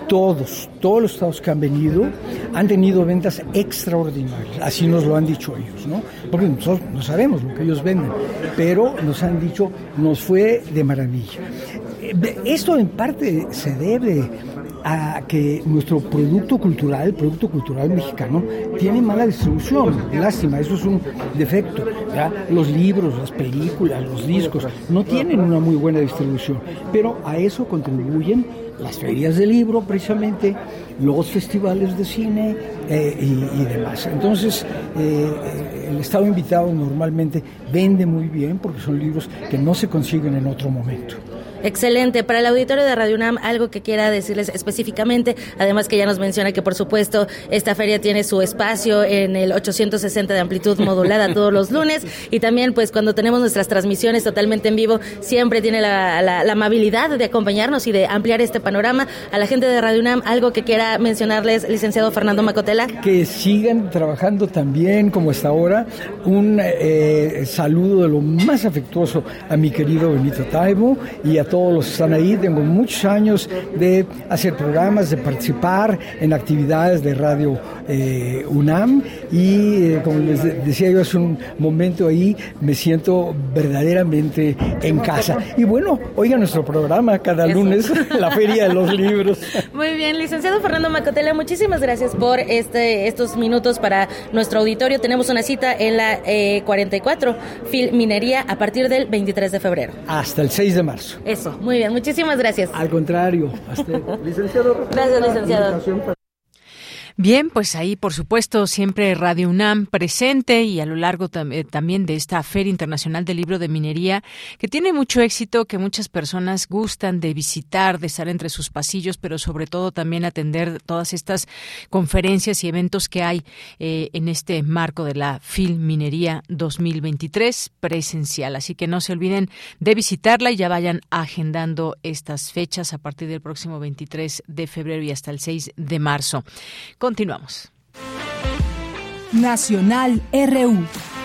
todos, todos los estados que han venido han tenido ventas extraordinarias, así nos lo han dicho ellos, ¿no? Porque nosotros no sabemos lo que ellos venden, pero nos han dicho, nos fue de maravilla. Esto en parte se debe a que nuestro producto cultural, el producto cultural mexicano, tiene mala distribución. Lástima, eso es un defecto. Los libros, las películas, los discos no tienen una muy buena distribución, pero a eso contribuyen las ferias de libro precisamente, los festivales de cine eh, y, demás. Entonces, eh, el Estado invitado normalmente vende muy bien porque son libros que no se consiguen en otro momento. Excelente. Para el auditorio de Radio UNAM, algo que quiera decirles específicamente, además que ya nos menciona que por supuesto esta feria tiene su espacio en el 860 de amplitud modulada todos los lunes y también pues cuando tenemos nuestras transmisiones totalmente en vivo, siempre tiene la, amabilidad de acompañarnos y de ampliar este panorama. A la gente de Radio UNAM, algo que quiera mencionarles, licenciado Fernando Macotela. Que sigan trabajando también como hasta ahora. Un eh, saludo de lo más afectuoso a mi querido Benito Taibo y a todos los que están ahí. Tengo muchos años de hacer programas, de participar en actividades de Radio eh, UNAM y eh, como les decía yo hace un momento ahí, me siento verdaderamente en casa. Y bueno, oiga nuestro programa cada lunes, la Feria de los Libros. Muy bien, licenciado Fernando Macotela, muchísimas gracias por este, estos minutos para nuestro auditorio. Tenemos una cita en la 44 eh, Minería a partir del 23 de febrero. Hasta el 6 de marzo muy bien, muchísimas gracias. Al contrario, hasta, licenciado. Gracias, licenciado. Bien, pues ahí por supuesto siempre Radio UNAM presente y a lo largo eh, también de esta Feria Internacional del Libro de Minería que tiene mucho éxito, que muchas personas gustan de visitar, de estar entre sus pasillos, pero sobre todo también atender todas estas conferencias y eventos que hay eh, en este marco de la FIL Minería 2023 presencial. Así que no se olviden de visitarla y ya vayan agendando estas fechas a partir del próximo 23 de febrero y hasta el 6 de marzo. Continuamos. Nacional RU.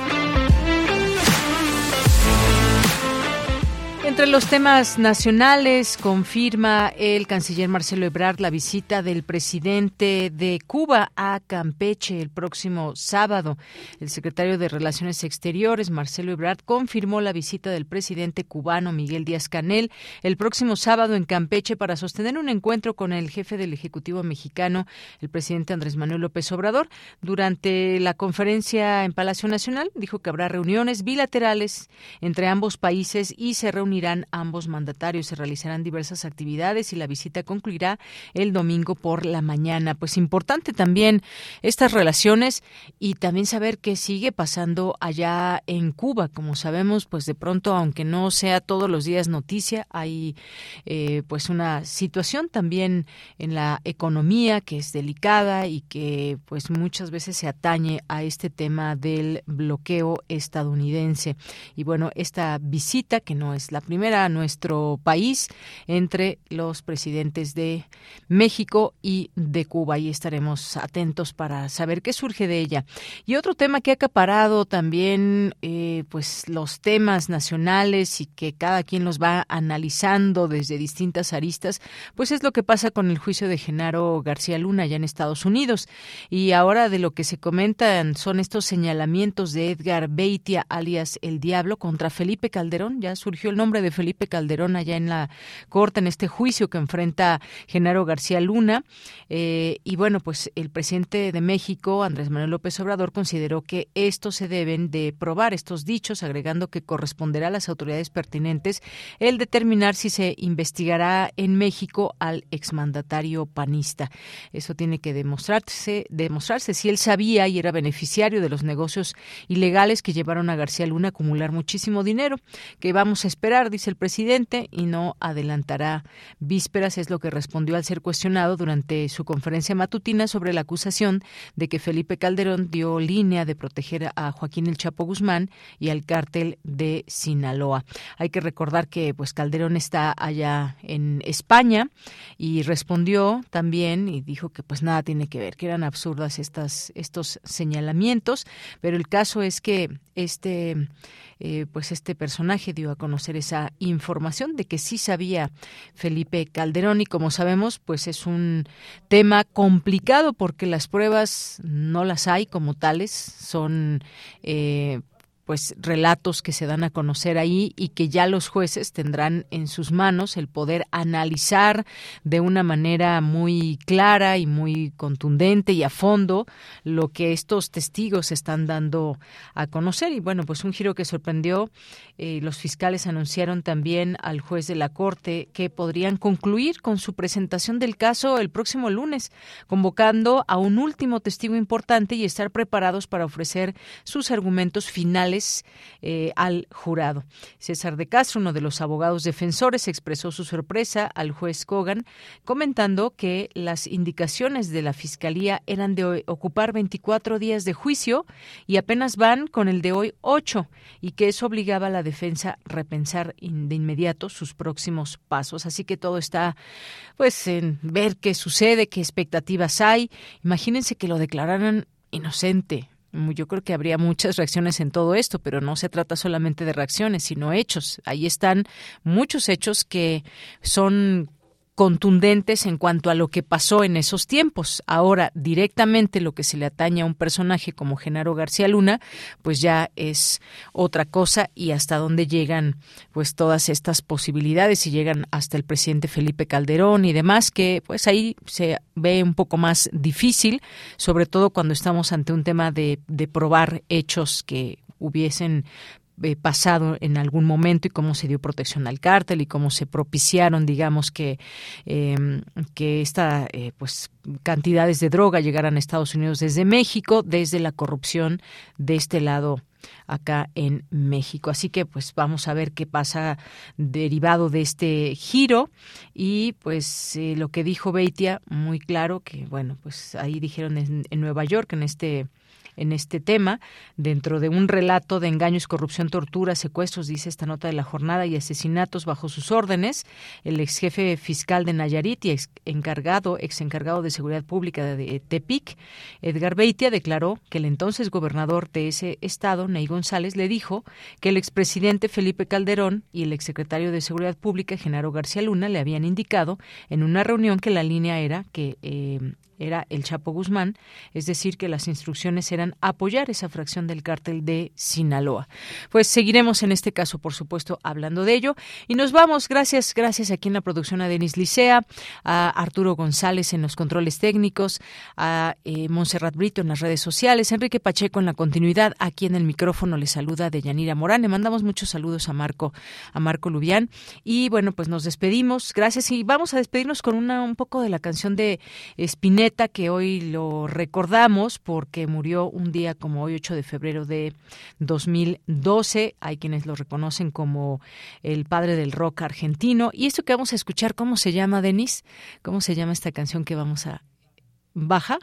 Entre los temas nacionales, confirma el canciller Marcelo Ebrard la visita del presidente de Cuba a Campeche el próximo sábado. El secretario de Relaciones Exteriores, Marcelo Ebrard, confirmó la visita del presidente cubano Miguel Díaz Canel el próximo sábado en Campeche para sostener un encuentro con el jefe del Ejecutivo mexicano, el presidente Andrés Manuel López Obrador. Durante la conferencia en Palacio Nacional, dijo que habrá reuniones bilaterales entre ambos países y se ambos mandatarios. Se realizarán diversas actividades y la visita concluirá el domingo por la mañana. Pues importante también estas relaciones y también saber qué sigue pasando allá en Cuba. Como sabemos, pues de pronto, aunque no sea todos los días noticia, hay eh, pues una situación también en la economía que es delicada y que pues muchas veces se atañe a este tema del bloqueo estadounidense. Y bueno, esta visita, que no es la primera a nuestro país entre los presidentes de México y de Cuba. Y estaremos atentos para saber qué surge de ella. Y otro tema que ha acaparado también eh, pues los temas nacionales y que cada quien los va analizando desde distintas aristas, pues es lo que pasa con el juicio de Genaro García Luna allá en Estados Unidos. Y ahora de lo que se comentan son estos señalamientos de Edgar Beitia, alias El Diablo, contra Felipe Calderón. Ya surgió el nombre de Felipe Calderón allá en la corte, en este juicio que enfrenta Genaro García Luna. Eh, y bueno, pues el presidente de México, Andrés Manuel López Obrador, consideró que estos se deben de probar, estos dichos, agregando que corresponderá a las autoridades pertinentes el determinar si se investigará en México al exmandatario panista. Eso tiene que demostrarse, demostrarse si él sabía y era beneficiario de los negocios ilegales que llevaron a García Luna a acumular muchísimo dinero, que vamos a esperar dice el presidente, y no adelantará vísperas, es lo que respondió al ser cuestionado durante su conferencia matutina sobre la acusación de que Felipe Calderón dio línea de proteger a Joaquín El Chapo Guzmán y al cártel de Sinaloa. Hay que recordar que pues Calderón está allá en España y respondió también y dijo que pues nada tiene que ver, que eran absurdas estas estos señalamientos, pero el caso es que este eh, pues este personaje dio a conocer esa información de que sí sabía Felipe Calderón y como sabemos pues es un tema complicado porque las pruebas no las hay como tales son eh, pues relatos que se dan a conocer ahí y que ya los jueces tendrán en sus manos el poder analizar de una manera muy clara y muy contundente y a fondo lo que estos testigos están dando a conocer. Y bueno pues un giro que sorprendió eh, los fiscales anunciaron también al juez de la corte que podrían concluir con su presentación del caso el próximo lunes convocando a un último testigo importante y estar preparados para ofrecer sus argumentos finales eh, al jurado. César de Castro, uno de los abogados defensores, expresó su sorpresa al juez Kogan, comentando que las indicaciones de la Fiscalía eran de ocupar 24 días de juicio y apenas van con el de hoy 8 y que eso obligaba a la defensa a repensar de inmediato sus próximos pasos. Así que todo está pues en ver qué sucede, qué expectativas hay. Imagínense que lo declararan inocente, yo creo que habría muchas reacciones en todo esto, pero no se trata solamente de reacciones, sino hechos. Ahí están muchos hechos que son contundentes en cuanto a lo que pasó en esos tiempos. Ahora, directamente lo que se le atañe a un personaje como Genaro García Luna, pues ya es otra cosa y hasta dónde llegan pues todas estas posibilidades y llegan hasta el presidente Felipe Calderón y demás que pues ahí se ve un poco más difícil, sobre todo cuando estamos ante un tema de, de probar hechos que hubiesen eh, pasado en algún momento y cómo se dio protección al cártel y cómo se propiciaron, digamos, que, em, que esta, eh, pues, cantidades de droga llegaran a Estados Unidos desde México, desde la corrupción de este lado acá en México. Así que pues vamos a ver qué pasa derivado de este giro y pues eh, lo que dijo Beitia muy claro que bueno pues ahí dijeron en Nueva York en este en este tema, dentro de un relato de engaños, corrupción, tortura, secuestros, dice esta nota de la jornada, y asesinatos bajo sus órdenes. El ex jefe fiscal de Nayarit y ex encargado, ex encargado de seguridad pública de Tepic, Edgar Beitia, declaró que el entonces gobernador de ese estado, Ney González, le dijo que el expresidente Felipe Calderón y el exsecretario de Seguridad Pública, Genaro García Luna, le habían indicado en una reunión que la línea era que eh, era el Chapo Guzmán, es decir, que las instrucciones eran apoyar esa fracción del cártel de Sinaloa. Pues seguiremos en este caso, por supuesto, hablando de ello. Y nos vamos, gracias, gracias aquí en la producción a Denis Licea, a Arturo González en los controles técnicos, a eh, Montserrat Brito en las redes sociales, Enrique Pacheco en la continuidad, aquí en el micrófono le saluda de Yanira Morán. Le mandamos muchos saludos a Marco, a Marco Lubián. Y bueno, pues nos despedimos. Gracias y vamos a despedirnos con una, un poco de la canción de Spinetta que hoy lo recordamos porque murió un día como hoy, 8 de febrero de 2012. Hay quienes lo reconocen como el padre del rock argentino. Y esto que vamos a escuchar, ¿cómo se llama, Denis? ¿Cómo se llama esta canción que vamos a... ¿Baja?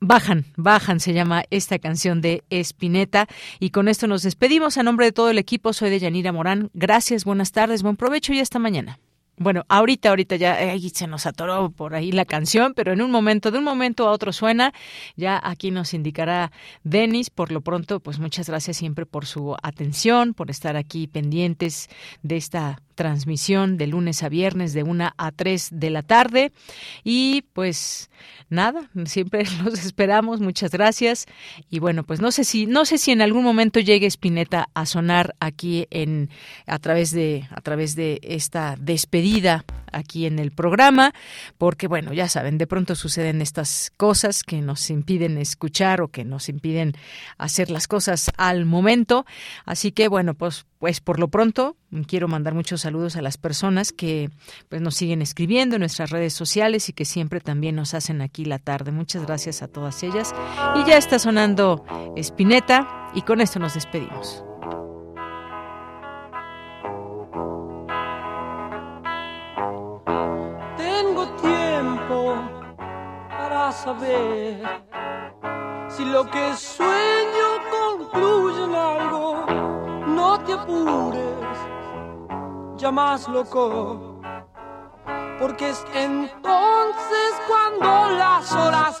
Bajan, bajan, se llama esta canción de Espineta. Y con esto nos despedimos. A nombre de todo el equipo, soy de Yanira Morán. Gracias, buenas tardes, buen provecho y hasta mañana. Bueno, ahorita, ahorita ya se nos atoró por ahí la canción, pero en un momento, de un momento a otro suena. Ya aquí nos indicará Denis. Por lo pronto, pues muchas gracias siempre por su atención, por estar aquí pendientes de esta transmisión de lunes a viernes de una a 3 de la tarde. Y pues nada, siempre los esperamos. Muchas gracias. Y bueno, pues no sé si, no sé si en algún momento llegue Spinetta a sonar aquí en a través de, a través de esta despedida aquí en el programa, porque bueno, ya saben, de pronto suceden estas cosas que nos impiden escuchar o que nos impiden hacer las cosas al momento. Así que bueno, pues pues por lo pronto quiero mandar muchos saludos a las personas que pues nos siguen escribiendo en nuestras redes sociales y que siempre también nos hacen aquí la tarde. Muchas gracias a todas ellas. Y ya está sonando Espineta y con esto nos despedimos. Saber si lo que sueño concluye en algo. No te apures, ya más loco porque es entonces cuando las horas